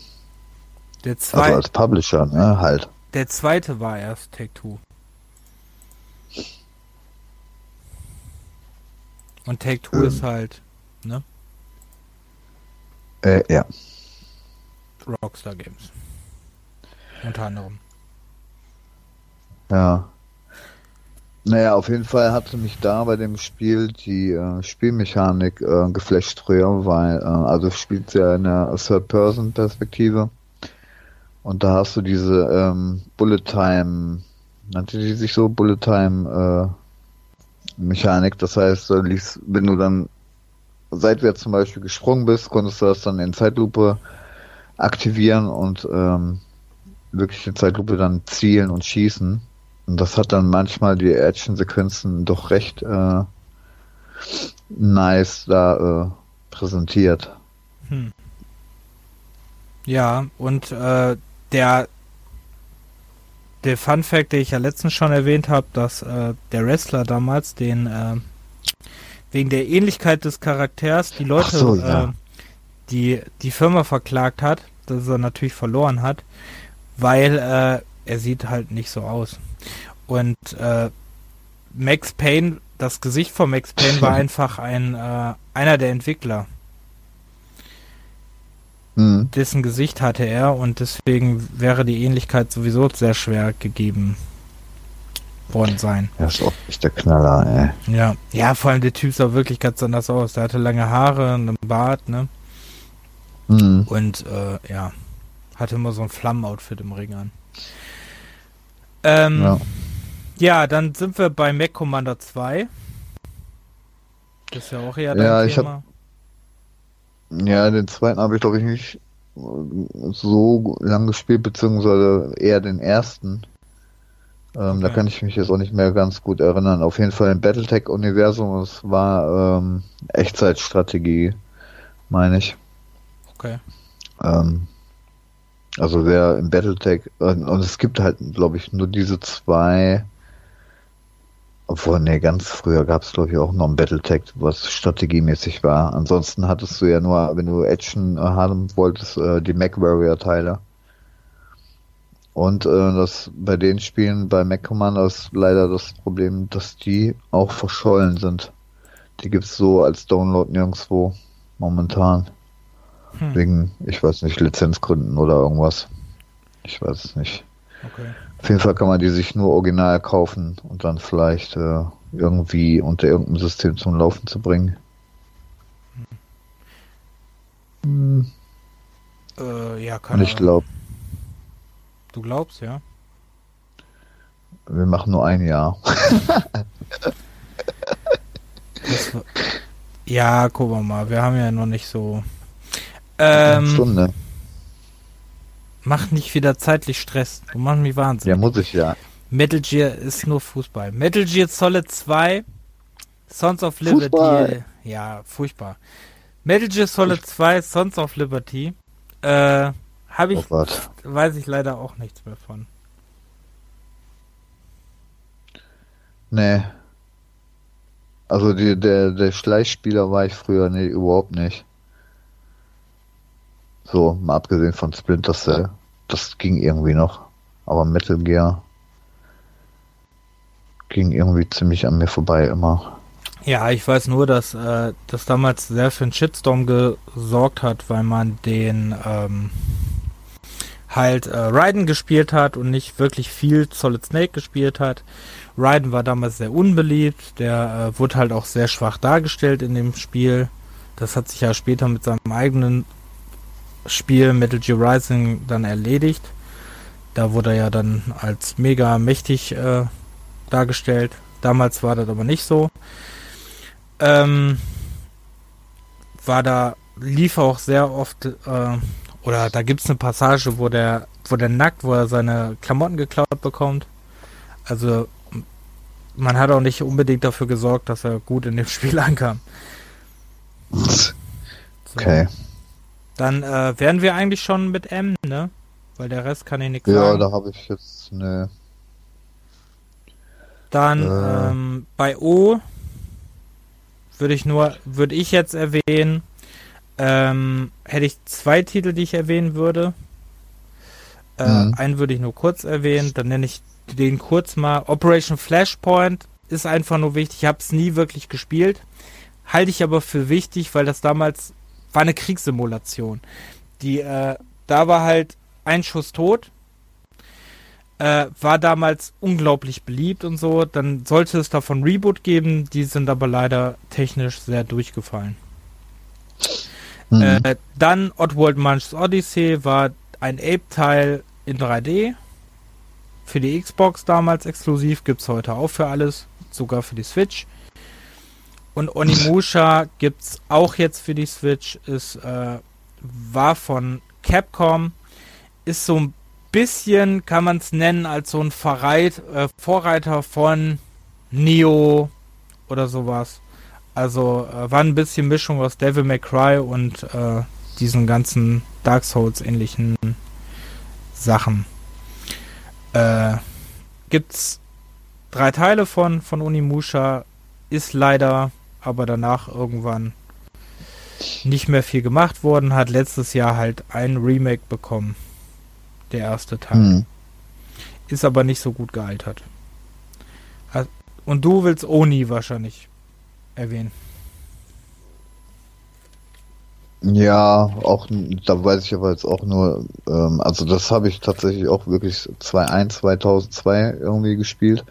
Der also zweite, als Publisher, ne, halt. der zweite war erst Take Two. Und Take Two Ähm. ist halt Äh, ja. Rockstar Games. Unter anderem. Ja. Naja, auf jeden Fall hatte mich da bei dem Spiel die äh, Spielmechanik äh, geflasht früher, weil, äh, also spielt ja in der Third-Person-Perspektive und da hast du diese ähm, Bullet Time, nannte die sich so, Bullet Time äh, Mechanik, das heißt, du liegst, wenn du dann seitwärts zum Beispiel gesprungen bist, konntest du das dann in Zeitlupe aktivieren und ähm, wirklich in Zeitlupe dann zielen und schießen. Und das hat dann manchmal die Action-Sequenzen doch recht äh, nice da äh, präsentiert. Hm. Ja, und äh, der der Fun Fact, den ich ja letztens schon erwähnt habe, dass äh, der Wrestler damals den äh, wegen der Ähnlichkeit des Charakters die Leute, so, ja. äh, die die Firma verklagt hat, dass er natürlich verloren hat, weil äh, er sieht halt nicht so aus. Und äh, Max Payne, das Gesicht von Max Payne war einfach ein äh, einer der Entwickler Hm. dessen Gesicht hatte er und deswegen wäre die Ähnlichkeit sowieso sehr schwer gegeben worden sein. Ja, ist auch echt der Knaller, ey. Ja, ja, vor allem der Typ sah wirklich ganz anders aus. Der hatte lange Haare, einen Bart, ne? Hm. Und äh, ja, hatte immer so ein Flammen-Outfit im Ring an. Ähm, ja. Ja. dann sind wir bei Mac Commander 2. Das ist ja auch eher dein Ja, ich Thema. Ja, den zweiten habe ich glaube ich nicht so lang gespielt, beziehungsweise eher den ersten. Ähm, Da Okay. kann ich mich jetzt auch nicht mehr ganz gut erinnern. Auf jeden Fall im Battletech-Universum, es war ähm, Echtzeitstrategie, meine ich. Okay. Ähm, also wer im Battletech, äh, und es gibt halt, glaube ich, nur diese zwei, obwohl, nee, ganz früher gab es, glaube ich, auch noch ein Battletech, was strategiemäßig war. Ansonsten hattest du ja nur, wenn du Action äh, haben wolltest, äh, die MacWarrior-Teile. Und äh, das bei den Spielen bei Mac Commander ist leider das Problem, dass die auch verschollen sind. Die gibt's so als Download nirgendwo momentan. Hm. Wegen, ich weiß nicht, Lizenzgründen oder irgendwas. Ich weiß es nicht. Okay. Auf jeden Fall kann man die sich nur original kaufen und dann vielleicht äh, irgendwie unter irgendeinem System zum Laufen zu bringen. Hm. Äh, ja, Und keine ich glaube, Du glaubst, ja? wir machen nur ein Jahr. Ja, gucken wir mal. Wir haben ja noch nicht so. Eine Ähm, Stunde. Mach nicht wieder zeitlich Stress. Du machst mich Wahnsinn. Ja, muss ich ja. Metal Gear ist nur Fußball. Metal Gear Solid 2, Sons of Liberty. Fußball. Ja, furchtbar. Metal Gear Solid 2, Sons of Liberty. Äh, habe ich, Oh weiß ich leider auch nichts mehr von. Nee. Also die, der, der Schleichspieler war ich früher nee, überhaupt nicht. So, mal abgesehen von Splinter Cell. Das ging irgendwie noch. Aber Metal Gear ging irgendwie ziemlich an mir vorbei immer. Ja, ich weiß nur, dass äh, das damals sehr für einen Shitstorm gesorgt hat, weil man den ähm, halt äh, Raiden gespielt hat und nicht wirklich viel Solid Snake gespielt hat. Raiden war damals sehr unbeliebt, der äh, wurde halt auch sehr schwach dargestellt in dem Spiel. Das hat sich ja später mit seinem eigenen Spiel Metal Gear Rising dann erledigt. Da wurde er ja dann als mega mächtig äh, dargestellt. Damals war das aber nicht so. Ähm, war da, lief auch sehr oft, äh, oder da gibt's eine Passage, wo der, wo der nackt, wo er seine Klamotten geklaut bekommt. Also, man hat auch nicht unbedingt dafür gesorgt, dass er gut in dem Spiel ankam. So. Okay. Dann äh, wären wir eigentlich schon mit M, ne? Weil der Rest kann ich nichts Ja, sagen. da habe ich jetzt ne. Dann Äh. ähm, bei O würde ich nur, würde ich jetzt erwähnen, ähm, hätte ich zwei Titel, die ich erwähnen würde. Äh, mhm. Einen würde ich nur kurz erwähnen, dann nenne ich den kurz mal. Operation Flashpoint ist einfach nur wichtig. Ich habe es nie wirklich gespielt. Halte ich aber für wichtig, weil das damals war eine Kriegssimulation. Die, äh, da war halt ein Schuss tot. Äh, war damals unglaublich beliebt und so. Dann sollte es davon Reboot geben. Die sind aber leider technisch sehr durchgefallen. Mhm. Äh, dann Oddworld Munch's Odyssey war ein Ape-Teil in 3D. Für die Xbox damals exklusiv, gibt es heute auch für alles, sogar für die Switch. Und Onimusha gibt es auch jetzt für die Switch, ist, äh, war von Capcom, ist so ein bisschen, kann man es nennen, als so ein Verreit, äh, Vorreiter von Neo oder sowas. Also äh, war ein bisschen Mischung aus Devil May Cry und äh, diesen ganzen Dark Souls ähnlichen Sachen. Äh, gibt's drei Teile von, von Unimusha, ist leider aber danach irgendwann nicht mehr viel gemacht worden, hat letztes Jahr halt ein Remake bekommen. Der erste Teil. Mhm. Ist aber nicht so gut gealtert. Und du willst Oni wahrscheinlich erwähnen. Ja, auch da weiß ich aber jetzt auch nur, ähm, also das habe ich tatsächlich auch wirklich 2001, 2002 irgendwie gespielt.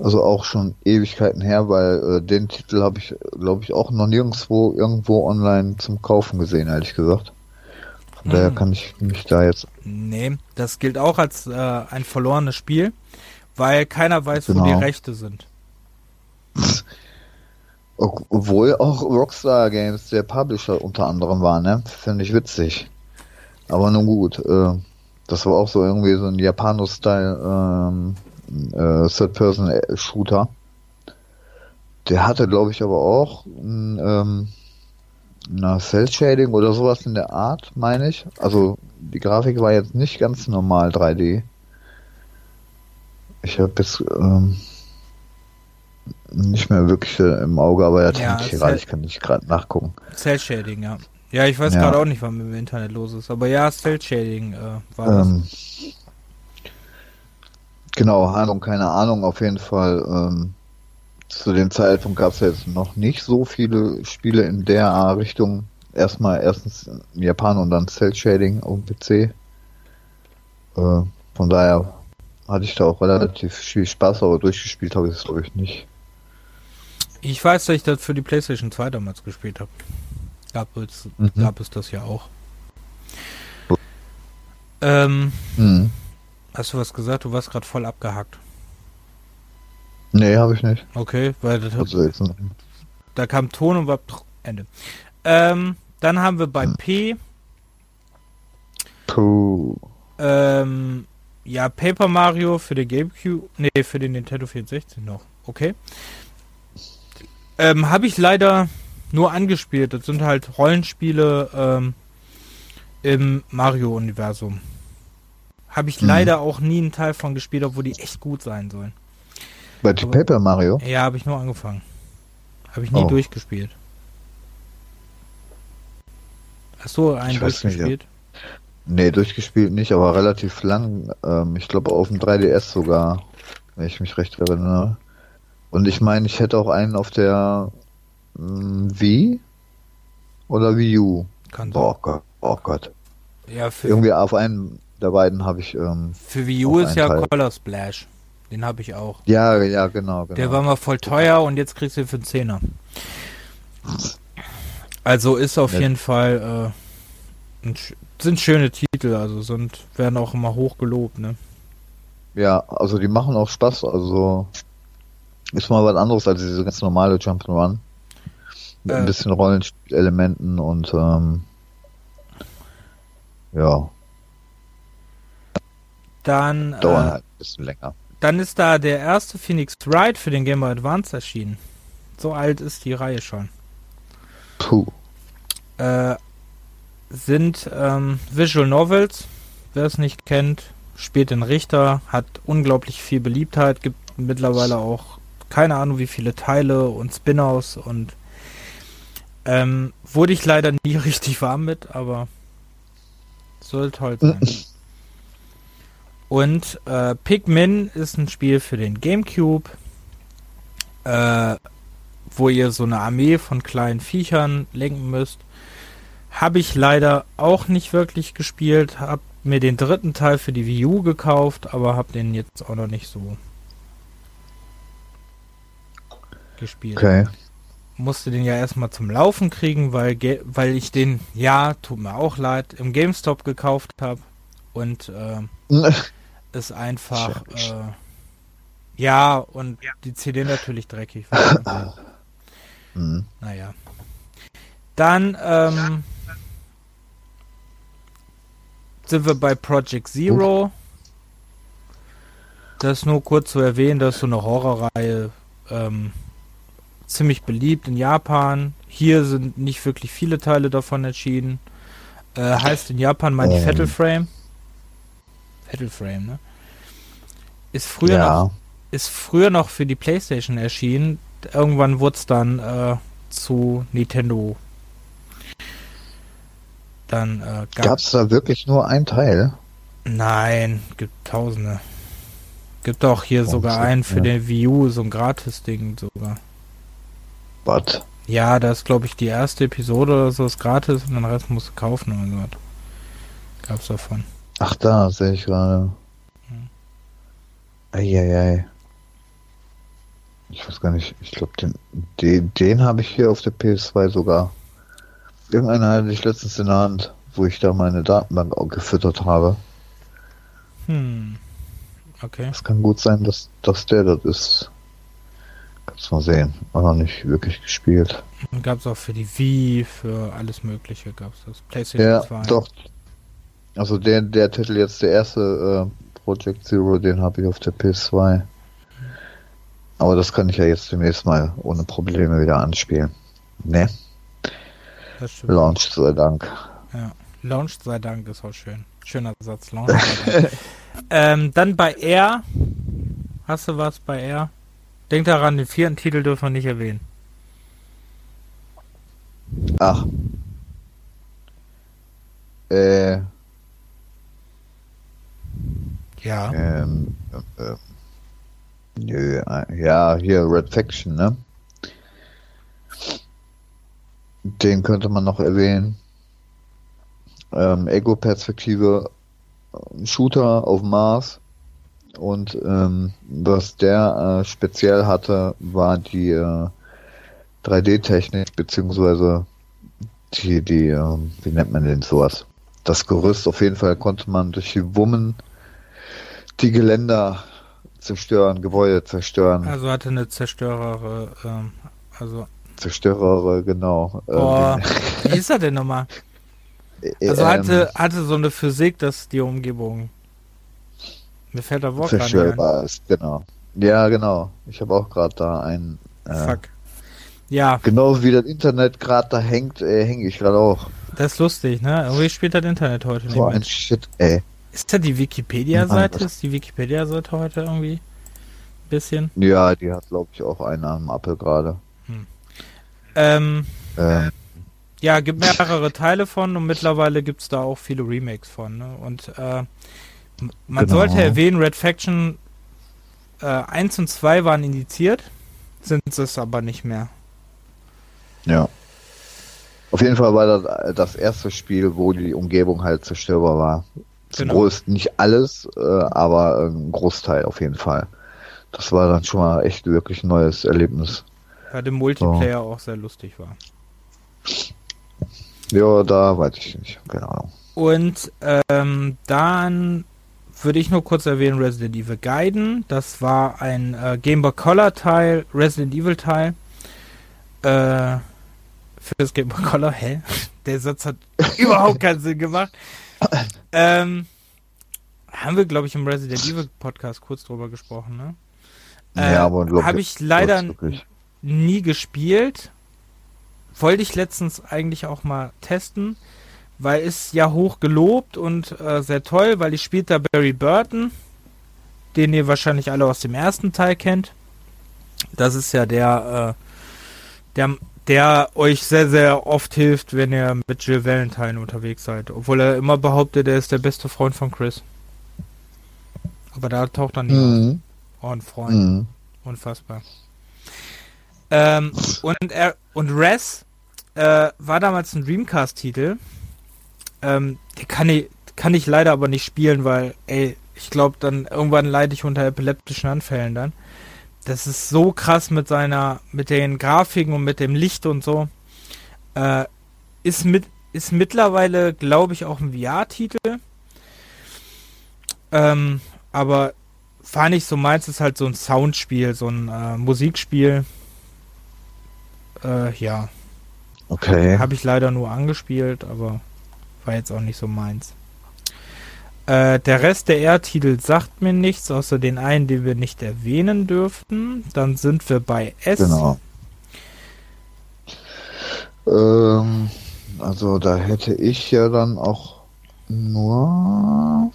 Also auch schon Ewigkeiten her, weil äh, den Titel habe ich, glaube ich, auch noch nirgendwo irgendwo online zum Kaufen gesehen, ehrlich gesagt. Von hm. daher kann ich mich da jetzt. Nee, das gilt auch als äh, ein verlorenes Spiel, weil keiner weiß, genau. wo die genau. Rechte sind. Obwohl auch Rockstar Games der Publisher unter anderem war, ne? Finde ich witzig. Aber nun gut, äh, das war auch so irgendwie so ein Japano-Style ähm, äh, Third-Person-Shooter. Der hatte, glaube ich, aber auch ein, ähm, na, Cell-Shading oder sowas in der Art, meine ich. Also die Grafik war jetzt nicht ganz normal 3D. Ich habe jetzt ähm, nicht mehr wirklich äh, im Auge, aber er ja, gerade, ich kann nicht gerade nachgucken. Cell Shading, ja. Ja, ich weiß ja. gerade auch nicht, was mit dem Internet los ist, aber ja, Cell Shading äh, war ähm, das. Genau, Ahnung, keine Ahnung, auf jeden Fall. Ähm, zu dem Zeitpunkt gab es jetzt noch nicht so viele Spiele in der Richtung. Erstmal erstens Japan und dann Cell Shading auf dem PC. Äh, von daher hatte ich da auch relativ viel Spaß, aber durchgespielt habe ich es glaube ich nicht. Ich weiß, dass ich das für die PlayStation 2 damals gespielt habe. Gab es, mhm. gab es das ja auch. Ähm, mhm. Hast du was gesagt? Du warst gerade voll abgehackt. Nee, habe ich nicht. Okay, weil das also jetzt, da kam Ton und war Ende. Ähm, dann haben wir bei hm. P. Puh. Ähm, ja, Paper Mario für den GameCube. Nee, für den Nintendo 64 noch. Okay. Ähm, habe ich leider nur angespielt. Das sind halt Rollenspiele ähm, im Mario-Universum. Habe ich mhm. leider auch nie einen Teil von gespielt, obwohl die echt gut sein sollen. Bei Aber, Paper Mario? Ja, habe ich nur angefangen. Habe ich nie oh. durchgespielt. Hast du einen durchgespielt? Nicht, ja. Nee, durchgespielt nicht, aber relativ lang. Ähm, ich glaube auf dem 3DS sogar, wenn ich mich recht erinnere. Und ich meine, ich hätte auch einen auf der mh, hm, Wii oder Wii U. Kann oh Gott, oh Gott. Ja, für Irgendwie auf einen der beiden habe ich. Ähm, für Wii U ist ja Teil. Color Splash. Den habe ich auch. Ja, ja, genau, genau. Der war mal voll teuer und jetzt kriegst du ihn für einen Zehner. Also ist auf ja. jeden Fall äh, ein, sind schöne Titel, also sind werden auch immer hoch gelobt, ne? Ja, also die machen auch Spaß, also ist mal was anderes als diese ganz normale Jump'n'Run. Mit äh, ein bisschen Rollenspielelementen und ähm, ja. Dann dauern äh, halt ein bisschen länger. Dann ist da der erste Phoenix Wright für den Game Boy Advance erschienen. So alt ist die Reihe schon. Puh. Äh, sind ähm, Visual Novels. Wer es nicht kennt, spielt den Richter, hat unglaublich viel Beliebtheit, gibt mittlerweile auch keine Ahnung wie viele Teile und Spin-offs und Ähm, wurde ich leider nie richtig warm mit, aber soll toll sein. Und äh, Pikmin ist ein Spiel für den GameCube, äh, wo ihr so eine Armee von kleinen Viechern lenken müsst. Habe ich leider auch nicht wirklich gespielt, habe mir den dritten Teil für die Wii U gekauft, aber habe den jetzt auch noch nicht so gespielt. Okay. Musste den ja erstmal zum Laufen kriegen, weil, weil ich den, ja, tut mir auch leid, im GameStop gekauft habe und äh, ist einfach, äh, ja, und ja. die CD natürlich dreckig war. mhm. Naja. Dann, ähm, sind wir bei Project Zero. Das ist nur kurz zu erwähnen, das ist so eine Horrorreihe, ähm, ziemlich beliebt in Japan. Hier sind nicht wirklich viele Teile davon erschienen. Äh, heißt in Japan meine ich ähm. Frame. Fatal Frame, ne? Ist früher ja. noch ist früher noch für die Playstation erschienen. Irgendwann wurde es dann äh, zu Nintendo. Dann äh, gab es da wirklich nur ein Teil? Nein, gibt tausende. Gibt auch hier oh, sogar einen für ja. den Wii U, so ein Gratis-Ding sogar. Was? Ja, das ist glaube ich die erste Episode oder so ist gratis und den Rest musst du kaufen oder so. Gab's davon. Ach da, sehe ich gerade. Hm. Eieiei. Ich weiß gar nicht, ich glaube, den, den, den habe ich hier auf der PS2 sogar. Irgendeiner hatte ich letztens in der Hand, wo ich da meine Datenbank auch gefüttert habe. Hm. Okay. Es kann gut sein, dass, dass der das ist. Kannst mal sehen. War noch nicht wirklich gespielt. Gab es auch für die Wii, für alles Mögliche gab es das. PlayStation ja, 2. Doch. Also der, der Titel jetzt, der erste äh, Project Zero, den habe ich auf der PS2. Aber das kann ich ja jetzt demnächst mal ohne Probleme wieder anspielen. Ne? Launch sei Dank. Ja, Launch sei Dank ist auch schön. Schöner Satz, Launch sei Dank. ähm, dann bei R. Hast du was bei R? Denk daran, den vierten Titel dürfen wir nicht erwähnen. Ach. Äh. Ja. Ähm, äh, Nö, ja, hier Red Faction, ne? Den könnte man noch erwähnen. Ähm, Ego-Perspektive, Shooter auf Mars. Und ähm, was der äh, speziell hatte, war die äh, 3D-Technik, beziehungsweise die, die, äh, wie nennt man denn sowas? Das Gerüst auf jeden Fall konnte man durch die Wummen die Geländer zerstören, Gebäude zerstören. Also hatte eine Zerstörere, ähm, also. Zerstörere, genau. Oh, wie ist er denn nochmal? Also hatte, ähm, hatte so eine Physik, dass die Umgebung. Mir fällt der Wort Zerstörbar ist, genau. Ja, genau. Ich habe auch gerade da einen. Äh, Fuck. Ja. Genauso wie das Internet gerade da hängt, äh, hänge ich gerade auch. Das ist lustig, ne? Irgendwie spielt das Internet heute nicht. So ein Shit, ey. Ist da die Wikipedia-Seite? Ist die Wikipedia-Seite heute irgendwie ein bisschen? Ja, die hat, glaube ich, auch einen am Apple gerade. Hm. Ähm, ähm. Ja, gibt mehrere Teile von und mittlerweile gibt es da auch viele Remakes von. Ne? Und äh, man genau. sollte erwähnen, Red Faction äh, 1 und 2 waren indiziert, sind es aber nicht mehr. Ja. Auf jeden Fall war das das erste Spiel, wo die Umgebung halt zerstörbar war. Zum genau. größten, nicht alles, äh, aber ein Großteil auf jeden Fall. Das war dann schon mal echt wirklich ein neues Erlebnis. Weil der Multiplayer so. auch sehr lustig war. Ja, da weiß ich nicht. Keine Ahnung. Und ähm, dann würde ich nur kurz erwähnen Resident Evil Gaiden. Das war ein äh, Game Boy Color Teil, Resident Evil Teil. Äh, für das Game Boy Color, hä? Der Satz hat überhaupt keinen Sinn gemacht. Ähm, haben wir, glaube ich, im Resident Evil Podcast kurz drüber gesprochen, ne? Äh, ja, aber habe ich leider nie gespielt. Wollte ich letztens eigentlich auch mal testen, weil es ja hoch gelobt und äh, sehr toll, weil ich spielt da Barry Burton, den ihr wahrscheinlich alle aus dem ersten Teil kennt. Das ist ja der, äh, der der euch sehr, sehr oft hilft, wenn ihr mit Jill Valentine unterwegs seid. Obwohl er immer behauptet, er ist der beste Freund von Chris. Aber da taucht er nicht mhm. Oh, ein Freund. Mhm. Unfassbar. Ähm, und er und Res äh, war damals ein Dreamcast-Titel. Ähm, den kann ich, kann ich leider aber nicht spielen, weil, ey, ich glaube, dann irgendwann leide ich unter epileptischen Anfällen dann. Das ist so krass mit seiner, mit den Grafiken und mit dem Licht und so. Äh, ist mit, ist mittlerweile, glaube ich, auch ein VR-Titel. Ähm, aber war nicht so meins, ist halt so ein Soundspiel, so ein äh, Musikspiel. Äh, ja. Okay. Habe ich leider nur angespielt, aber war jetzt auch nicht so meins. Äh, der Rest der R-Titel sagt mir nichts, außer den einen, den wir nicht erwähnen dürften. Dann sind wir bei S. Genau. Ähm, also da hätte ich ja dann auch nur.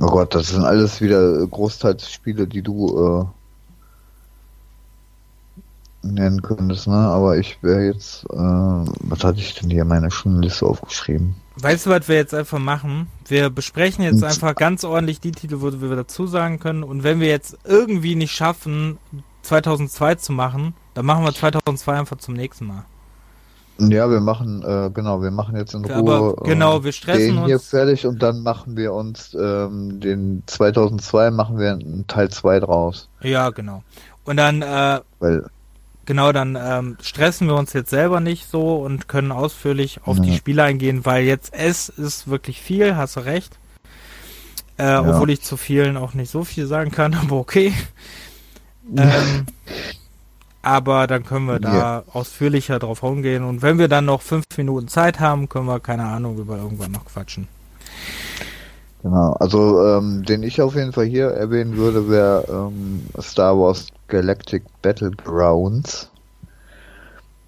Oh Gott, das sind alles wieder großteils Spiele, die du äh, nennen könntest, ne? Aber ich wäre jetzt, äh, was hatte ich denn hier in meiner Stundenliste aufgeschrieben? Weißt du, was wir jetzt einfach machen? Wir besprechen jetzt einfach ganz ordentlich die Titel, wo wir dazu sagen können. Und wenn wir jetzt irgendwie nicht schaffen, 2002 zu machen, dann machen wir 2002 einfach zum nächsten Mal. Ja, wir machen, äh, genau, wir machen jetzt in Ruhe Aber, genau, wir stressen den uns. hier fertig und dann machen wir uns ähm, den 2002 machen wir einen Teil 2 draus. Ja, genau. Und dann, äh, Weil, Genau, dann ähm, stressen wir uns jetzt selber nicht so und können ausführlich auf ja. die Spiele eingehen, weil jetzt es ist wirklich viel, hast du recht. Äh, ja. Obwohl ich zu vielen auch nicht so viel sagen kann, aber okay. Ähm, aber dann können wir da ja. ausführlicher drauf rumgehen und wenn wir dann noch fünf Minuten Zeit haben, können wir, keine Ahnung, über irgendwann noch quatschen. Genau, also ähm, den ich auf jeden Fall hier erwähnen würde, wäre ähm, Star Wars Galactic Battlegrounds.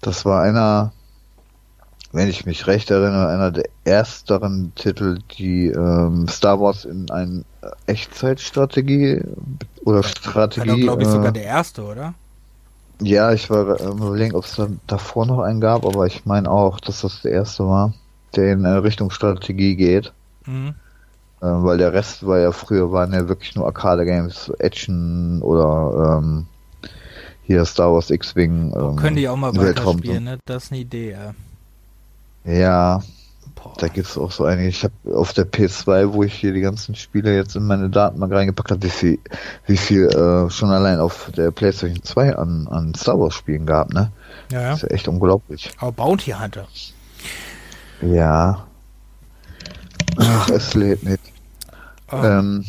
Das war einer, wenn ich mich recht erinnere, einer der ersteren Titel, die ähm, Star Wars in eine Echtzeitstrategie oder Strategie. War glaube ich, äh, sogar der erste, oder? Ja, ich war äh, überlegen, ob es da davor noch einen gab, aber ich meine auch, dass das der erste war, der in äh, Richtung Strategie geht. Mhm. Äh, weil der Rest war ja früher waren ja wirklich nur Arcade-Games, Action oder ähm, hier Star Wars X-Wing. Ähm, können die auch mal weiterspielen, ne? Das ist eine Idee, ja. Ja, Boah. da gibt's auch so einige. Ich habe auf der PS2, wo ich hier die ganzen Spiele jetzt in meine Datenbank reingepackt habe, wie viel, wie viel äh, schon allein auf der PlayStation 2 an, an Star Wars Spielen gab, ne? Ja, ja. Das ist ja echt unglaublich. Aber Bounty Hunter. Ja, Ach, es lädt nicht. Oh. Ähm,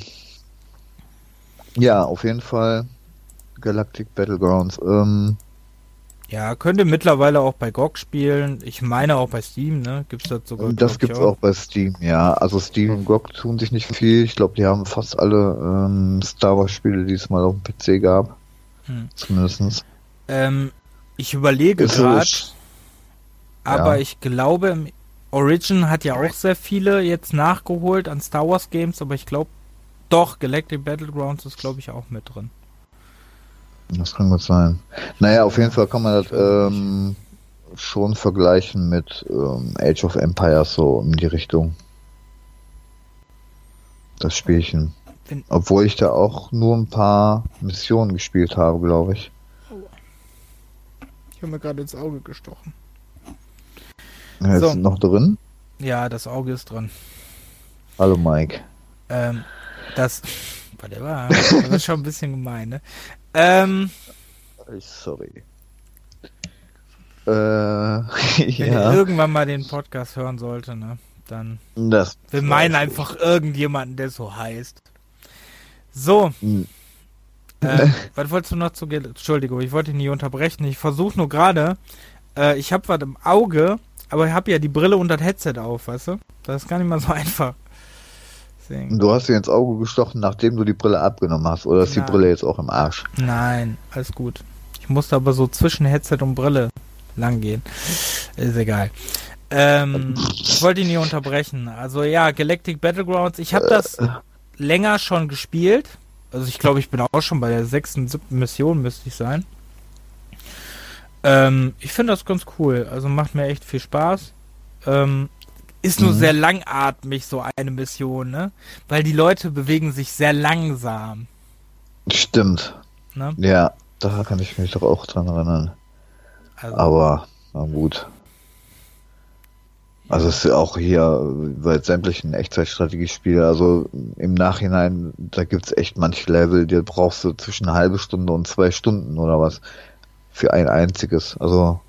ja, auf jeden Fall Galactic Battlegrounds. Ähm, ja, könnte mittlerweile auch bei GOG spielen. Ich meine auch bei Steam, ne? Gibt's das sogar? Das gibt's auch. auch. bei Steam, ja. Also Steam und GOG tun sich nicht viel. Ich glaube, die haben fast alle ähm, Star Wars Spiele, die es mal auf dem PC gab. Hm. Zumindestens. Ähm, ich überlege gerade, aber ja. ich glaube, im Origin hat ja auch sehr viele jetzt nachgeholt an Star Wars Games, aber ich glaube doch, Galactic Battlegrounds ist glaube ich auch mit drin. Das kann gut sein. Naja, auf jeden Fall kann man das ähm, schon vergleichen mit ähm, Age of Empires so in die Richtung. Das Spielchen. Obwohl ich da auch nur ein paar Missionen gespielt habe, glaube ich. Ich habe mir gerade ins Auge gestochen. Ja, so. Ist noch drin? Ja, das Auge ist drin. Hallo Mike. Ähm, das. Warte mal, das ist schon ein bisschen gemein, ne? Ähm. Sorry. Äh, Wenn ja. ihr irgendwann mal den Podcast hören sollte, ne? Dann. Das wir meinen einfach gut. irgendjemanden, der so heißt. So. Hm. Äh, was wolltest du noch zu. Entschuldigung, ich wollte dich nie unterbrechen. Ich versuche nur gerade. Äh, ich habe was im Auge aber ich habe ja die Brille und das Headset auf, weißt du? Das ist gar nicht mal so einfach. Deswegen. Du hast dir ins Auge gestochen, nachdem du die Brille abgenommen hast, oder ist Nein. die Brille jetzt auch im Arsch? Nein, alles gut. Ich musste aber so zwischen Headset und Brille lang gehen. Ist egal. Ähm, ich wollte ihn nie unterbrechen. Also ja, Galactic Battlegrounds, ich habe das äh. länger schon gespielt. Also ich glaube, ich bin auch schon bei der sechsten, siebten Mission, müsste ich sein. Ähm, ich finde das ganz cool. Also macht mir echt viel Spaß. Ähm, ist nur mhm. sehr langatmig, so eine Mission, ne? Weil die Leute bewegen sich sehr langsam. Stimmt. Ne? Ja, da kann ich mich doch auch dran erinnern. Also, Aber, na gut. Also es ist auch hier bei sämtlichen Echtzeitstrategiespielen, also im Nachhinein, da gibt's echt manche Level, die brauchst du zwischen eine halbe Stunde und zwei Stunden oder was für ein einziges. Also,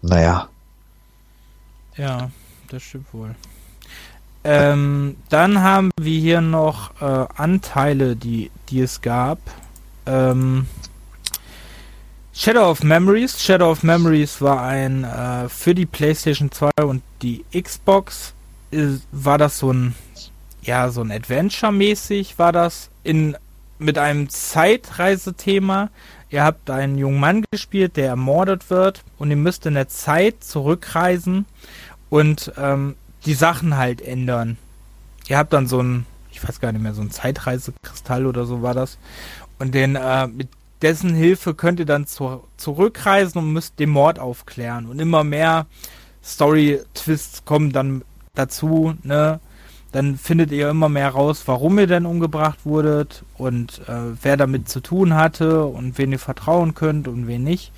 naja. Ja, das stimmt wohl. Ähm, dann haben wir hier noch äh, Anteile, die, die es gab. Ähm, Shadow of Memories. Shadow of Memories war ein äh, für die PlayStation 2 und die Xbox ist, war das so ein ja so ein Adventure mäßig war das in mit einem Zeitreisethema. Ihr habt einen jungen Mann gespielt, der ermordet wird und ihr müsst in der Zeit zurückreisen und ähm, die Sachen halt ändern. Ihr habt dann so ein, ich weiß gar nicht mehr, so ein Zeitreisekristall oder so war das. Und den, äh, mit dessen Hilfe könnt ihr dann zu, zurückreisen und müsst den Mord aufklären. Und immer mehr Story-Twists kommen dann dazu, ne? Dann findet ihr immer mehr raus, warum ihr denn umgebracht wurdet und äh, wer damit zu tun hatte und wen ihr vertrauen könnt und wen nicht.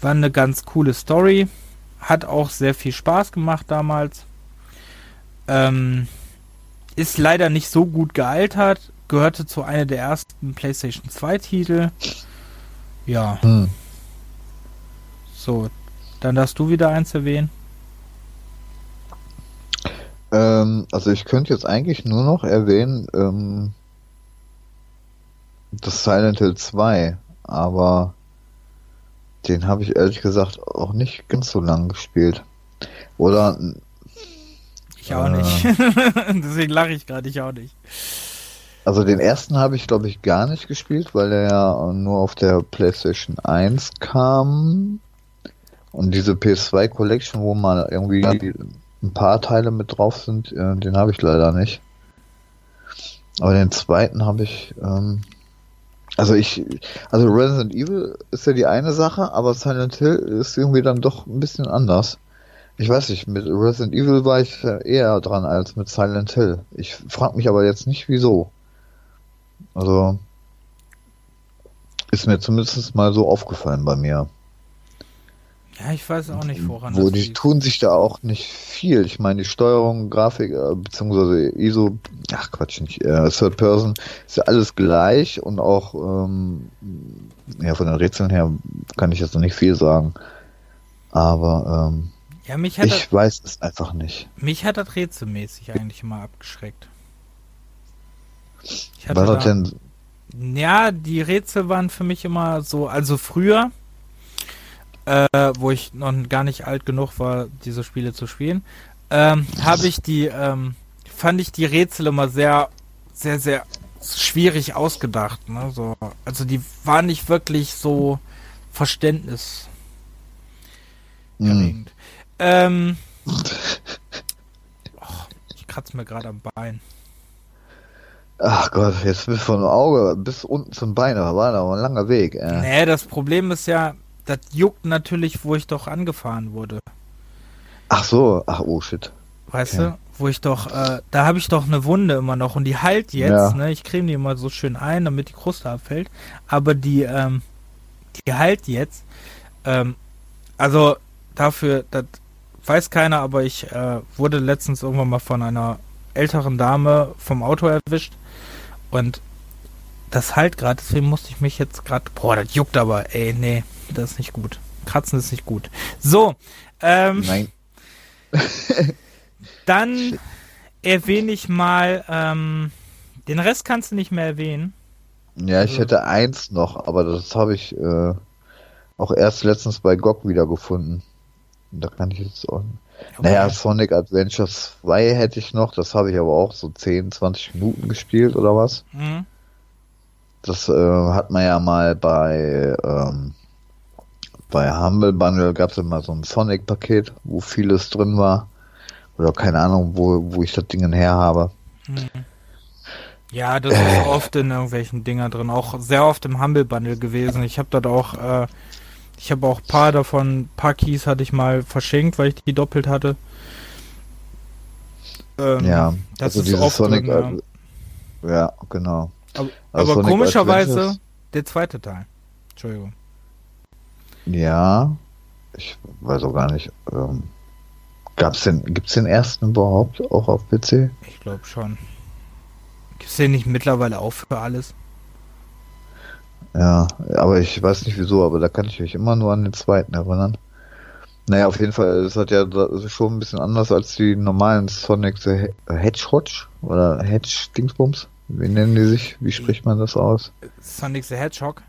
War eine ganz coole Story. Hat auch sehr viel Spaß gemacht damals. Ähm, ist leider nicht so gut gealtert. Gehörte zu einer der ersten PlayStation 2 Titel. Ja. Hm. So, dann darfst du wieder eins erwähnen. Ähm, also ich könnte jetzt eigentlich nur noch erwähnen, ähm, das Silent Hill 2, aber den habe ich ehrlich gesagt auch nicht ganz so lang gespielt. Oder. Ich auch äh, nicht. Deswegen lache ich gerade, ich auch nicht. Also den ersten habe ich glaube ich gar nicht gespielt, weil er ja nur auf der PlayStation 1 kam. Und diese PS2 Collection, wo mal irgendwie ein paar Teile mit drauf sind, äh, den habe ich leider nicht. Aber den zweiten habe ich ähm, also ich, also Resident Evil ist ja die eine Sache, aber Silent Hill ist irgendwie dann doch ein bisschen anders. Ich weiß nicht, mit Resident Evil war ich eher dran als mit Silent Hill. Ich frage mich aber jetzt nicht wieso. Also ist mir zumindest mal so aufgefallen bei mir. Ja, ich weiß auch nicht, woran Wo die liegt. tun sich da auch nicht viel. Ich meine, die Steuerung, Grafik, äh, beziehungsweise ISO, ach Quatsch, nicht, äh, Third Person, ist ja alles gleich und auch, ähm, ja, von den Rätseln her kann ich jetzt noch nicht viel sagen. Aber, ähm, ja, mich hat ich das, weiß es einfach nicht. Mich hat das rätselmäßig eigentlich immer abgeschreckt. Was hat denn? Ja, die Rätsel waren für mich immer so, also früher, äh, wo ich noch gar nicht alt genug war, diese Spiele zu spielen, ähm, habe ich die, ähm, fand ich die Rätsel immer sehr, sehr, sehr schwierig ausgedacht. Ne? So, also die waren nicht wirklich so Verständnis. Mm. Ähm, oh, ich kratze mir gerade am Bein. Ach Gott, jetzt bis vom Auge bis unten zum Bein, da war aber ein langer Weg. Äh. Nee, das Problem ist ja, das juckt natürlich, wo ich doch angefahren wurde. Ach so, ach oh shit. Weißt okay. du, wo ich doch, äh, da habe ich doch eine Wunde immer noch und die heilt jetzt, ja. ne? Ich creme die immer so schön ein, damit die Kruste abfällt. Aber die, ähm, die heilt jetzt. Ähm, also dafür, das weiß keiner, aber ich äh, wurde letztens irgendwann mal von einer älteren Dame vom Auto erwischt und das halt gerade, deswegen musste ich mich jetzt gerade, boah, das juckt aber, ey, nee, das ist nicht gut. Kratzen ist nicht gut. So. Ähm, Nein. dann erwähne ich mal, ähm, den Rest kannst du nicht mehr erwähnen. Ja, ich hätte eins noch, aber das habe ich äh, auch erst letztens bei GOG wiedergefunden. Da kann ich jetzt auch. Okay. Naja, Sonic Adventure 2 hätte ich noch, das habe ich aber auch so 10, 20 Minuten gespielt oder was. Mhm. Das äh, hat man ja mal bei ähm, bei Humble Bundle gab es immer so ein Sonic-Paket, wo vieles drin war. Oder keine Ahnung, wo, wo ich das Ding her habe. Mhm. Ja, das ist oft in irgendwelchen Dinger drin. Auch sehr oft im Humble Bundle gewesen. Ich habe dort auch, äh, Ich habe auch ein paar davon, paar Keys hatte ich mal verschenkt, weil ich die doppelt hatte. Ähm, ja, das also ist oft Sonic, drin, ja. ja. genau. Aber, also aber komischerweise der zweite Teil. Entschuldigung. Ja, ich weiß auch gar nicht. Ähm, gab's den, gibt's den ersten überhaupt auch auf PC? Ich glaube schon. Gibt's den nicht mittlerweile auch für alles? Ja, aber ich weiß nicht wieso, aber da kann ich mich immer nur an den zweiten erinnern. Naja, auf jeden Fall, es hat ja schon ein bisschen anders als die normalen Sonic the Hedgehog oder Hedge Dingsbums. Wie nennen die sich? Wie spricht man das aus? Sonic the Hedgehog.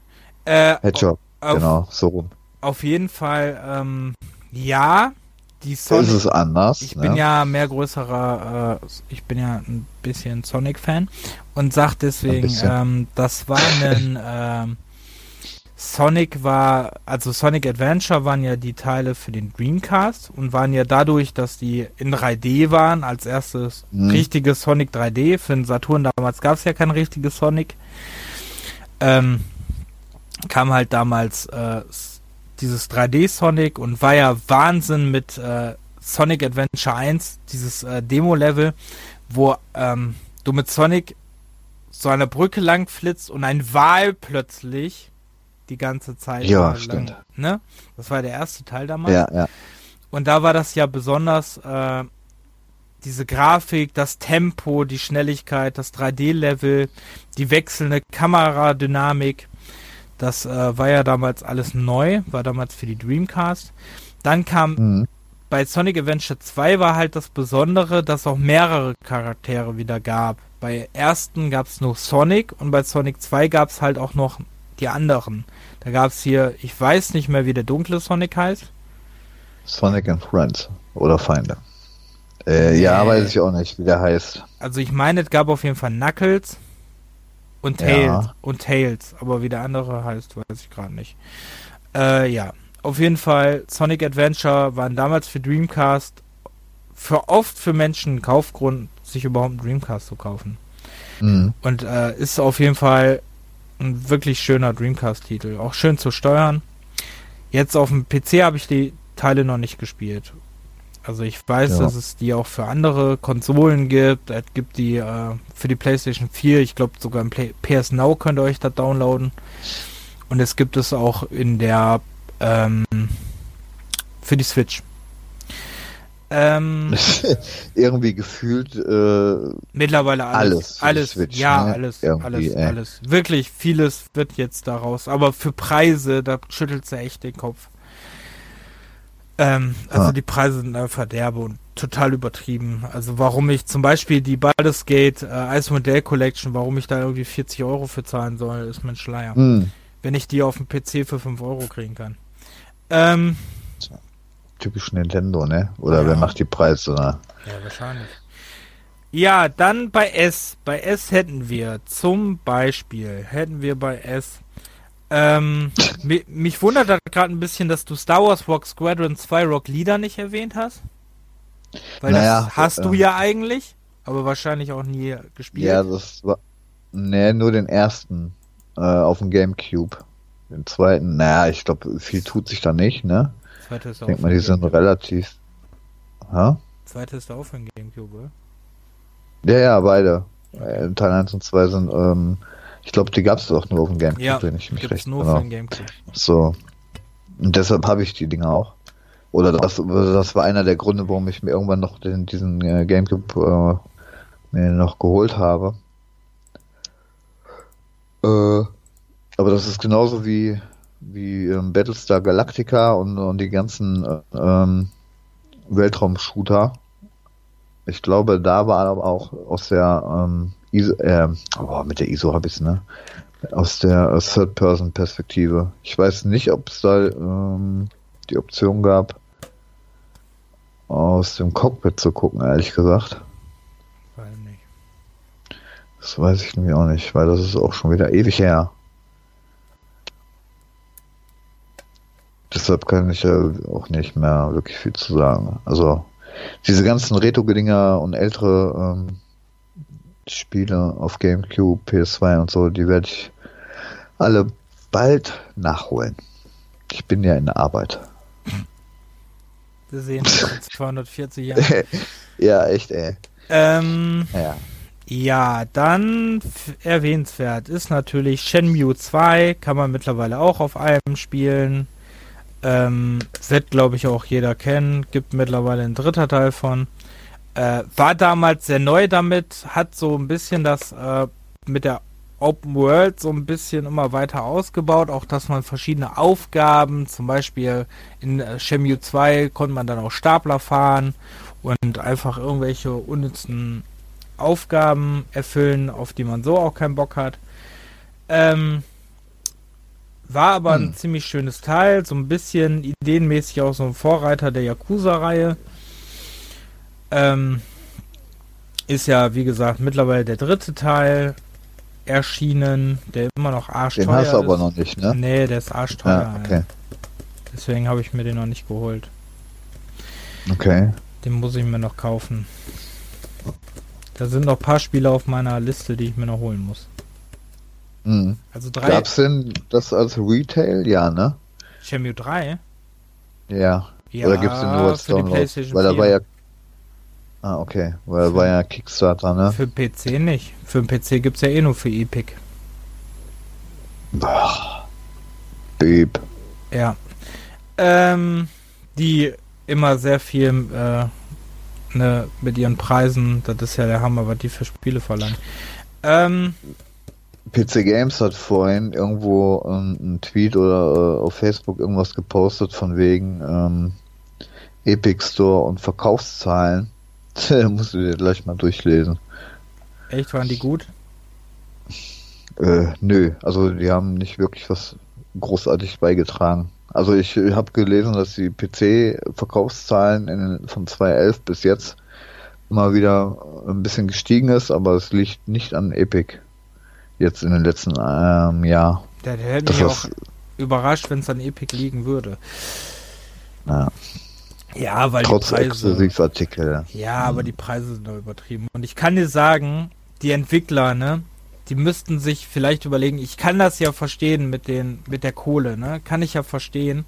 Äh, Hedgehog, genau, so rum. Auf jeden Fall, ähm, ja, die Sonic. Ist es anders? Ich ne? bin ja mehr größerer, äh, ich bin ja ein bisschen Sonic-Fan und sag deswegen, ähm, das war ein, ähm, Sonic war, also Sonic Adventure waren ja die Teile für den Dreamcast und waren ja dadurch, dass die in 3D waren, als erstes mhm. richtiges Sonic 3D. Für den Saturn damals gab es ja kein richtiges Sonic. Ähm, kam halt damals äh, dieses 3D Sonic und war ja Wahnsinn mit äh, Sonic Adventure 1, dieses äh, Demo-Level, wo ähm, du mit Sonic so eine Brücke lang flitzt und ein Wal plötzlich die ganze Zeit. Ja, lang, stimmt. Ne? Das war der erste Teil damals. Ja, ja. Und da war das ja besonders äh, diese Grafik, das Tempo, die Schnelligkeit, das 3D-Level, die wechselnde Kameradynamik. Das äh, war ja damals alles neu, war damals für die Dreamcast. Dann kam mhm. bei Sonic Adventure 2 war halt das Besondere, dass auch mehrere Charaktere wieder gab. Bei ersten gab es nur Sonic und bei Sonic 2 gab es halt auch noch die anderen. Da gab es hier, ich weiß nicht mehr, wie der dunkle Sonic heißt. Sonic and Friends oder Feinde. Äh. Ja, weiß ich auch nicht, wie der heißt. Also ich meine, es gab auf jeden Fall Knuckles und Tails ja. und Tails, aber wie der andere heißt, weiß ich gerade nicht. Äh, ja, auf jeden Fall Sonic Adventure waren damals für Dreamcast für oft für Menschen ein Kaufgrund, sich überhaupt einen Dreamcast zu kaufen. Mhm. Und äh, ist auf jeden Fall ein wirklich schöner Dreamcast-Titel. Auch schön zu steuern. Jetzt auf dem PC habe ich die Teile noch nicht gespielt. Also ich weiß, ja. dass es die auch für andere Konsolen gibt. Es gibt die äh, für die PlayStation 4. Ich glaube sogar im Play PS Now könnt ihr euch das downloaden. Und es gibt es auch in der ähm, für die Switch. Ähm, irgendwie gefühlt äh, mittlerweile alles. Alles, alles ja, ne? alles, irgendwie, alles, ey. alles. Wirklich, vieles wird jetzt daraus. Aber für Preise, da schüttelt sie echt den Kopf. Ähm, also ah. die Preise sind einfach derbe und total übertrieben. Also warum ich zum Beispiel die Baldur's Gate äh, Eismodell Collection, warum ich da irgendwie 40 Euro für zahlen soll, ist mein Schleier. Hm. Wenn ich die auf dem PC für 5 Euro kriegen kann. Ähm, typisch Nintendo, ne? Oder ja. wer macht die Preise? Ne? Ja, wahrscheinlich. Ja, dann bei S. Bei S hätten wir zum Beispiel, hätten wir bei S. Ähm, mich, mich wundert da gerade ein bisschen, dass du Star Wars Rock Squadron 2 Rock Leader nicht erwähnt hast. Weil naja, das hast äh, du ja eigentlich, aber wahrscheinlich auch nie gespielt. Ja, das war. Ne, nur den ersten äh, auf dem Gamecube. Den zweiten, naja, ich glaube, viel tut sich da nicht, ne? Zweite ist auch Ich denke mal, die sind relativ. Ha? Zweite ist auch für den Gamecube, oder? Ja, ja, beide. Äh, Teil 1 und 2 sind, ähm, ich glaube, die gab es auch nur auf dem Gamecube, ja, wenn ich mich recht nur genau. für den Gamecube. So. Und deshalb habe ich die Dinger auch. Oder das, das war einer der Gründe, warum ich mir irgendwann noch den, diesen äh, Gamecube äh, mir noch geholt habe. Äh, aber das ist genauso wie wie ähm, Battlestar Galactica und, und die ganzen äh, ähm, Weltraum-Shooter. Ich glaube, da war aber auch aus der ähm, ISO, äh, oh, mit der ISO habe ich ne? Aus der Third-Person-Perspektive. Ich weiß nicht, ob es da ähm, die Option gab, aus dem Cockpit zu gucken, ehrlich gesagt. Weiß nicht. Das weiß ich nämlich auch nicht, weil das ist auch schon wieder ewig her. Deshalb kann ich ja auch nicht mehr wirklich viel zu sagen. Also diese ganzen Retro-Dinger und ältere ähm, Spiele auf GameCube, PS2 und so, die werde ich alle bald nachholen. Ich bin ja in der Arbeit. Wir sehen uns in 240 Jahren. ja, echt, ey. Ähm, Ja. ja, dann erwähnenswert ist natürlich Shenmue 2, kann man mittlerweile auch auf einem spielen. Ähm, wird, glaube ich, auch jeder kennen. Gibt mittlerweile ein dritter Teil von. Äh, war damals sehr neu damit, hat so ein bisschen das äh, mit der Open World so ein bisschen immer weiter ausgebaut, auch dass man verschiedene Aufgaben, zum Beispiel in äh, Shenmue 2 konnte man dann auch Stapler fahren und einfach irgendwelche unnützen Aufgaben erfüllen, auf die man so auch keinen Bock hat. Ähm, war aber ein Hm. ziemlich schönes Teil, so ein bisschen ideenmäßig auch so ein Vorreiter der Yakuza-Reihe. Ähm, ist ja, wie gesagt, mittlerweile der dritte Teil erschienen, der immer noch arschteuer Den hast du aber ist. noch nicht, ne? Nee, der ist arschteuer. Ja, okay. Deswegen habe ich mir den noch nicht geholt. Okay. Den muss ich mir noch kaufen. Da sind noch ein paar Spiele auf meiner Liste, die ich mir noch holen muss. Mhm. Also drei. Gab's denn das als Retail? Ja, ne? Shenmue 3? Ja. Ja, Oder gibt's den nur als Download? PlayStation Weil da 4. war ja. Ah, okay. Weil da war ja Kickstarter, ne? Für PC nicht. Für den PC gibt's ja eh nur für Epic. Boah. Beep. Ja. Ähm, die immer sehr viel äh, ne, mit ihren Preisen, das ist ja der Hammer, was die für Spiele verlangen. Ähm, PC Games hat vorhin irgendwo ähm, einen Tweet oder äh, auf Facebook irgendwas gepostet von wegen ähm, Epic Store und Verkaufszahlen. Musst du dir gleich mal durchlesen. echt, waren die gut? Äh, nö, also die haben nicht wirklich was großartig beigetragen. Also ich habe gelesen, dass die PC-Verkaufszahlen in, von 2011 bis jetzt immer wieder ein bisschen gestiegen ist, aber es liegt nicht an Epic. Jetzt in den letzten ähm, Jahr. Der, hätte mich auch überrascht, wenn es an Epic liegen würde. ja, Ja, weil trotz die Preise. Exklusivartikel. Ja, aber die Preise sind doch übertrieben. Und ich kann dir sagen, die Entwickler, ne, die müssten sich vielleicht überlegen, ich kann das ja verstehen mit den, mit der Kohle, ne? Kann ich ja verstehen.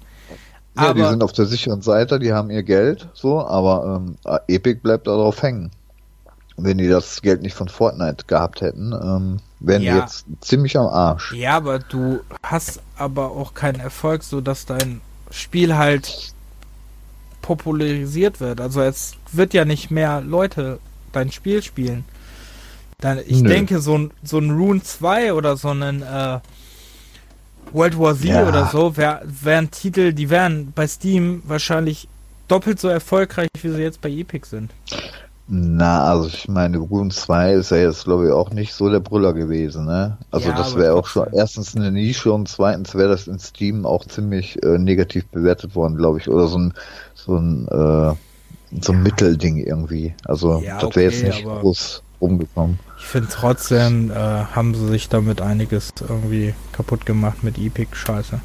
Ja, die aber sind auf der sicheren Seite, die haben ihr Geld, so, aber ähm, Epic bleibt darauf hängen. Wenn die das Geld nicht von Fortnite gehabt hätten, ähm, wären Ja. die jetzt ziemlich am Arsch. ja, aber du hast aber auch keinen Erfolg, so dass dein Spiel halt popularisiert wird. Also es wird ja nicht mehr Leute dein Spiel spielen. Dann, ich Nö. denke, so ein, so ein Rune 2 oder so ein äh, World War Z Ja. oder so wär, wären Titel, die wären bei Steam wahrscheinlich doppelt so erfolgreich, wie sie jetzt bei Epic sind. Na, also ich meine, Rune 2 ist ja jetzt, glaube ich, auch nicht so der Brüller gewesen, ne? Also Ja, das wäre auch schon erstens eine Nische und zweitens wäre das in Steam auch ziemlich äh, negativ bewertet worden, glaube ich. Oder so ein so ein äh, so ein Mittelding irgendwie. Also Ja, das wäre okay, jetzt nicht groß rumgekommen. Ich finde trotzdem, äh, haben sie sich damit einiges irgendwie kaputt gemacht mit Epic. Scheiße.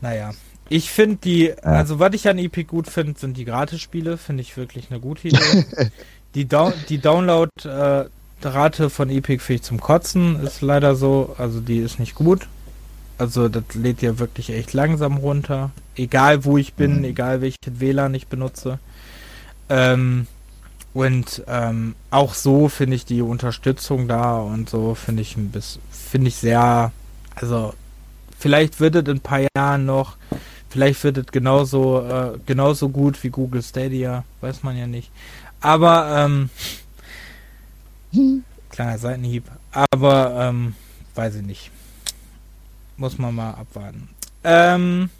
Naja. Ich finde die, also was ich an Epic gut finde, sind die Gratisspiele. Finde ich wirklich eine gute Idee. die Down die Download-Rate von Epic finde ich zum Kotzen. Ist leider so. Also die ist nicht gut. Also das lädt ja wirklich echt langsam runter. Egal wo ich bin, Mhm. egal welches WLAN ich benutze. Ähm, und ähm, auch so finde ich die Unterstützung da und so finde ich ein bisschen, finde ich sehr, also vielleicht wird es in ein paar Jahren noch, vielleicht wird es genauso, äh, genauso gut wie Google Stadia, weiß man ja nicht. Aber, ähm, kleiner Seitenhieb, aber, ähm, weiß ich nicht. Muss man mal abwarten. Ähm,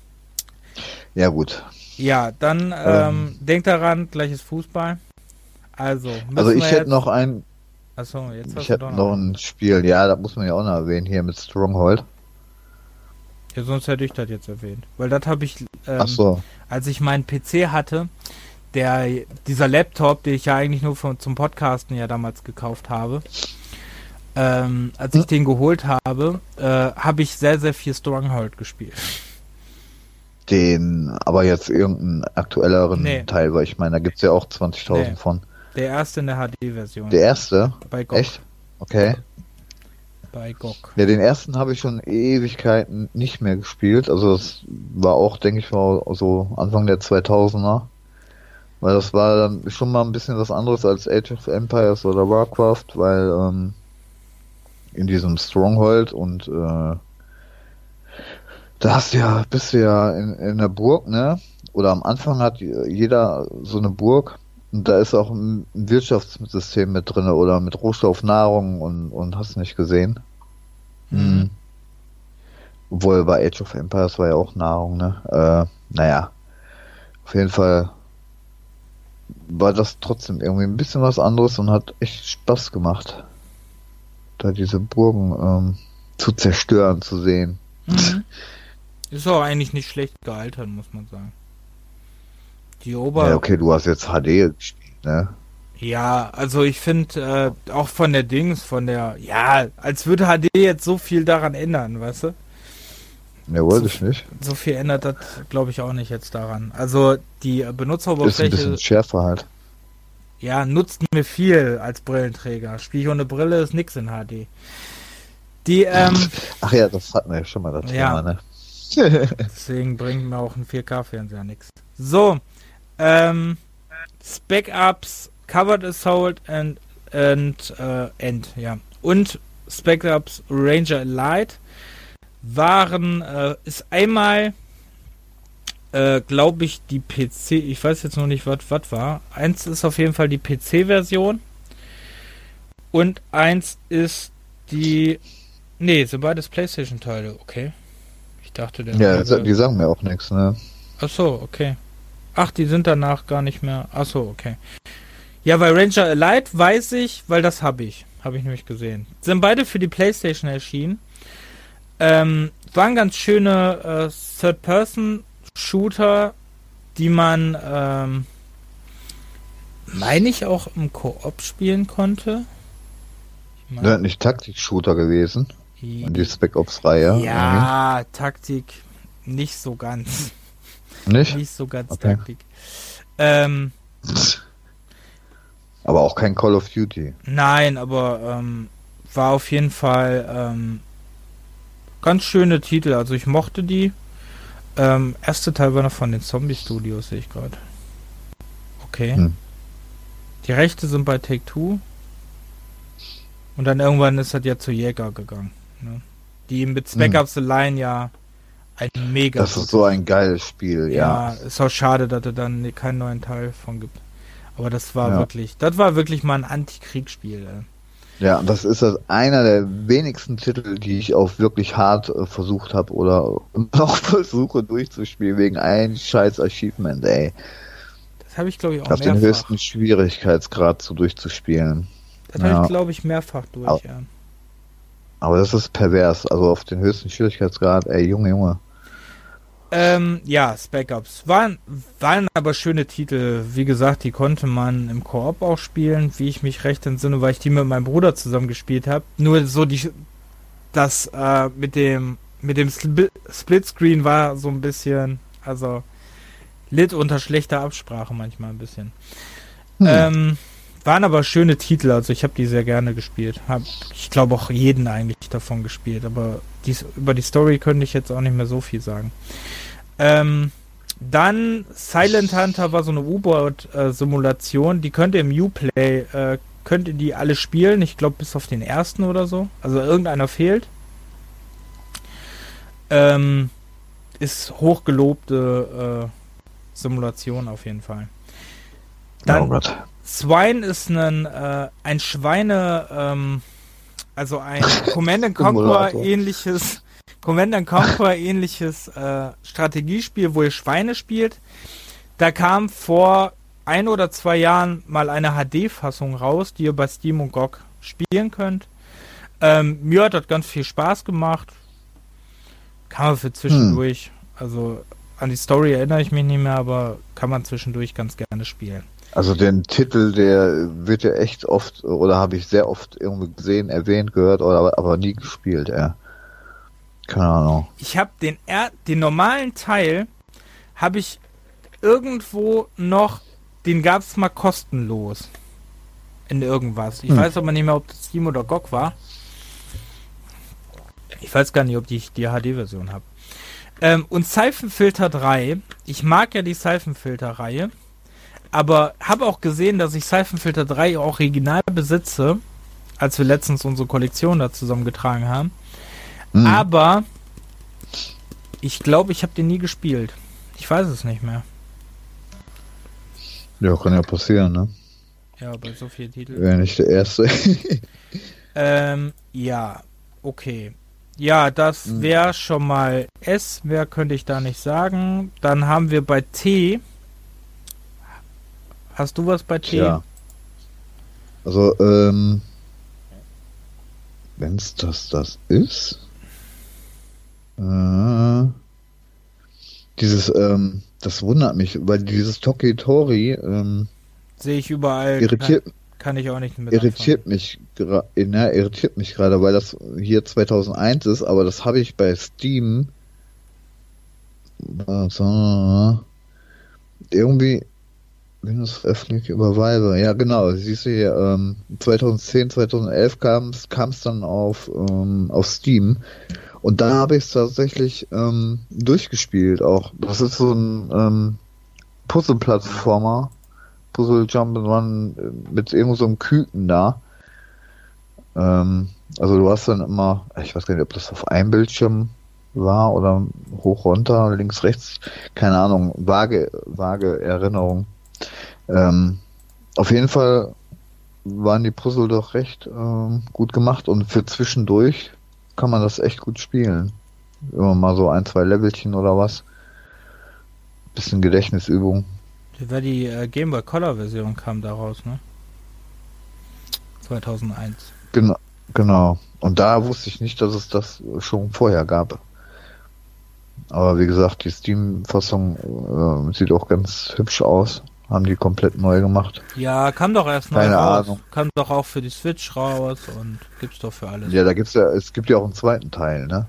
Ja gut. ja, dann ähm, denkt daran, gleiches Fußball. Also, Also ich hätte noch ein, Achso, jetzt ich hätte noch ein Spiel, ja, das muss man ja auch noch erwähnen, hier mit Stronghold. Ja, sonst hätte ich das jetzt erwähnt. Weil das habe ich, ähm, so. als ich meinen PC hatte, der, dieser Laptop, den ich ja eigentlich nur von, zum Podcasten ja damals gekauft habe, ähm, als ich den geholt habe, äh, habe ich sehr, sehr viel Stronghold gespielt. Den, aber jetzt irgendeinen aktuelleren Nee. Teil, weil ich meine, da gibt's ja auch 20.000 Nee. von. Der erste in der HD-Version. Der erste? bei GOG. Echt? Okay. bei GOG. Ja, den ersten habe ich schon Ewigkeiten nicht mehr gespielt. Also das war auch, denke ich mal, so Anfang der 2000er. Weil das war dann schon mal ein bisschen was anderes als Age of Empires oder Warcraft, weil ähm, in diesem Stronghold und äh, da hast du ja, bist du ja in, in der Burg, ne? Oder am Anfang hat jeder so eine Burg und da ist auch ein Wirtschaftssystem mit drin oder mit Rohstoff, Nahrung und, und hast nicht gesehen. Mhm. Obwohl bei Age of Empires war ja auch Nahrung, ne? Äh, naja. Auf jeden Fall war das trotzdem irgendwie ein bisschen was anderes und hat echt Spaß gemacht. Da diese Burgen ähm, zu zerstören, zu sehen. Mhm. Ist auch eigentlich nicht schlecht gealtert, muss man sagen. Die Ober. Ja, okay, du hast jetzt HD gespielt, ne? Ja, also ich finde äh, auch von der Dings, von der, ja, als würde HD jetzt so viel daran ändern, weißt du? Ja, wollte so, ich nicht. So viel ändert das, glaube ich, auch nicht jetzt daran. Also die Benutzeroberfläche. Ist ein bisschen schärfer halt. Ja, nutzt mir viel als Brillenträger. Spiel ich ohne Brille ist nix in HD. Die, ähm, Ach ja, das hatten wir ja schon mal das ja. Thema, ne? Deswegen bringt mir auch ein 4K-Fernseher nichts. So, ähm, Spec Ups, Covered Assault and, and uh, End, ja. Und Spec Ups Ranger Elite waren, äh, ist einmal, äh, glaube ich, die PC, ich weiß jetzt noch nicht, was was war. Eins ist auf jeden Fall die PC-Version. Und eins ist die, nee, sind beides PlayStation-Teile, okay. Ich dachte, der. Ja, würde... die sagen mir auch nichts, ne? Ach so, okay. Ach, die sind danach gar nicht mehr. Ach so, okay. Ja, weil Ranger Elite weiß ich, weil das habe ich. Habe ich nämlich gesehen. Sind beide für die Playstation erschienen. Ähm, waren ganz schöne äh, Third-Person-Shooter, die man, ähm, meine ich, auch im Koop spielen konnte. Ich mein, ja, nicht Taktik-Shooter gewesen. Die Spec Ops-Reihe. Ja, irgendwie. Taktik nicht so ganz. Nicht? Nicht so ganz okay. Taktik. Ähm, aber auch kein Call of Duty. Nein, aber ähm, war auf jeden Fall ähm, ganz schöne Titel. Also ich mochte die. Ähm, erste Teil war noch von den Zombie Studios, sehe ich gerade. Okay. Hm. Die Rechte sind bei Take Two. Und dann irgendwann ist er ja zu Jäger gegangen. Ne? Die mit Spec Ups hm. The Line ja ein mega. Das ist so ein geiles Spiel, ja. Ja, ist auch schade, dass er dann keinen neuen Teil von gibt. Aber das war ja. wirklich, das war wirklich mal ein Antikriegsspiel. Ja, das ist das einer der wenigsten Titel, die ich auch wirklich hart äh, versucht habe oder noch versuche durchzuspielen wegen einem scheiß Achievement, ey. Das habe ich glaube ich auch Auf mehrfach. den höchsten Schwierigkeitsgrad so durchzuspielen. Das ja. habe ich glaube ich mehrfach durch, aber, ja. Aber das ist pervers, also auf den höchsten Schwierigkeitsgrad, ey, Junge, Junge. Ähm, ja, Spec Ups. Waren, waren aber schöne Titel. Wie gesagt, die konnte man im Koop auch spielen, wie ich mich recht entsinne, weil ich die mit meinem Bruder zusammen gespielt habe. Nur so die, das äh, mit dem, mit dem Splitscreen war so ein bisschen, also litt unter schlechter Absprache manchmal ein bisschen. Hm. Ähm, waren aber schöne Titel, also ich habe die sehr gerne gespielt. Hab, ich glaube auch jeden eigentlich davon gespielt, aber dies, über die Story könnte ich jetzt auch nicht mehr so viel sagen. Ähm, dann Silent Hunter war so eine U-Boot-Simulation, die könnt ihr im Uplay, äh, könnt ihr die alle spielen, ich glaube bis auf den ersten oder so. Also irgendeiner fehlt. Ähm, ist hochgelobte äh, Simulation auf jeden Fall. Dann, oh Swine ist ein, äh, ein Schweine, ähm, also ein Command Conquer ähnliches, Command Conquer ähnliches äh, Strategiespiel, wo ihr Schweine spielt. Da kam vor ein oder zwei Jahren mal eine HD-Fassung raus, die ihr bei Steam und GOG spielen könnt. Ähm, mir hat das ganz viel Spaß gemacht. Kann man für zwischendurch, hm. also an die Story erinnere ich mich nicht mehr, aber kann man zwischendurch ganz gerne spielen. Also den Titel, der wird ja echt oft, oder habe ich sehr oft irgendwie gesehen, erwähnt, gehört, oder aber nie gespielt, ja. Keine Ahnung. Ich habe den, den normalen Teil, habe ich irgendwo noch, den gab es mal kostenlos. In irgendwas. Ich hm. weiß aber nicht mehr, ob das Steam oder GOG war. Ich weiß gar nicht, ob ich die HD-Version habe. Ähm, und Seifenfilter 3. Ich mag ja die Seifenfilter-Reihe. Aber habe auch gesehen, dass ich Seifenfilter 3 original besitze, als wir letztens unsere Kollektion da zusammengetragen haben. Mhm. Aber ich glaube, ich habe den nie gespielt. Ich weiß es nicht mehr. Ja, kann ja passieren, ne? Ja, bei so vielen Titeln. Wäre nicht der erste. ähm, ja, okay. Ja, das hm. wäre schon mal S, wer könnte ich da nicht sagen. Dann haben wir bei T. Hast du was bei T? Ja. Also, ähm, wenn es das das ist. Äh, dieses, ähm, das wundert mich, weil dieses Tokitori, ähm, sehe ich überall. Irritiert, kann, kann ich auch nicht mit Irritiert anfangen. mich, na, irritiert mich gerade, weil das hier 2001 ist, aber das habe ich bei Steam. Also, irgendwie Windows öffentlich überweise. Ja, genau. Siehst du hier, ähm, 2010, 2011 kam es dann auf, ähm, auf Steam. Und da habe ich es tatsächlich ähm, durchgespielt auch. Das ist so ein ähm, Puzzle-Plattformer. Puzzle Jump and Run äh, mit irgend so einem Küken da. Ähm, also du hast dann immer, ich weiß gar nicht, ob das auf einem Bildschirm war oder hoch runter, links, rechts, keine Ahnung, vage, vage Erinnerung. Ähm, auf jeden Fall waren die Puzzle doch recht ähm, gut gemacht und für zwischendurch kann man das echt gut spielen. Immer mal so ein, zwei Levelchen oder was. Bisschen Gedächtnisübung. War die äh, Game Boy Color Version kam daraus, ne? 2001. Genau, genau. Und da wusste ich nicht, dass es das schon vorher gab. Aber wie gesagt, die Steam-Fassung äh, sieht auch ganz hübsch aus. Haben die komplett neu gemacht. Ja, kam doch erst Keine raus. Ahnung. Kam doch auch für die Switch raus und gibt's doch für alles. Ja, da gibt's ja, es gibt ja auch einen zweiten Teil, ne?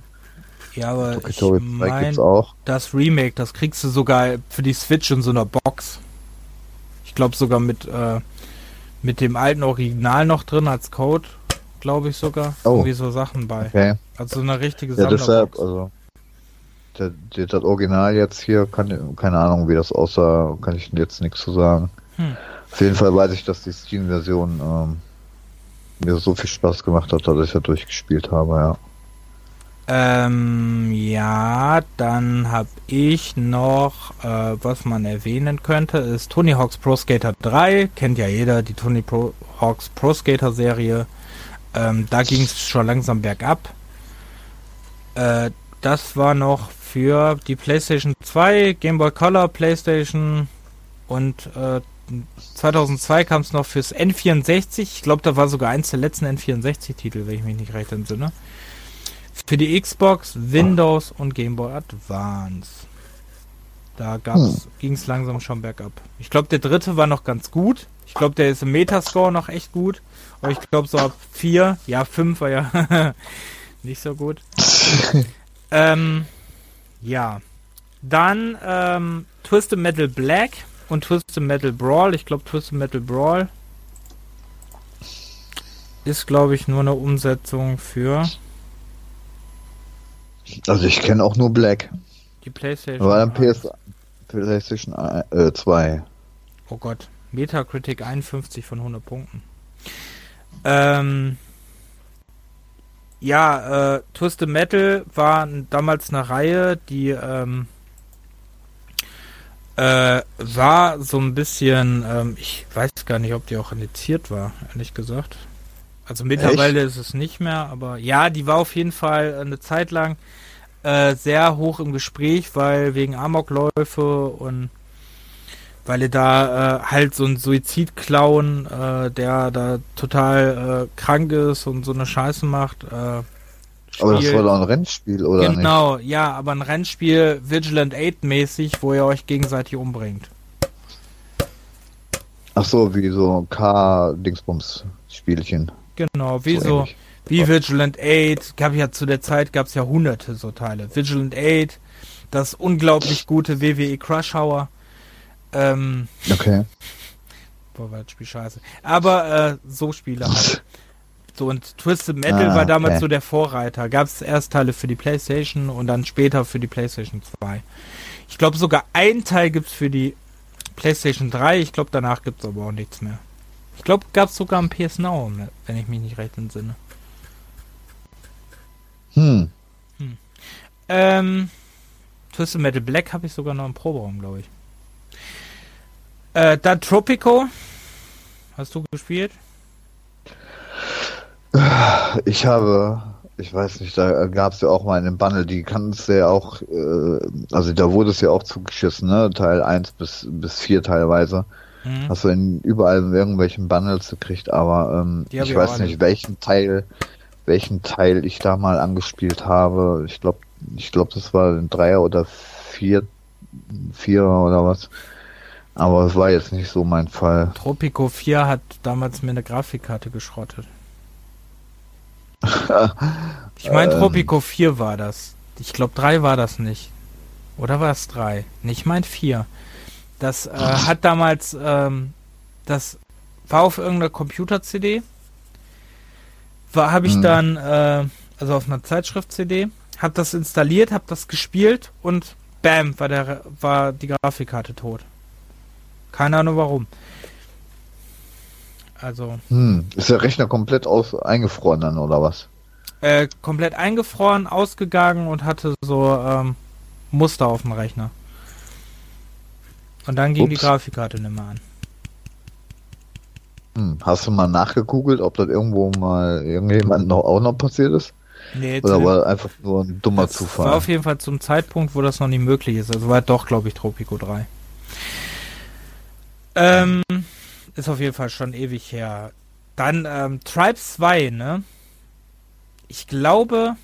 Ja, aber Tokitori ich mein, auch. das Remake, das kriegst du sogar für die Switch in so einer Box. Ich glaube sogar mit, äh, mit dem alten Original noch drin als Code, glaube ich sogar. Oh. Irgendwie so Sachen bei. Okay. Also eine richtige ja, deshalb, also der, das Original jetzt hier, kann, keine Ahnung, wie das aussah, kann ich jetzt nichts zu sagen. Hm. Auf jeden Fall weiß ich, dass die Steam-Version ähm, mir so viel Spaß gemacht hat, dass ich ja durchgespielt habe, ja. Ähm, ja, dann habe ich noch, äh, was man erwähnen könnte, ist Tony Hawk's Pro Skater 3. Kennt ja jeder, die Tony Pro Hawk's Pro Skater Serie. Ähm, da ging es schon langsam bergab. Äh, das war noch für die PlayStation 2, Game Boy Color, PlayStation und äh, 2002 kam es noch fürs N64. Ich glaube, da war sogar eins der letzten N64-Titel, wenn ich mich nicht recht entsinne. Für die Xbox, Windows und Game Boy Advance. Da hm. ging es langsam schon bergab. Ich glaube, der dritte war noch ganz gut. Ich glaube, der ist im Metascore noch echt gut. Aber ich glaube, so ab 4, ja, 5 war ja nicht so gut. ähm, ja. Dann ähm, Twisted Metal Black und Twisted Metal Brawl. Ich glaube, Twisted Metal Brawl ist, glaube ich, nur eine Umsetzung für. Also ich kenne auch nur Black. Die PlayStation. War dann PS, PlayStation äh, 2. Oh Gott. Metacritic 51 von 100 Punkten. Ähm, ja, äh, Twisted Metal war damals eine Reihe, die ähm, äh, war so ein bisschen, ähm, ich weiß gar nicht, ob die auch indiziert war, ehrlich gesagt. Also mittlerweile Echt? ist es nicht mehr, aber ja, die war auf jeden Fall eine Zeit lang äh, sehr hoch im Gespräch, weil wegen Amokläufe und weil er da äh, halt so ein Suizidclown, äh, der da total äh, krank ist und so eine Scheiße macht. Äh, aber das war doch ein Rennspiel, oder Genau, nicht? ja, aber ein Rennspiel Vigilant 8 mäßig, wo ihr euch gegenseitig umbringt. Ach so, wie so K-Dingsbums-Spielchen. Genau, wie so, so wie Vigilant 8, gab ja zu der Zeit gab es ja hunderte so Teile. Vigilant 8, das unglaublich gute WWE Crush Hour. Ähm, okay. Boah, war das Spiel scheiße. Aber äh, so Spiele halt. So, und Twisted Metal Ah, war damals okay. so der Vorreiter. Gab es erst Teile für die Playstation und dann später für die Playstation 2. Ich glaube sogar ein Teil gibt's für die Playstation 3. Ich glaube danach gibt's aber auch nichts mehr. Ich glaube gab's sogar am PS Now, wenn ich mich nicht recht entsinne. Hm. Ähm, Twisted Metal Black habe ich sogar noch im Proberaum, glaube ich. Äh, dann Tropico. Hast du gespielt? Ich habe, ich weiß nicht, da gab es ja auch mal einen Bundle, die kannst du ja auch, äh, also da wurde es ja auch zugeschissen, ne? Teil 1 bis, bis 4 teilweise. Mhm. Hast du in überall in irgendwelchen Bundles gekriegt, aber ähm, ich ich weiß alle. nicht, welchen Teil, welchen Teil ich da mal angespielt habe. Ich glaube, ich glaube, das war ein Dreier oder vier, Vierer oder was. Aber es war jetzt nicht so mein Fall. Tropico 4 hat damals mir eine Grafikkarte geschrottet. Ich meine, Ähm. Tropico 4 war das. Ich glaube, 3 war das nicht. Oder war es 3? Nicht mein 4. Das äh, hat damals, ähm, das war auf irgendeiner Computer-CD. War, habe ich Mhm. dann, äh, also auf einer Zeitschrift-CD, hab das installiert, hab das gespielt und bam, war der, war die Grafikkarte tot. Keine Ahnung warum. Also, Hm, ist der Rechner komplett aus, eingefroren dann oder was? äh, komplett eingefroren, ausgegangen und hatte so ähm, Muster auf dem Rechner. Und dann ging die Ups. Grafikkarte nicht mehr an. Hm, hast du mal nachgegoogelt, ob das irgendwo mal irgendjemand noch auch noch passiert ist? Nee, Oder war einfach nur ein dummer das Zufall? war auf jeden Fall zum Zeitpunkt, wo das noch nicht möglich ist. Also war doch, glaube ich, Tropico 3. Ähm, ist auf jeden Fall schon ewig her. Dann ähm, Tribes 2, ne? Ich glaube,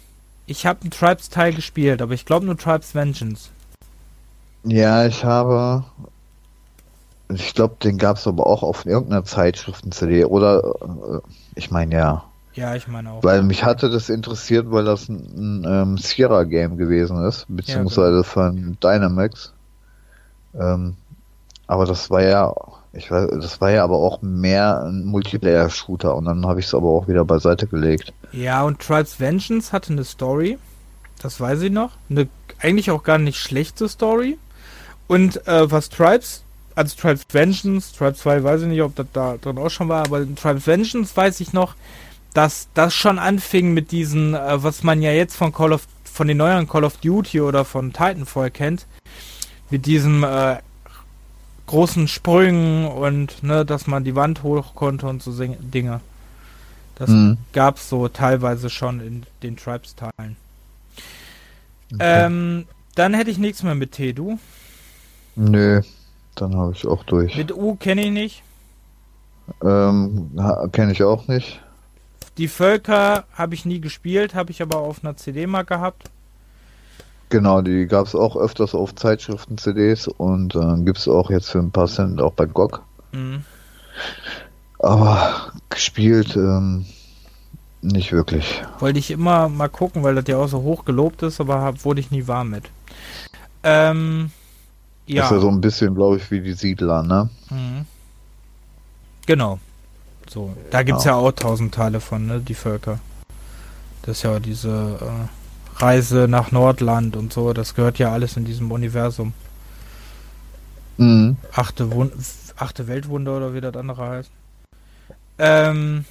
ich habe einen Tribes Teil gespielt, aber ich glaube nur Tribes Vengeance. Ja, ich habe. Ich glaube, den gab es aber auch auf irgendeiner Zeitschriften-CD. Oder, äh, ich meine ja. Ja, ich meine auch. Weil mich hatte das interessiert, weil das ein, ein ähm, Sierra-Game gewesen ist, beziehungsweise von Dynamax. Ähm, aber das war ja, ich weiß, das war ja aber auch mehr ein Multiplayer-Shooter und dann habe ich es aber auch wieder beiseite gelegt. Ja, und Tribes Vengeance hatte eine Story. Das weiß ich noch. Eine eigentlich auch gar nicht schlechte Story. Und äh, was Tribes, also Tribes Vengeance, Tribes 2 weiß ich nicht, ob das da drin auch schon war, aber in Tribes Vengeance weiß ich noch, dass das schon anfing mit diesen, äh, was man ja jetzt von Call of, von den neueren Call of Duty oder von Titanfall kennt, mit diesem äh, großen Sprüngen und ne, dass man die Wand hoch konnte und so Dinge. Das Hm. gab's so teilweise schon in den Tribes-Teilen. Okay. Ähm, dann hätte ich nichts mehr mit T, du. Nö, dann habe ich auch durch. Mit U kenne ich nicht. Ähm, kenne ich auch nicht. Die Völker habe ich nie gespielt, habe ich aber auf einer CD mal gehabt. Genau, die gab es auch öfters auf Zeitschriften-CDs und äh, gibt es auch jetzt für ein paar Cent auch bei GOG. Mhm. Aber gespielt ähm, nicht wirklich. Wollte ich immer mal gucken, weil das ja auch so hoch gelobt ist, aber hab, wurde ich nie warm mit. Ähm, ja. Ist ja so ein bisschen, glaube ich, wie die Siedler, ne? Mhm. Genau. So, da gibt's ja auch tausend Teile von, ne, die Völker. Das ist ja diese äh, Reise nach Nordland und so, das gehört ja alles in diesem Universum. Mhm. Achte, achte Weltwunder oder wie das andere heißt. Ähm,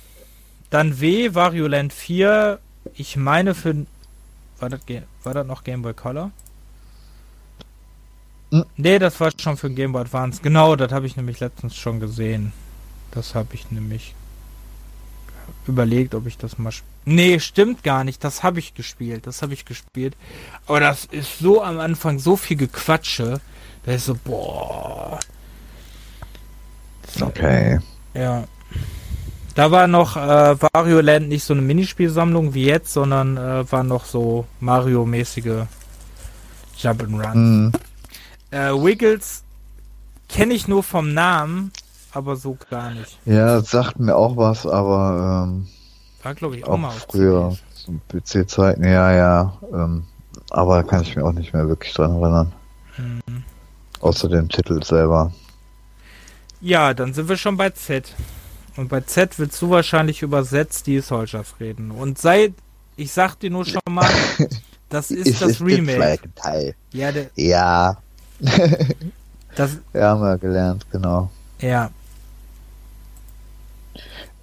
dann W, Wario Land 4. Ich meine für. War das, war das noch Game Boy Color? Hm. Nee, das war schon für Game Boy Advance. Genau, das habe ich nämlich letztens schon gesehen. Das habe ich nämlich überlegt, ob ich das mal. sp- Nee, stimmt gar nicht. Das habe ich gespielt. Das habe ich gespielt. Aber das ist so am Anfang so viel Gequatsche. Da ist so, boah. So, Okay. ja. Da war noch äh, Wario Land nicht so eine Minispielsammlung wie jetzt, sondern äh, war noch so Mario-mäßige Jump'n'Run. Mhm. Äh, Wiggles kenne ich nur vom Namen, aber so gar nicht. Ja, das sagt mir auch was, aber ähm, War glaube ich auch, auch mal früher, so PC-Zeiten, ja, ja. Ähm, aber kann ich mir auch nicht mehr wirklich dran erinnern. Mhm. Außer dem Titel selber. Ja, dann sind wir schon bei Z. Und bei Z willst du wahrscheinlich über Z Steel Soldiers reden. Und sei, ich sag dir nur schon mal, das ist, ist das Remake. Teil. Ja, der, ja. das, ja, haben wir gelernt, genau. Ja.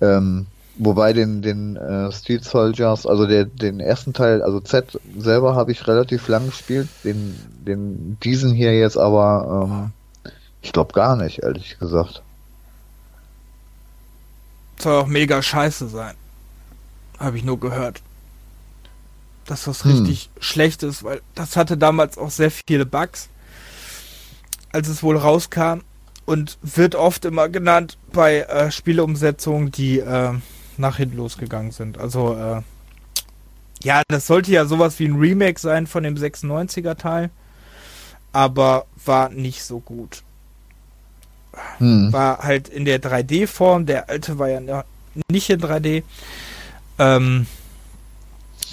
Ähm, wobei den, den äh, Steel Soldiers, also der, den ersten Teil, also Z selber habe ich relativ lang gespielt, den, den diesen hier jetzt aber, ähm, ich glaube gar nicht, ehrlich gesagt. Soll auch mega scheiße sein. Habe ich nur gehört. Dass das hm. richtig schlecht ist, weil das hatte damals auch sehr viele Bugs, als es wohl rauskam. Und wird oft immer genannt bei äh, Spieleumsetzungen, die äh, nach hinten losgegangen sind. Also, äh, ja, das sollte ja sowas wie ein Remake sein von dem 96er Teil, aber war nicht so gut. Hm. War halt in der 3D-Form, der alte war ja nicht in 3D. Ähm,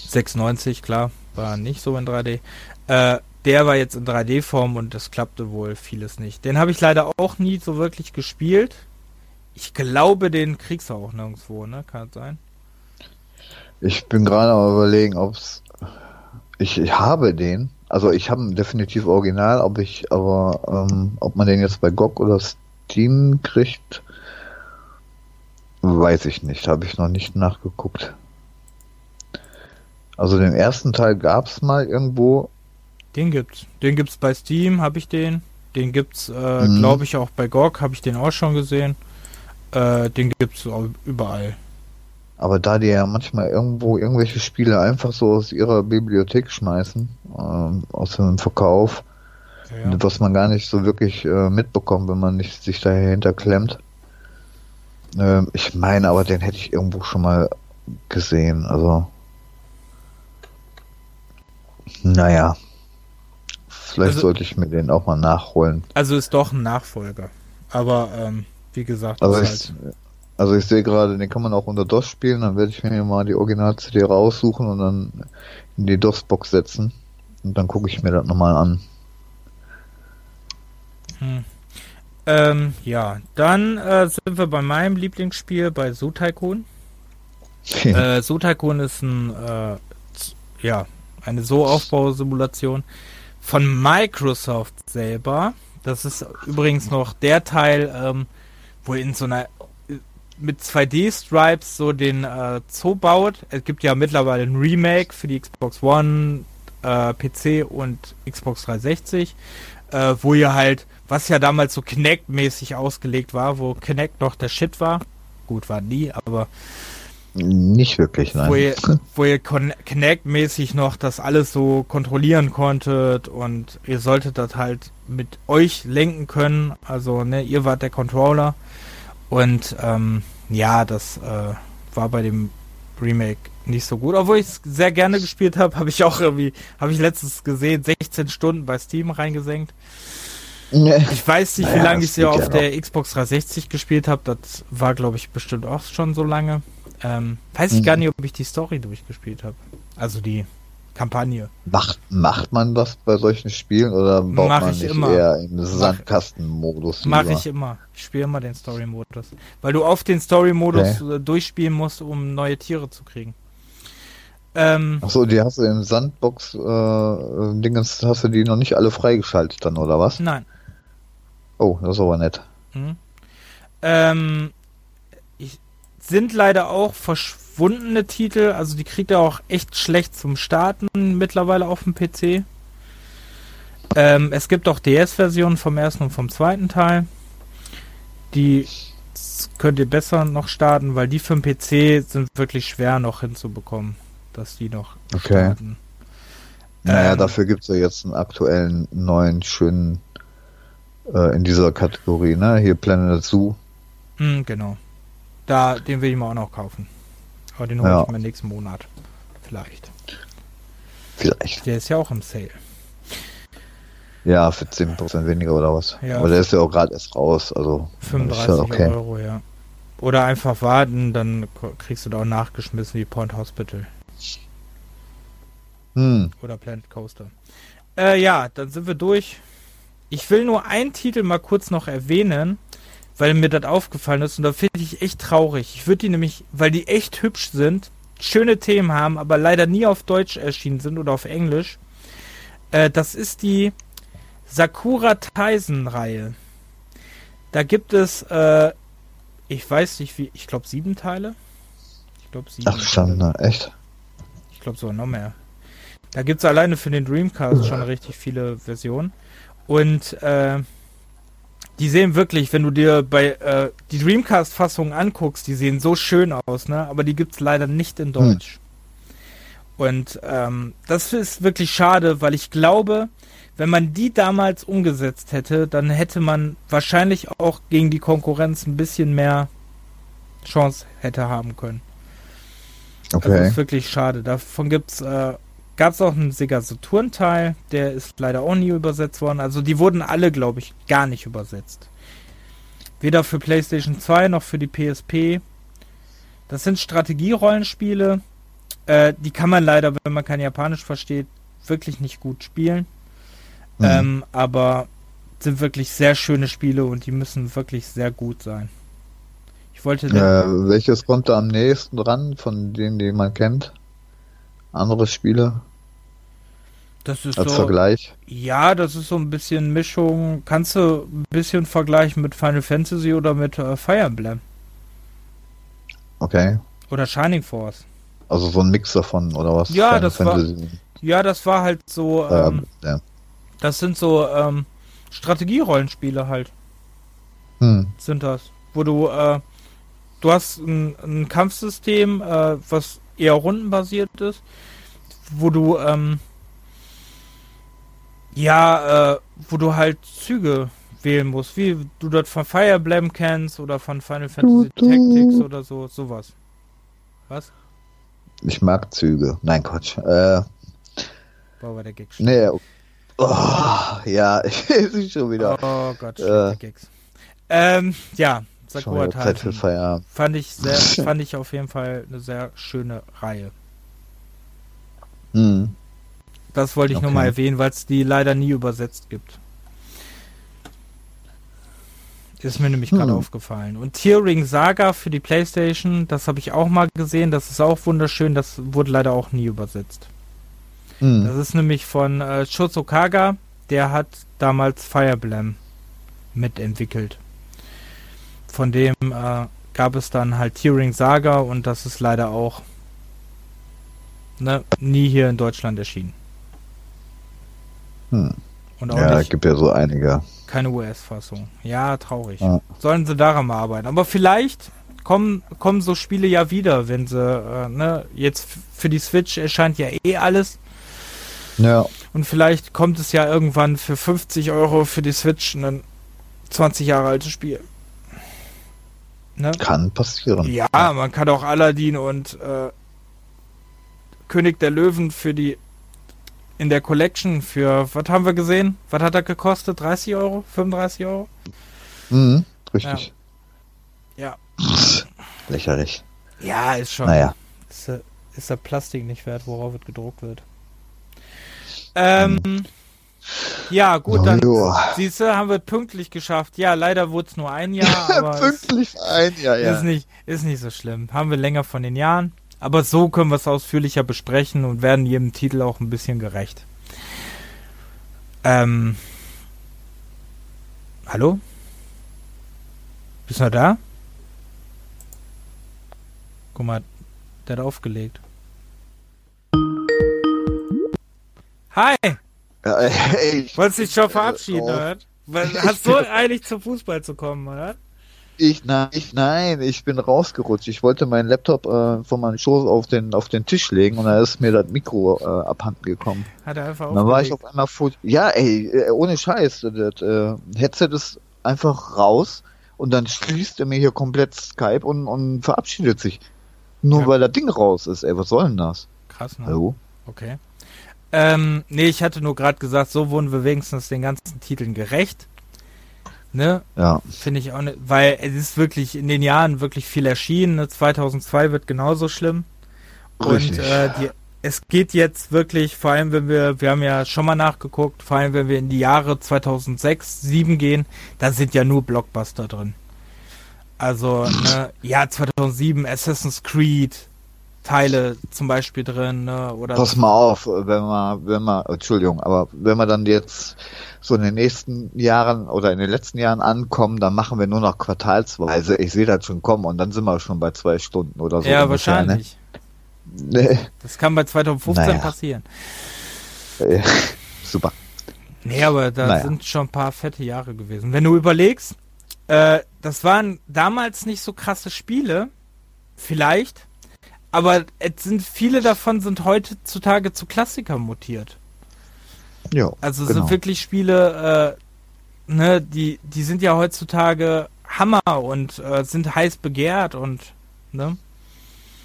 96, klar, war nicht so in 3D. Äh, der war jetzt in 3D-Form und das klappte wohl vieles nicht. Den habe ich leider auch nie so wirklich gespielt. Ich glaube, den kriegst du auch nirgendwo, ne? Kann das sein? Ich bin gerade am überlegen, ob's. Ich, ich habe den. Also ich habe definitiv original, ob ich, aber ähm, ob man den jetzt bei GOG oder Steam kriegt, weiß ich nicht. Habe ich noch nicht nachgeguckt. Also den ersten Teil gab es mal irgendwo. Den gibt's. Den gibt's bei Steam, habe ich den. Den gibt's, äh, mhm. glaube ich, auch bei GOG, habe ich den auch schon gesehen. Äh, den gibt's überall. Aber da die ja manchmal irgendwo irgendwelche Spiele einfach so aus ihrer Bibliothek schmeißen, ähm, aus dem Verkauf, ja. was man gar nicht so wirklich äh, mitbekommt, wenn man nicht sich dahinter klemmt. Ähm, ich meine, aber den hätte ich irgendwo schon mal gesehen. Also, naja, vielleicht also, sollte ich mir den auch mal nachholen. Also ist doch ein Nachfolger. Aber ähm, wie gesagt, also ich, halt also ich sehe gerade, den kann man auch unter DOS spielen, dann werde ich mir mal die Original-CD raussuchen und dann in die DOS-Box setzen. Und dann gucke ich mir das nochmal an. Hm. Ähm, ja, dann äh, sind wir bei meinem Lieblingsspiel bei Zoo Tycoon. äh, Zoo Tycoon ist ein, äh, ja, eine So-Aufbausimulation von Microsoft selber. Das ist übrigens noch der Teil, ähm, wo in so einer mit 2D-Stripes so den äh, Zoo baut. Es gibt ja mittlerweile ein Remake für die Xbox One, äh, PC und Xbox 360, äh, wo ihr halt, was ja damals so Kinect-mäßig ausgelegt war, wo Kinect noch der Shit war. Gut, war nie, aber nicht wirklich, nein. Wo ihr, wo ihr Kinect-mäßig noch das alles so kontrollieren konntet und ihr solltet das halt mit euch lenken können. Also, ne, ihr wart der Controller. Und ähm, ja, das äh, war bei dem Remake nicht so gut. Obwohl ich es sehr gerne gespielt habe, habe ich auch irgendwie, habe ich letztens gesehen, 16 Stunden bei Steam reingesenkt. Ich weiß nicht, wie naja, lange ich sie auf ja der Xbox 360 gespielt habe. Das war, glaube ich, bestimmt auch schon so lange. Ähm, weiß ich mhm. gar nicht, ob ich die Story durchgespielt habe. Also die Kampagne. Macht, macht man das bei solchen Spielen oder baut Mach man nicht immer. eher in Sandkastenmodus? Mache ich immer. Ich spiele immer den Story-Modus. Weil du oft den Story-Modus okay. Äh, durchspielen musst, um neue Tiere zu kriegen. Ähm, Achso, die hast du im Sandbox-Dingens, äh, hast du die noch nicht alle freigeschaltet dann, oder was? Nein. Oh, das ist aber nett. Mhm. Ähm, ich, sind leider auch verschwunden verschwundene Titel, also die kriegt er auch echt schlecht zum Starten mittlerweile auf dem PC. Ähm, es gibt auch DS-Versionen vom ersten und vom zweiten Teil. Die könnt ihr besser noch starten, weil die für den PC sind wirklich schwer noch hinzubekommen, dass die noch okay. starten. Naja, ähm, dafür gibt es ja jetzt einen aktuellen neuen, schönen äh, in dieser Kategorie, ne? Hier Planet Zoo. Mm, genau. Da, den will ich mir auch noch kaufen. Aber den hole ja. ich mir nächsten Monat. Vielleicht. Vielleicht. Der ist ja auch im Sale. Ja, für 10% weniger oder was. Ja, Aber der ist ja auch gerade erst raus. Also 35 ja okay. Euro, ja. Oder einfach warten, dann kriegst du da auch nachgeschmissen wie Point Hospital. Hm. Oder Planet Coaster. Äh, ja, dann sind wir durch. Ich will nur einen Titel mal kurz noch erwähnen, weil mir das aufgefallen ist und da finde ich echt traurig. Ich würde die nämlich, weil die echt hübsch sind, schöne Themen haben, aber leider nie auf Deutsch erschienen sind oder auf Englisch. Äh, das ist die Sakura Taisen Reihe. Da gibt es, äh, ich weiß nicht wie, ich glaube sieben Teile. Ich glaube sieben. Ach, schon, ne? echt? Ich glaube sogar noch mehr. Da gibt es alleine für den Dreamcast schon richtig viele Versionen. Und äh, die sehen wirklich, wenn du dir bei äh, die Dreamcast-Fassungen anguckst, die sehen so schön aus, ne? Aber die gibt es leider nicht in Deutsch. Hm. Und ähm, das ist wirklich schade, weil ich glaube, wenn man die damals umgesetzt hätte, dann hätte man wahrscheinlich auch gegen die Konkurrenz ein bisschen mehr Chance hätte haben können. Okay. Das ist wirklich schade. Davon gibt's, äh, gab es auch einen Sega Saturn Teil, der ist leider auch nie übersetzt worden. Also die wurden alle, glaube ich, gar nicht übersetzt. Weder für PlayStation 2 noch für die PSP. Das sind Strategierollenspiele. Äh, die kann man leider, wenn man kein Japanisch versteht, wirklich nicht gut spielen. Mhm. Ähm, aber sind wirklich sehr schöne Spiele und die müssen wirklich sehr gut sein. Ich wollte. Äh, welches kommt da am nächsten dran von denen, die man kennt? Andere Spiele? Das ist Als so, Vergleich? Ja, das ist so ein bisschen Mischung. Kannst du ein bisschen vergleichen mit Final Fantasy oder mit äh, Fire Emblem? Okay. Oder Shining Force. Also so ein Mix davon, oder was? Ja, Final das Fantasy. war. Ja, das war halt so. Ähm, ja. Das sind so ähm, Strategierollenspiele halt. Hm. Sind das. Wo du, äh, du hast ein, ein Kampfsystem, äh, was eher rundenbasiert ist, wo du, ähm, ja, äh, wo du halt Züge wählen musst, wie du dort von Fire Emblem kennst oder von Final Fantasy du, du. Tactics oder so, sowas. Was? Ich mag Züge. Nein, Quatsch. Äh, Boah, war der Gag Nee, okay. Oh, ja, ich sehe schon wieder. Oh Gott, äh, Gigs. Ähm, ja, Sakura Feierabend. Fand ich sehr, fand ich auf jeden Fall eine sehr schöne Reihe. Hm. Das wollte ich okay. nur mal erwähnen, weil es die leider nie übersetzt gibt. Ist mir nämlich gerade hm. aufgefallen. Und Tearing Saga für die Playstation, das habe ich auch mal gesehen. Das ist auch wunderschön. Das wurde leider auch nie übersetzt. Mhm. Das ist nämlich von äh, Shosokaga, der hat damals Fire Emblem mitentwickelt. Von dem äh, gab es dann halt Tearing Saga und das ist leider auch ne, nie hier in Deutschland erschienen. Hm. Und auch ja, es gibt ja so einige. Keine US-Fassung. Ja, traurig. Ja. Sollen sie daran mal arbeiten. Aber vielleicht kommen, kommen so Spiele ja wieder, wenn sie, äh, ne, jetzt für die Switch erscheint ja eh alles. Ja. Und vielleicht kommt es ja irgendwann für 50 Euro für die Switch ein 20 Jahre altes Spiel. Ne? Kann passieren. Ja, man kann auch Aladdin und äh, König der Löwen für die in der Collection für, was haben wir gesehen? Was hat er gekostet? 30 Euro? 35 Euro? Mhm, richtig. Ja. ja. Lächerlich. Ja, ist schon. Naja. Ist, ist der Plastik nicht wert, worauf es gedruckt wird. Ähm, ja, gut, dann siehst du, haben wir pünktlich geschafft. Ja, leider wurde es nur ein Jahr, aber pünktlich ein Jahr, ja. Ist nicht, ist nicht so schlimm. Haben wir länger von den Jahren. Aber so können wir es ausführlicher besprechen und werden jedem Titel auch ein bisschen gerecht. Ähm. Hallo? Bist du noch da? Guck mal, der hat aufgelegt. Hi! Ja, ey, Wolltest dich schon verabschieden, äh, oder? Hast du eigentlich zum Fußball zu kommen, oder? Ich, nein, ich, nein, ich bin rausgerutscht. Ich wollte meinen Laptop äh, von meinem Schoß auf den, auf den Tisch legen und da ist mir das Mikro äh, abhanden gekommen. Hat er einfach und Dann war ich auf einmal vor, ja, ey, äh, ohne Scheiß, das äh, Headset ist einfach raus und dann schließt er mir hier komplett Skype und, und verabschiedet sich. Nur ja. weil das Ding raus ist, ey, was soll denn das? Krass, ne? Hallo? Okay. Ähm, nee, ich hatte nur gerade gesagt, so wurden wir wenigstens den ganzen Titeln gerecht. Ne? Ja. Finde ich auch nicht, weil es ist wirklich in den Jahren wirklich viel erschienen. Ne? 2002 wird genauso schlimm. Richtig. Und äh, die, es geht jetzt wirklich, vor allem wenn wir, wir haben ja schon mal nachgeguckt, vor allem wenn wir in die Jahre 2006, 2007 gehen, da sind ja nur Blockbuster drin. Also, ne, ja, 2007 Assassin's Creed Teile zum Beispiel drin, ne, oder. Pass mal auf, wenn man, wenn man, Entschuldigung, aber wenn wir dann jetzt so in den nächsten Jahren oder in den letzten Jahren ankommen, dann machen wir nur noch quartalsweise. Ich sehe das schon kommen und dann sind wir schon bei zwei Stunden oder so. Ja, ungefähr, ne? wahrscheinlich. Ne? Nee. Das kann bei 2015 naja. passieren. Ja, super. Nee, aber da naja. sind schon ein paar fette Jahre gewesen. Wenn du überlegst, äh, das waren damals nicht so krasse Spiele, vielleicht, aber es sind viele davon sind heutzutage zu Klassikern mutiert. Ja. Also genau. sind wirklich Spiele, äh, ne, die, die sind ja heutzutage Hammer und äh, sind heiß begehrt und ne?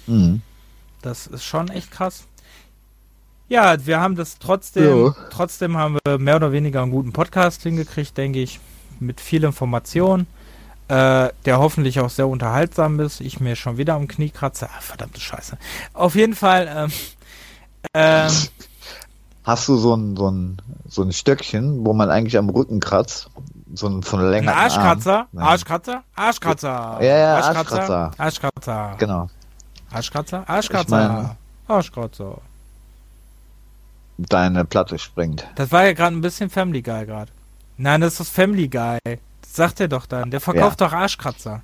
Mhm. Das ist schon echt krass. Ja, wir haben das trotzdem, ja. trotzdem haben wir mehr oder weniger einen guten Podcast hingekriegt, denke ich, mit viel Information äh, der hoffentlich auch sehr unterhaltsam ist. Ich mir schon wieder am Knie kratze. Ah, verdammte Scheiße. Auf jeden Fall. Ähm, ähm, Hast du so ein, so, ein, so ein Stöckchen, wo man eigentlich am Rücken kratzt? So ein von länger. Arschkratzer? Arm. Arschkratzer? Arschkratzer. Ja, ja, Arschkratzer. Arschkratzer. Genau. Arschkratzer? Arschkratzer. Arschkratzer. Deine Platte springt. Das war ja gerade ein bisschen Family Guy gerade. Nein, das ist das Family Guy. Sagt er doch dann. Der verkauft ja. doch Arschkratzer.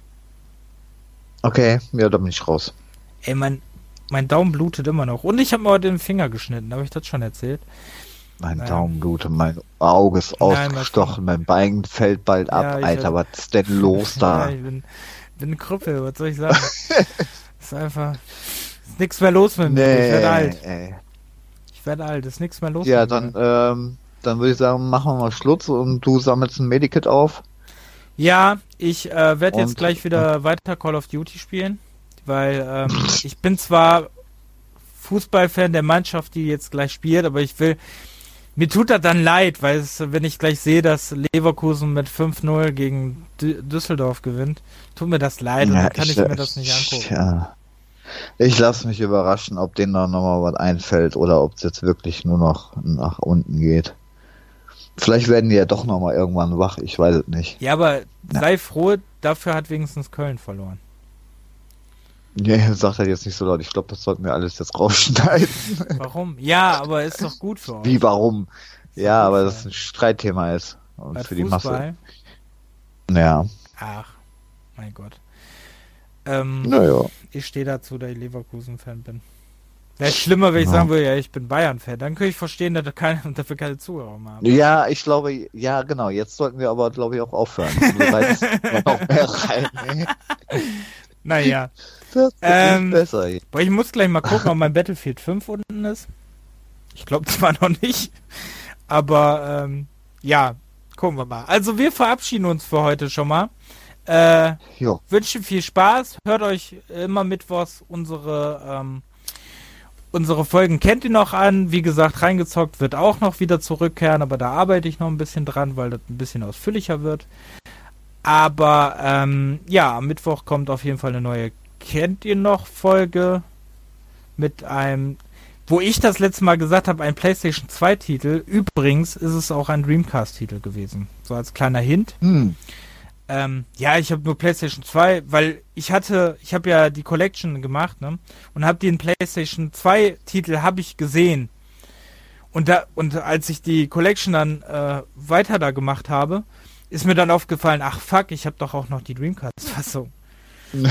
Okay, ja, da bin ich raus. Ey, mein, mein Daumen blutet immer noch. Und ich habe mir heute den Finger geschnitten. Habe ich das schon erzählt? Mein naja. Daumen blutet, mein Auge ist ausgestochen, mein Bein fällt bald ab. Ja, Alter, was ist denn los da? Ja, ich bin, bin ein Krüppel, was soll ich sagen? ist einfach. Ist nichts mehr los mit mir. Nee, ich werde alt. Ey. Ich werde alt, ist nichts mehr los. Ja, dann, ähm, dann würde ich sagen, machen wir mal Schluss und du sammelst ein Medikit auf. Ja, ich äh, werde jetzt gleich wieder weiter Call of Duty spielen, weil ähm, ich bin zwar Fußballfan der Mannschaft, die jetzt gleich spielt, aber ich will, mir tut das dann leid, weil es, wenn ich gleich sehe, dass Leverkusen mit 5-0 gegen D Düsseldorf gewinnt, tut mir das leid ja, und dann kann ich, ich mir das nicht angucken. Ja. Ich lasse mich überraschen, ob denen da nochmal was einfällt oder ob es jetzt wirklich nur noch nach unten geht. Vielleicht werden die ja doch nochmal irgendwann wach, ich weiß es nicht. Ja, aber ja. sei froh, dafür hat wenigstens Köln verloren. Ja, sagt er jetzt nicht so laut. Ich glaube, das sollten wir alles jetzt rausschneiden. Warum? Ja, aber ist doch gut für euch. Wie, warum? Ja, aber das ein Streitthema ist. Und für die Masse. Ja. Ach, mein Gott. Ähm, naja. Ich stehe dazu, da ich Leverkusen-Fan bin. Wäre schlimmer, wenn ich ja. sagen würde, ja, ich bin Bayern-Fan. Dann könnte ich verstehen, dass keine, dafür keine Zuhörer haben. Ja, ich glaube, ja, genau. Jetzt sollten wir aber, glaube ich, auch aufhören. noch mehr rein. Naja. Das ähm, besser. Boah, ich muss gleich mal gucken, ob mein Battlefield 5 unten ist. Ich glaube zwar noch nicht, aber ähm, ja, gucken wir mal. Also wir verabschieden uns für heute schon mal. Äh, wünschen viel Spaß. Hört euch immer mittwochs unsere ähm, Unsere Folgen kennt ihr noch an. Wie gesagt, reingezockt wird auch noch wieder zurückkehren, aber da arbeite ich noch ein bisschen dran, weil das ein bisschen ausführlicher wird. Aber ähm, ja, am Mittwoch kommt auf jeden Fall eine neue Kennt ihr noch Folge mit einem, wo ich das letzte Mal gesagt habe, ein PlayStation 2 Titel. Übrigens ist es auch ein Dreamcast Titel gewesen. So als kleiner Hint. Hm. Ähm, ja, ich habe nur PlayStation 2, weil ich hatte, ich habe ja die Collection gemacht, ne? Und habe den PlayStation 2 Titel habe ich gesehen. Und da und als ich die Collection dann äh, weiter da gemacht habe, ist mir dann aufgefallen, ach fuck, ich habe doch auch noch die Dreamcast Fassung.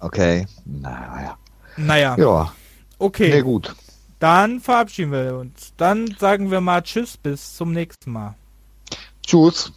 okay, naja. Naja. Ja. Okay. Sehr gut. Dann verabschieden wir uns. Dann sagen wir mal Tschüss, bis zum nächsten Mal. Tschüss.